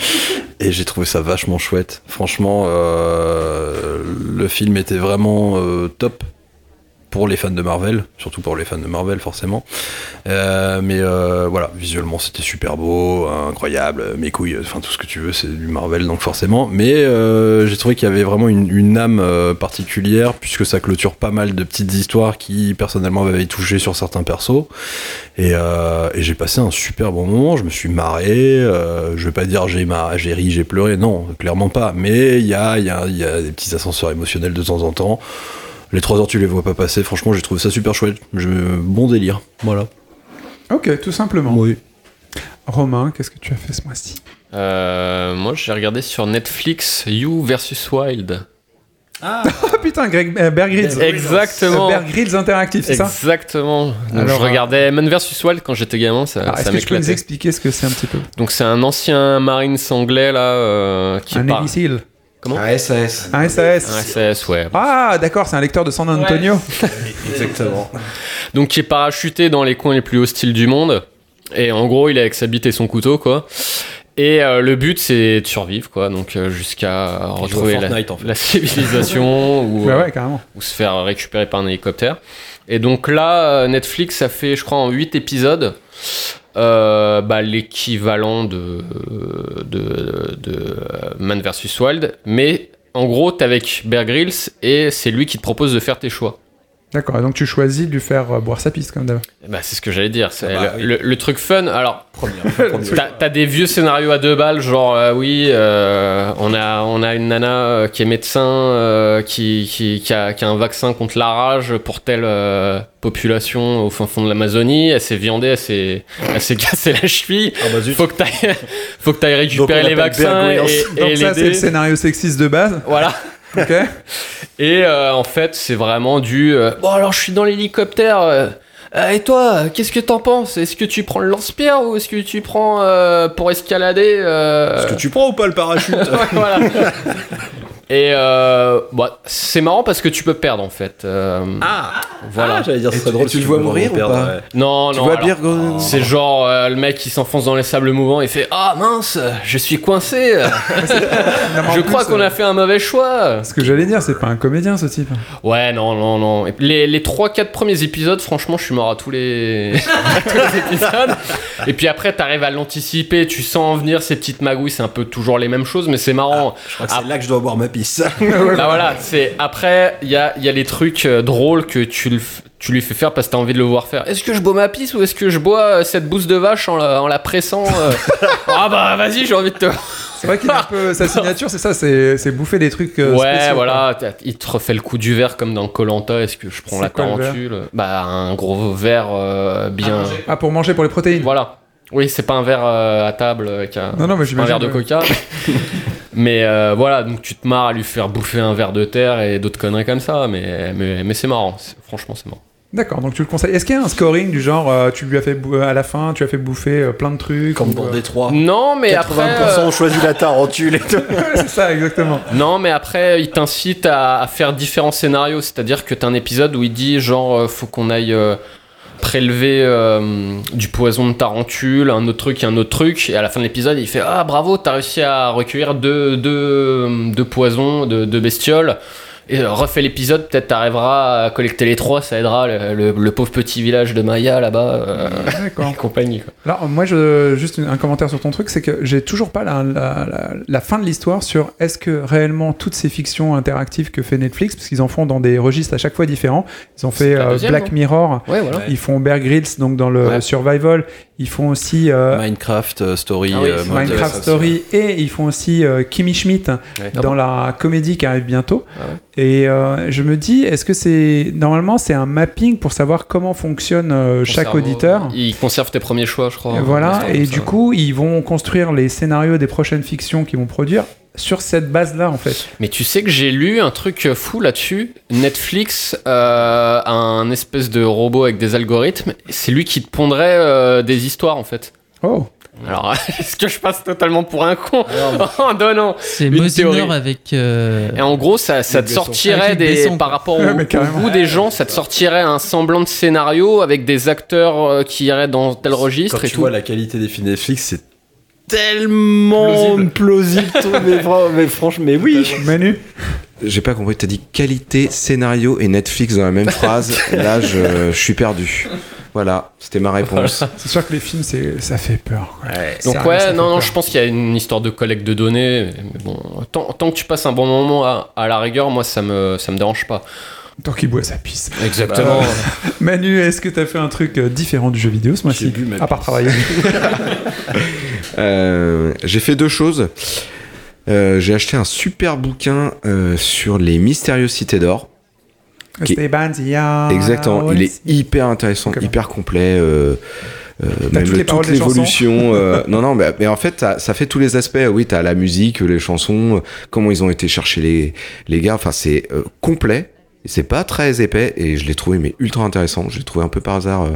et j'ai trouvé ça vachement chouette. Franchement, euh, le film était vraiment euh, top pour les fans de Marvel, surtout pour les fans de Marvel forcément. Euh, mais euh, voilà, visuellement c'était super beau, incroyable, mes couilles, enfin tout ce que tu veux, c'est du Marvel donc forcément. Mais euh, j'ai trouvé qu'il y avait vraiment une, âme particulière puisque ça clôture pas mal de petites histoires qui personnellement m'avaient touché sur certains persos. Et, j'ai passé un super bon moment, je me suis marré, je vais pas dire j'ai mar- j'ai ri, j'ai pleuré, non, clairement pas. Mais il y a, y, a, y a des petits ascenseurs émotionnels de temps en temps. Les trois heures tu les vois pas passer, franchement j'ai trouvé ça super chouette, je, bon délire, voilà. Ok, tout simplement. Oui. Romain, qu'est-ce que tu as fait ce mois-ci? Euh, moi, j'ai regardé sur Netflix You versus Wild. Ah putain, Greg, euh, Bear Grylls. Exactement. Euh, Bear Grylls interactif, c'est ça? Exactement. Donc, Alors, je regardais Man vs Wild quand j'étais gamin, ça, Est-ce que tu peux nous expliquer ce que c'est un petit peu? Donc c'est un ancien Marines anglais là euh, qui Un part. Comment Un SAS. Un SAS Un SAS, ouais. Ah, d'accord, c'est un lecteur de San Antonio. Exactement. Donc qui est parachuté dans les coins les plus hostiles du monde. Et en gros, il est avec sa bite et son couteau, quoi. Et euh, le but, c'est de survivre, quoi. Donc euh, jusqu'à retrouver la, Fortnite, en fait. la civilisation ou, Bah euh, ouais, ou se faire récupérer par un hélicoptère. Et donc là, Netflix a fait, je crois, en 8 épisodes, euh, bah, l'équivalent de, de, de euh, Man vs Wild. Mais en gros, t'es avec Bear Grylls et c'est lui qui te propose de faire tes choix. D'accord, et donc tu choisis de lui faire euh, boire sa piste, comme d'hab. Bah, c'est ce que j'allais dire. C'est Ah bah le, oui. le- le truc fun. Alors, Première. T'as t'as des vieux scénarios à deux balles, genre euh, oui, euh, on, a, on a une nana euh, qui est médecin, euh, qui, qui, qui a, qui a un vaccin contre la rage pour telle euh, population au fin fond de l'Amazonie, elle s'est viandée, elle s'est elle s'est cassé la cheville. Ah bah. Faut que t'ailles faut que t'ailles récupérer Donc les vaccins et, et Donc ça, c'est le scénario sexiste de base. Voilà. Et euh, en fait, c'est vraiment du euh, bon alors je suis dans l'hélicoptère. euh, et toi, qu'est-ce que t'en penses? Est-ce que tu prends le lance-pierre ou est-ce que tu prends pour escalader Est-ce que tu prends ou pas le parachute? Voilà. Et euh, bah, c'est marrant parce que tu peux perdre en fait. Euh, Ah voilà. Ah, j'allais dire, Et ce serait tu- drôle si tu le vois mourir ou pas perdre, ouais. non, Tu non. vois alors, bien Go- c'est genre euh, le mec qui s'enfonce dans les sables mouvants et fait Ah mince, je suis coincé. Je crois qu'on a fait un mauvais choix. Ce que j'allais dire, c'est pas un comédien, ce type. Ouais, non, non, non. Les, les 3-4 premiers épisodes, franchement, je suis mort à tous les, à tous les épisodes. Et puis après, t'arrives à l'anticiper, tu sens en venir ces petites magouilles, c'est un peu toujours les mêmes choses, mais c'est marrant. Je crois que c'est là que je dois boire ma pisse. Là, voilà, c'est après, il y a, il y a les trucs euh, drôles que tu, le tu lui fais faire parce que t'as envie de le voir faire. Est-ce que je bois ma pisse ou est-ce que je bois euh, cette bouse de vache en la, en la pressant euh Ah bah vas-y, j'ai envie de te. C'est vrai qu'il a un peu sa signature, c'est ça, c'est c'est bouffer des trucs. euh, ouais, spéciaux, voilà, il te refait le coup du verre comme dans Colanta. Est-ce que je prends C'est la tarentule? Bah, un gros verre euh, bien. Ah, pour manger pour les protéines. Voilà. Oui, c'est pas un verre euh, à table avec un, Non, non, mais un verre de coca. mais euh, voilà, donc tu te marres à lui faire bouffer un verre de terre et d'autres conneries comme ça, mais, mais, mais c'est marrant. C'est- Franchement, c'est marrant. D'accord, donc tu le conseilles. Est-ce qu'il y a un scoring du genre, euh, tu lui as fait bou- à la fin, tu as fait bouffer euh, plein de trucs Comme ou, dans euh, Détroit. Non, mais 80% après. euh, ont choisi la tarentule et tout. C'est ça, exactement. Non, mais après, il t'incite à, à faire différents scénarios. C'est-à-dire que t'as un épisode où il dit, genre, euh, faut qu'on aille. Prélever euh, du poison de tarentule, un autre truc, un autre truc, et à la fin de l'épisode, il fait Ah bravo, t'as réussi à recueillir deux, deux, deux poisons, deux bestioles. Et euh, refais l'épisode, peut-être t'arriveras à collecter les trois, ça aidera le, le- le pauvre petit village de Maya là-bas, euh, et compagnie. Quoi. Alors, moi, je, juste un commentaire sur ton truc, c'est que j'ai toujours pas la, la, la- la fin de l'histoire sur est-ce que réellement toutes ces fictions interactives que fait Netflix, parce qu'ils en font dans des registres à chaque fois différents, ils ont fait euh, Black Mirror, Ouais, voilà. ils font Bear Grylls, donc dans le Ouais. survival, ils font aussi euh, Minecraft euh, Story. Ah oui, euh, Minecraft. Story, et ils font aussi euh, Kimmy Schmidt Ouais. dans la comédie qui arrive bientôt. Ah ouais. Et euh, je me dis, est-ce que c'est normalement c'est un mapping pour savoir comment fonctionne euh, chaque cerveau, auditeur Il conserve tes premiers choix, je crois. Et Voilà, et du coup, ils vont construire les scénarios des prochaines fictions qu'ils vont produire sur cette base-là, en fait. Mais tu sais que j'ai lu un truc fou là-dessus. Netflix euh, a un espèce de robot avec des algorithmes. C'est lui qui te pondrait euh, des histoires en fait. Oh, Alors, est-ce que je passe totalement pour un con? En donnant C'est Une Moziner théorie. avec. euh, Et en gros, ça, ça te sortirait des, par rapport au, goût des gens, ça te sortirait un semblant de scénario avec des acteurs qui iraient dans tel registre Quand et tu tout. vois la qualité des films Netflix, c'est tellement plausible, mais, mais franchement, mais oui. Manu J'ai pas compris, t'as dit qualité, scénario et Netflix dans la même phrase. Là, je, je suis perdu. Voilà, c'était ma réponse. C'est sûr que les films, c'est, ça fait peur. Donc ouais, non, non, je pense qu'il y a une histoire de collecte de données. Mais bon, tant, tant que tu passes un bon moment à, à la rigueur, moi ça me ça me dérange pas. Tant qu'il boit sa pisse. Exactement. Manu, est-ce que t'as fait un truc euh, différent du jeu vidéo ce mois-ci? À part travailler. Euh, j'ai fait deux choses. Euh, j'ai acheté un super bouquin euh, sur les mystérieuses cités d'or. Qui- Esteban Zia. Exactement, il est hyper intéressant, hyper complet. Euh, euh, même toutes des chansons l'évolution. euh, non, non, mais, mais en fait, ça, ça fait tous les aspects. Oui, t'as la musique, les chansons, comment ils ont été chercher les, les gars. Enfin, c'est euh, complet. C'est pas très épais et je l'ai trouvé mais ultra intéressant. Je l'ai trouvé un peu par hasard euh,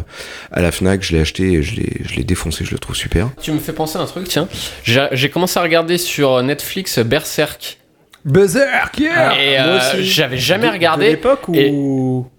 à la Fnac. Je l'ai acheté et je l'ai, défoncé. Je le trouve super. tu me fais penser à un truc, tiens. J'ai commencé à regarder sur Netflix Berserk. Berserk, yeah et moi euh, aussi. j'avais jamais De- De regardé l'époque ou et-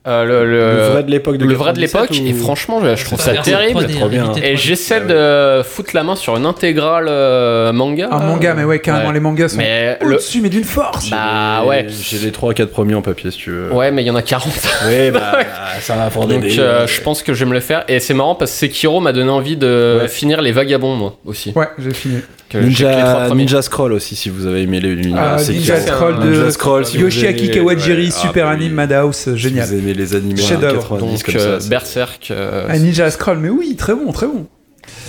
euh, le, le, le vrai de l'époque de le vrai de 97 l'époque. ou- Et franchement, je, je trouve ça pas terrible. 3D, trop bien. limité Et 3D. j'essaie Ah de foutre la main sur une intégrale euh, manga. Un manga, mais ouais, carrément, Ouais. les mangas sont Mais le. au-dessus, mais d'une force Bah J'ai- ouais. J'ai les 3 4 premiers en papier si tu veux. Ouais, mais il y en a 40. Ouais, bah ça va pour Donc euh, je pense que je vais me le faire. Et c'est marrant parce que Sekiro m'a donné envie de Ouais. finir les vagabonds, moi aussi. Ouais, j'ai fini. Que Ninja. Ninja Scroll aussi si vous avez aimé les. Ah, Ninja Scroll de Ninja Scroll, si vous Yoshiaki aimez- Kawajiri, ouais, super ah, anime. Madhouse, Si génial. vous aimez les animés Chef-d'œuvre. 90 Donc comme euh, ça. Berserk. euh, Ah, Ninja Scroll, mais oui, très bon, très bon.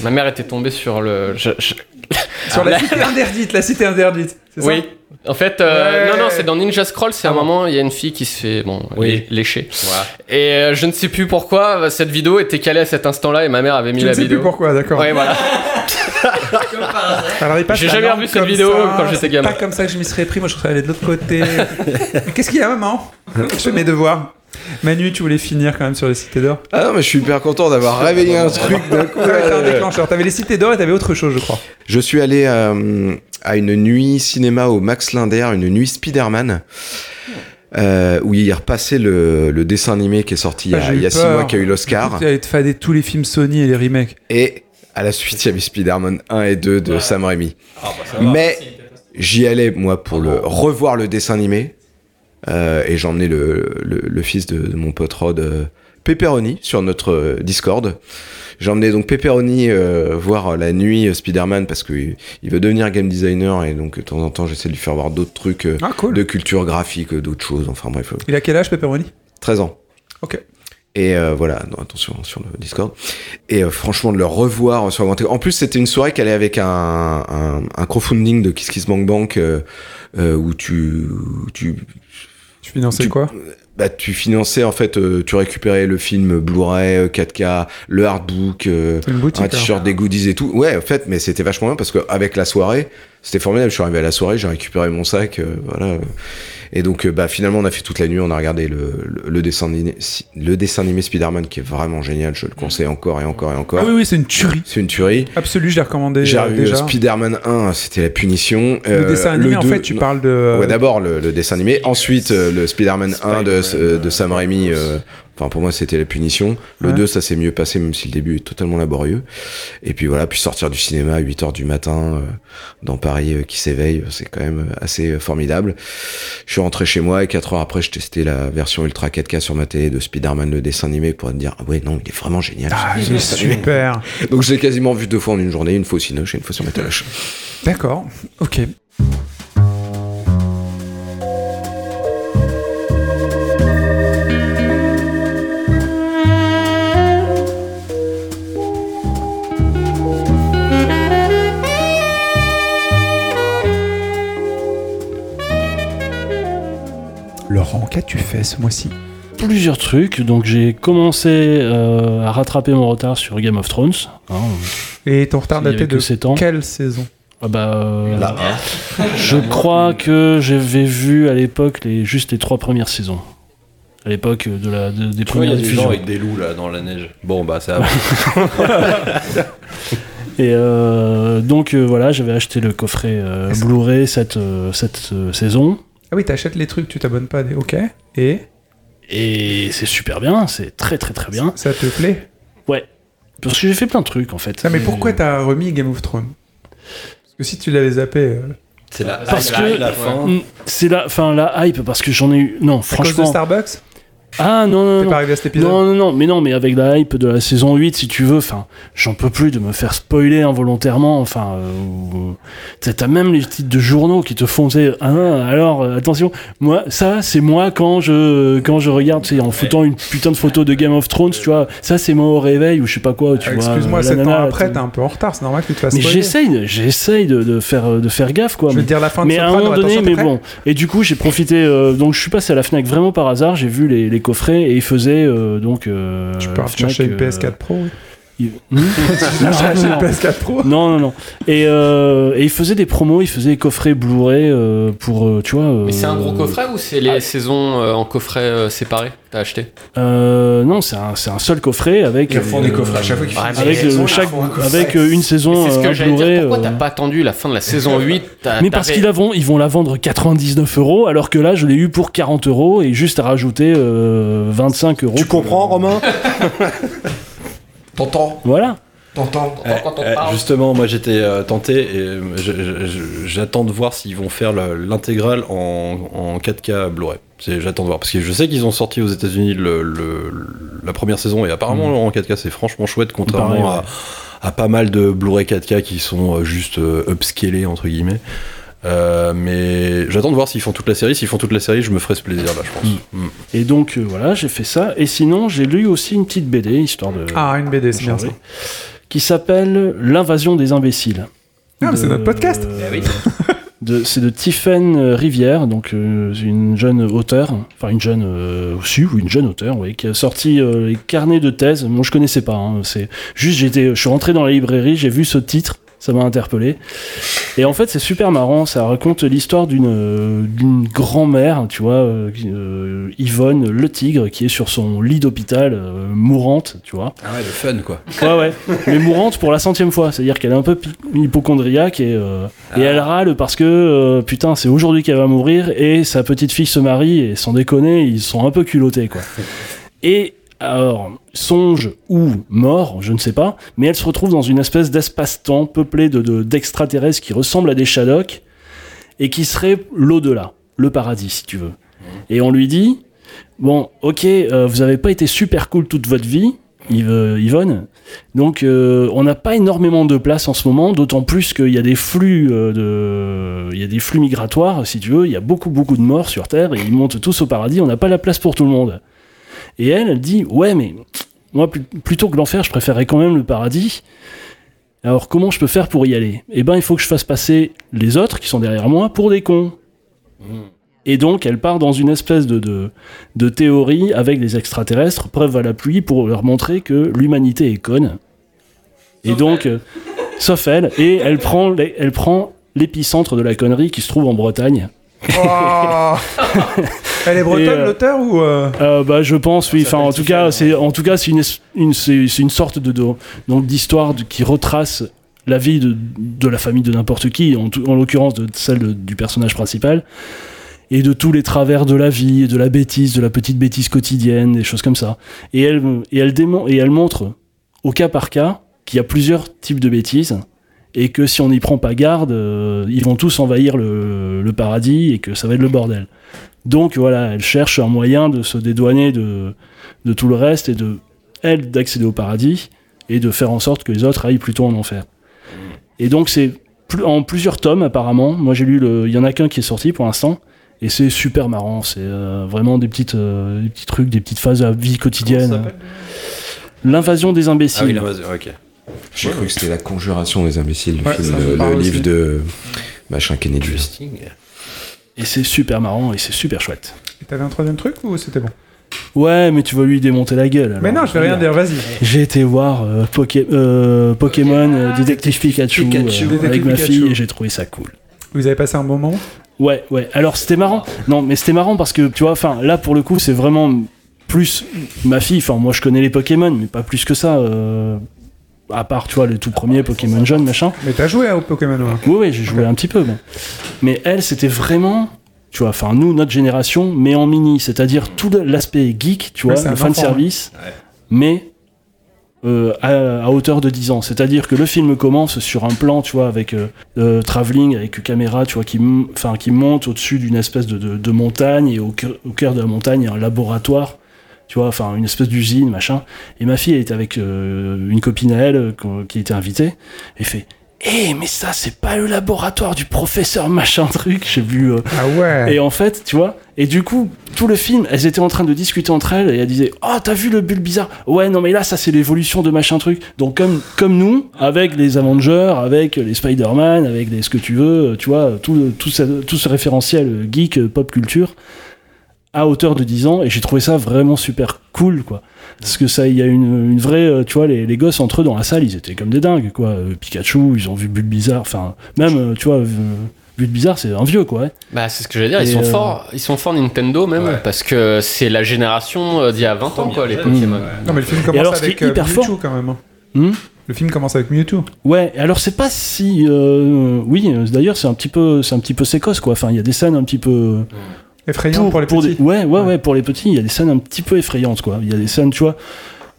Ma mère était tombée sur le. je- je- Sur la cité interdite, la cité interdite, c'est ça Oui. En fait, euh, Ouais. non, non, c'est dans Ninja Scroll, c'est Ah un bon. moment, il y a une fille qui se fait, bon, Oui. lé- lécher. Et euh, je ne sais plus pourquoi, euh, cette vidéo était calée à cet instant-là et ma mère avait mis Je la ne sais vidéo. plus pourquoi, d'accord. Ouais, voilà. J'ai jamais revu cette vidéo ça, quand j'étais c'est gamin. Pas comme ça que je m'y serais pris, moi je serais allé de l'autre côté. Mais Qu'est-ce qu'il y a, maman? Je fais mes devoirs. Manu, tu voulais finir quand même sur les cités d'or Ah non, mais je suis hyper content d'avoir réveillé un truc d'un coup. Être un déclencheur. T'avais les cités d'or et t'avais autre chose, je crois. Je suis allé euh, à une nuit cinéma au Max Linder, une nuit Spider-Man, euh, où il y a repassé le, le dessin animé qui est sorti il y Ah, a, j'ai il y a eu six peur. mois, qui a eu l'Oscar. Tu allais te fader tous les films Sony et les remakes. Et à la suite, il y avait Spider-Man 1 et 2 de Sam Raimi. Mais j'y allais, moi, pour le revoir le dessin animé. Euh, et j'ai emmené le, le, le fils de, de mon pote Rod, euh, Pepperoni, sur notre euh, Discord. J'ai emmené donc Pepperoni euh, voir la nuit Spider-Man parce qu'il il veut devenir game designer et donc de temps en temps j'essaie de lui faire voir d'autres trucs euh, Ah, cool. de culture graphique, d'autres choses, enfin bref, euh, Il a quel âge, Pepperoni? 13 ans. Ok. Et voilà, non, attention sur le Discord. Et franchement, de le revoir sur. En plus, c'était une soirée qui allait avec un, un, un crowdfunding de Kiss Kiss Bank Bank où tu, où tu, Tu finançais Tu- quoi? Bah, tu finançais en fait, euh, tu récupérais le film Blu-ray, euh, 4K, le hardbook, euh, un t-shirt, des goodies et tout. Ouais, en fait, mais c'était vachement bien parce qu'avec la soirée, c'était formidable. Je suis arrivé à la soirée, j'ai récupéré mon sac, euh, voilà. Et donc, euh, bah, finalement, on a fait toute la nuit, on a regardé le, le, le dessin animé, le dessin animé Spider-Man qui est vraiment génial. Je le conseille encore et encore et encore. Ah oui, oui, c'est une tuerie. C'est une tuerie. Absolue, je l'ai recommandé J'ai euh, déjà. Spider-Man 1, c'était la punition. Le Euh, dessin animé, en fait, tu non. parles de. Ouais, d'abord le, le dessin animé, ensuite le Spider-Man 1 de, euh, de Sam Raimi. Enfin, pour moi, c'était la punition. Le Ouais. 2, ça s'est mieux passé, même si le début est totalement laborieux. Et puis voilà, puis sortir du cinéma à 8 heures du matin, euh, dans Paris euh, qui s'éveille, c'est quand même euh, assez formidable. Je suis rentré chez moi et 4 heures après, je testais la version Ultra 4K sur ma télé de Spider-Man, le dessin animé, pour me dire, ah ouais, non, il est vraiment génial. Ah, dessin animé. super. Donc je l'ai quasiment vu deux fois en une journée, une fois au Cinoche et une fois sur ma téloche. D'accord. Ok. Laurent, qu'as-tu fait ce mois-ci? Plusieurs trucs. Donc j'ai commencé euh, à rattraper mon retard sur Game of Thrones. hein. Et ton retard daté que de sept ans. quelle saison? Ah bah, euh, Là, je crois que j'avais vu à l'époque les, juste les trois premières saisons. À l'époque de la, de- des Tu vois, il y premières a des gens avec des loups là dans la neige. Bon, bah ça. Et euh, donc euh, voilà, j'avais acheté le coffret euh, Blu-ray cette, euh, cette euh, saison. Ah oui, t'achètes les trucs, tu t'abonnes pas des. Ok. Et Et c'est super bien, c'est très très très bien. ça te plaît Parce que j'ai fait plein de trucs en fait. Ah, mais pourquoi t'as remis Game of Thrones Parce que si tu l'avais zappé. euh, C'est la, Parce c'est que- la, la fin. Mm, C'est la, enfin la hype parce que j'en ai eu. Non, À cause de franchement. Starbucks Ah non non T'es non. pas arrivé à cet épisode Non, non, non, mais non, mais avec la hype de la saison 8, si tu veux, enfin, j'en peux plus de me faire spoiler involontairement, enfin, euh, ou- t'as t'as même les titres de journaux qui te font, tu sais, ah, alors, euh, attention, moi, ça, c'est moi quand je, quand je regarde, tu sais, en foutant une putain de photo de Game of Thrones, tu vois, ça, c'est moi au réveil, ou je sais pas quoi, tu Ah, vois. Excuse-moi, euh, la 7 ans nana, après, t'es un peu en retard, c'est normal que tu te fasses Mais spoiler. j'essaye, j'essaye de, de faire, euh, de faire gaffe, quoi. Je vais te dire la fin de Mais à un Soprano, moment donné, attention, t'es mais prêt bon. Et du coup, j'ai profité. euh, donc, je suis passé à la Fnac vraiment par hasard. J'ai vu les, les coffrets et ils faisaient euh, donc. euh, Tu peux chercher une euh, PS4 Pro. oui. Hmm Tu Non, non, non. PS4 Pro Non, non, non. Et, euh, et ils faisaient des promos, ils faisaient des coffrets Blu-ray euh, pour, euh, tu vois. euh, Mais c'est un gros coffret ou c'est les saisons euh, en coffret euh, séparés que t'as acheté? Euh, Non, c'est un, c'est un seul coffret avec. Ils font des coffrets à chaque fois qu'ils font Avec, euh, chaque, un avec euh, une saison C'est ce que un j'allais Blu-ray. dire. Pourquoi t'as pas attendu la fin de la saison 8 t'as- Mais parce qu'ils ils vont la vendre 99 euros, alors que là, je l'ai eu pour 40 euros et juste à rajouter euh, 25 euros. Tu comprends, Romain? T'entends Voilà. T'entends quand on eh, parle. Justement, moi j'étais euh, tenté et euh, j'attends de voir s'ils vont faire le- l'intégrale en, en 4K Blu-ray. C'est- J'attends de voir parce que je sais qu'ils ont sorti aux États-Unis le, le- la première saison et apparemment en 4K c'est franchement chouette contrairement Pareil, ouais. à, à pas mal de Blu-ray 4K qui sont euh, juste euh, upscalés entre guillemets. Euh, mais j'attends de voir s'ils font toute la série. S'ils font toute la série, je me ferai ce plaisir là, je pense. Mm. Et donc euh, voilà, j'ai fait ça. Et sinon, j'ai lu aussi une petite BD, histoire de. Ah, une BD, c'est bien ça. Qui s'appelle L'invasion des imbéciles. Ah, mais c'est notre podcast. Eh oui. de- C'est de Tiphaine Rivière, donc euh, une jeune auteure, enfin une jeune euh, aussi, ou une jeune auteure, oui, qui a sorti euh, les carnets de thèse. Moi, je connaissais pas. hein, c'est juste, j'étais, je suis rentré dans la librairie, j'ai vu ce titre, ça m'a interpellé. Et en fait, c'est super marrant. Ça raconte l'histoire d'une euh, d'une grand-mère, tu vois, euh, euh, Yvonne Le Tigre, qui est sur son lit d'hôpital, euh, mourante, tu vois. Ah ouais, le fun quoi. Ouais, ouais. Mais mourante pour la centième fois. C'est-à-dire qu'elle est un peu hypochondriaque et, euh, et elle râle parce que, putain, c'est aujourd'hui qu'elle va mourir et sa petite fille se marie et sans déconner, ils sont un peu culottés, quoi. Et alors, songe ou mort, je ne sais pas, mais elle se retrouve dans une espèce d'espace-temps peuplé de, de- d'extraterrestres qui ressemblent à des Shadok et qui serait l'au-delà, le paradis, si tu veux. Et on lui dit, bon, ok, euh, vous avez pas été super cool toute votre vie, Yves- Yvonne, donc euh, on n'a pas énormément de place en ce moment, d'autant plus qu'il y a des flux euh, de, il y a des flux migratoires, si tu veux, il y a beaucoup beaucoup de morts sur Terre et ils montent tous au paradis, on n'a pas la place pour tout le monde. Et elle, elle dit ouais mais moi pl- plutôt que l'enfer, je préférerais quand même le paradis. Alors comment je peux faire pour y aller? Eh ben il faut que je fasse passer les autres qui sont derrière moi pour des cons. Et donc elle part dans une espèce de, de, de théorie avec des extraterrestres, preuve à la pluie, pour leur montrer que l'humanité est conne. Et donc, euh, sauf elle, et elle prend, les- elle prend l'épicentre de la connerie qui se trouve en Bretagne. Oh Elle est Et, bretonne, euh, l'auteur, ou. euh, Euh, bah, je pense, oui. Enfin, en tout cas, c'est en tout cas, c'est une, es- une, c'est c'est une sorte de, de- donc d'histoire de- qui retrace la vie de, de la famille de n'importe qui, en, tout- en l'occurrence de celle de- du personnage principal. et de tous les travers de la vie, de la bêtise, de la petite bêtise quotidienne, des choses comme ça. Et elle, et elle, démon- et elle montre au cas par cas qu'il y a plusieurs types de bêtises et que si on n'y prend pas garde, euh, ils vont tous envahir le, le paradis et que ça va être le bordel. Donc voilà, elle cherche un moyen de se dédouaner de, de tout le reste et de, elle, d'accéder au paradis et de faire en sorte que les autres aillent plutôt en enfer. Et donc c'est en plusieurs tomes apparemment. Moi j'ai lu, le- il y en a qu'un qui est sorti pour l'instant. Et c'est super marrant, c'est euh, vraiment des, petites, euh, des petits trucs, des petites phases de la vie quotidienne. L'invasion des imbéciles. Ah oui, base, ok. J'ai cru que c'était la conjuration des imbéciles, le Ouais, film, le, livre de machin Kennedy. Et c'est super marrant et c'est super chouette. Et T'avais un troisième truc ou c'était bon? Ouais, mais tu vas lui démonter la gueule. alors. Mais non, je vais rien dire, vas-y. J'ai été voir euh, Poké- euh, Pokémon euh, Détective Pikachu, Pikachu. euh, Détective avec ma Pikachu. fille et j'ai trouvé ça cool. Vous avez passé un bon moment? Ouais, ouais. Alors c'était marrant. Non, mais c'était marrant parce que tu vois, enfin là pour le coup c'est vraiment plus ma fille. Enfin moi je connais les Pokémon, mais pas plus que ça. À part tu vois le tout premier Pokémon jaune machin. Mais t'as joué hein, au Pokémon Noir Oui, oui, j'ai joué un petit peu. Mais, mais elle, c'était vraiment, tu vois, enfin, nous, notre génération, mais en mini, c'est-à-dire tout l'aspect geek, tu vois, le fan enfant, service, mais euh, à, à hauteur de 10 ans. C'est-à-dire que le film commence sur un plan, tu vois, avec euh, euh, travelling, avec caméra, tu vois, qui, enfin, qui monte au-dessus d'une espèce de, de- de montagne, et au cœur, au cœur de la montagne, il y a un laboratoire. Tu vois, enfin, une espèce d'usine, machin. Et ma fille, elle était avec euh, une copine à elle, euh, qui était invitée, et fait Eh, mais ça, c'est pas le laboratoire du professeur machin truc, j'ai vu. euh. Ah ouais Et en fait, tu vois, et du coup, tout le film, elles étaient en train de discuter entre elles, et elles disaient Oh, t'as vu le bulle bizarre? Ouais, non, mais là, ça, c'est l'évolution de machin truc. Donc, comme, comme nous, avec les Avengers, avec les Spider-Man, avec les ce que tu veux, tu vois, tout, tout, ce, tout ce référentiel euh, geek, euh, pop culture, à hauteur de 10 ans, et j'ai trouvé ça vraiment super cool, quoi. Parce que ça, il y a une, une vraie, euh, tu vois, les, les gosses entre eux dans la salle, ils étaient comme des dingues, quoi. Euh, Pikachu, ils ont vu Bulbizarre, enfin, même, euh, tu vois, Bulbizarre, c'est un vieux, quoi. ouais. Bah, c'est ce que j'allais dire, ils Et, sont euh, forts, ils sont forts Nintendo même, Ouais. parce que c'est la génération d'il y a 20 ans, quoi, les Pokémon. Non, mais le film commence alors, avec hyper Mewtwo fort- quand même. hein. Hmm Le film commence avec Mewtwo. Ouais, alors c'est pas si, euh, oui, d'ailleurs, c'est un petit peu, c'est un petit peu sécosse, quoi. Enfin, il y a des scènes un petit peu Effrayant pour, les petits. des- ouais, ouais, Ouais. ouais, pour les petits, il y a des scènes un petit peu effrayantes, quoi. Il y a des scènes, tu vois,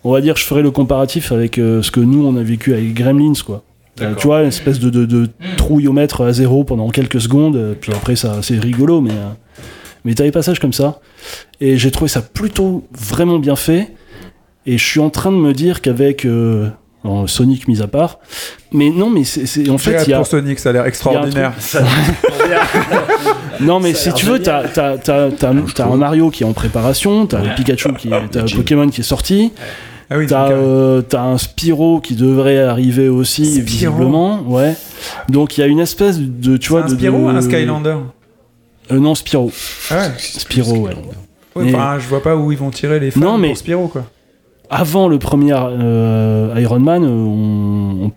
on va dire, je ferai le comparatif avec euh, ce que nous on a vécu avec Gremlins, quoi. Euh, tu vois, une espèce de, de, de trouillomètre à zéro pendant quelques secondes, euh, puis après ça, c'est rigolo, mais euh, mais t'as des passages comme ça, et j'ai trouvé ça plutôt vraiment bien fait, et je suis en train de me dire qu'avec euh, bon, Sonic mis à part, mais non, mais c'est en fait il y a pour Sonic, ça a l'air extraordinaire. non, mais si tu veux, t'as t'as- t'as- t'as- t'as un Mario qui est en préparation, t'as le Pikachu qui est, t'as un Pokémon qui est sorti, Ah oui, t'as donc, euh, euh, t'as un Spyro qui devrait arriver aussi, Spyro. visiblement, ouais. Donc il y a une espèce de, tu vois, un de, Spyro ou de- un Skylander? Euh, Non, Spyro. Ah ouais. Spyro, ouais. Ouais, Mais- je vois pas où ils vont tirer les fans Non, mais- pour Spyro, quoi. Avant le premier euh, Iron Man, on, on,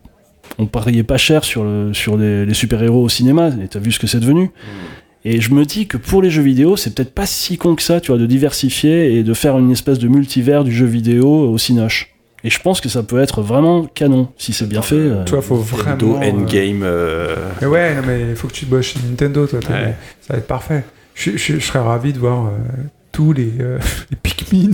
on pariait pas cher sur, le, sur les, les super-héros au cinéma, et t'as vu ce que c'est devenu. Et je me dis que pour les jeux vidéo, c'est peut-être pas si con que ça, tu vois, de diversifier et de faire une espèce de multivers du jeu vidéo au cinoche. Et je pense que ça peut être vraiment canon, si c'est bien fait. euh. Tu vois, faut Nintendo vraiment. euh, Endgame. euh, Mais ouais, non, mais il faut que tu bosses chez Nintendo, toi. Ouais. Ça va être parfait. Je, je- je serais ravi de voir euh, tous les, euh, les Pikmin.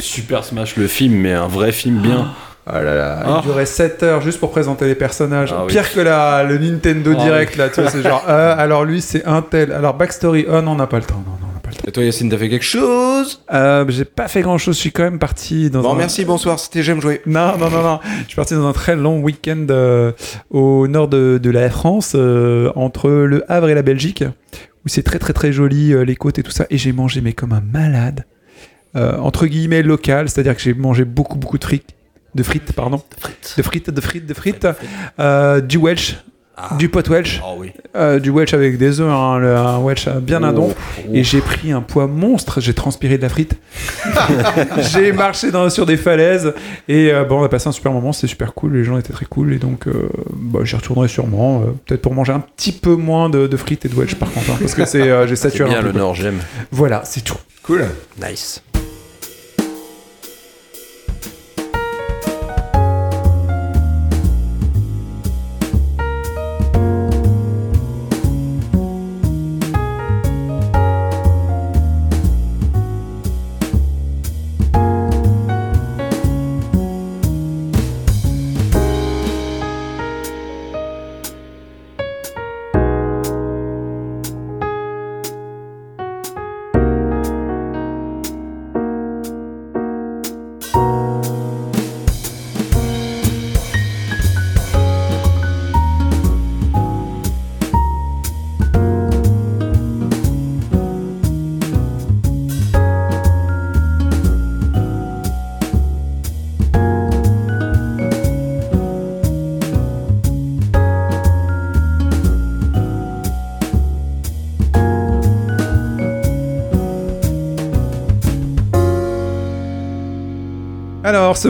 Super Smash le film, mais un vrai film bien. Oh là là, Ah. il durait 7 heures juste pour présenter les personnages. Ah oui. Pire que la, le Nintendo Ah Direct, là, tu vois, c'est genre, euh, alors lui, c'est un tel. Alors, backstory, oh non, on n'a pas le temps, non, non, on n'a pas le temps. Et toi, Yacine, t'as fait quelque chose? Euh, j'ai pas fait grand chose, je suis quand même parti dans Bon, un... merci, bonsoir, c'était J'aime jouer. Non, non, non, non. Je suis parti dans un très long week-end euh, au nord de, de la France, euh, entre le Havre et la Belgique, où c'est très très très joli, euh, les côtes et tout ça. Et j'ai mangé, mais comme un malade, euh, entre guillemets local, c'est-à-dire que j'ai mangé beaucoup beaucoup de frites, de frites, pardon, de frites, de frites, de frites, euh, du Welsh, du pot Welsh, Ah oui. euh, du Welsh avec des œufs, hein, le- un Welsh bien indon. Et j'ai pris un poids monstre, j'ai transpiré de la frite. j'ai marché dans, sur des falaises. Et euh, bon, on a passé un super moment, c'était super cool, les gens étaient très cool. Et donc, euh, bah, j'y retournerai sûrement, euh, peut-être pour manger un petit peu moins de, de frites et de Welsh par contre. hein, parce que c'est, euh, j'ai C'est saturé bien un peu, le quoi. Nord, j'aime. Voilà, c'est tout. Cool. Nice.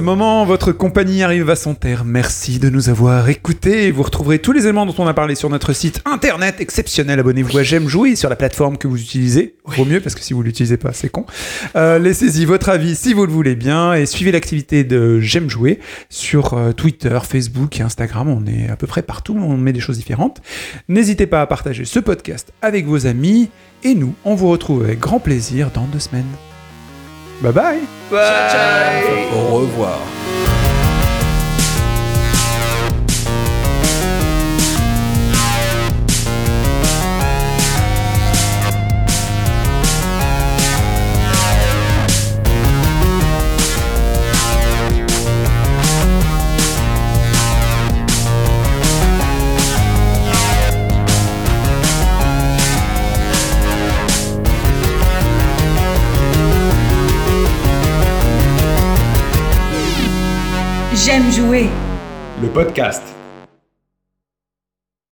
Moment, votre compagnie arrive à son terme. Merci de nous avoir écoutés. Vous retrouverez tous les éléments dont on a parlé sur notre site internet exceptionnel. Abonnez-vous à J'aime jouer sur la plateforme que vous utilisez. Vaut mieux parce que si vous l'utilisez pas, c'est con. Euh, Laissez-y votre avis si vous le voulez bien et suivez l'activité de J'aime jouer sur euh, Twitter, Facebook et Instagram. On est à peu près partout. On met des choses différentes. N'hésitez pas à partager ce podcast avec vos amis et nous, on vous retrouve avec grand plaisir dans deux semaines. Bye bye. Au revoir. Le podcast.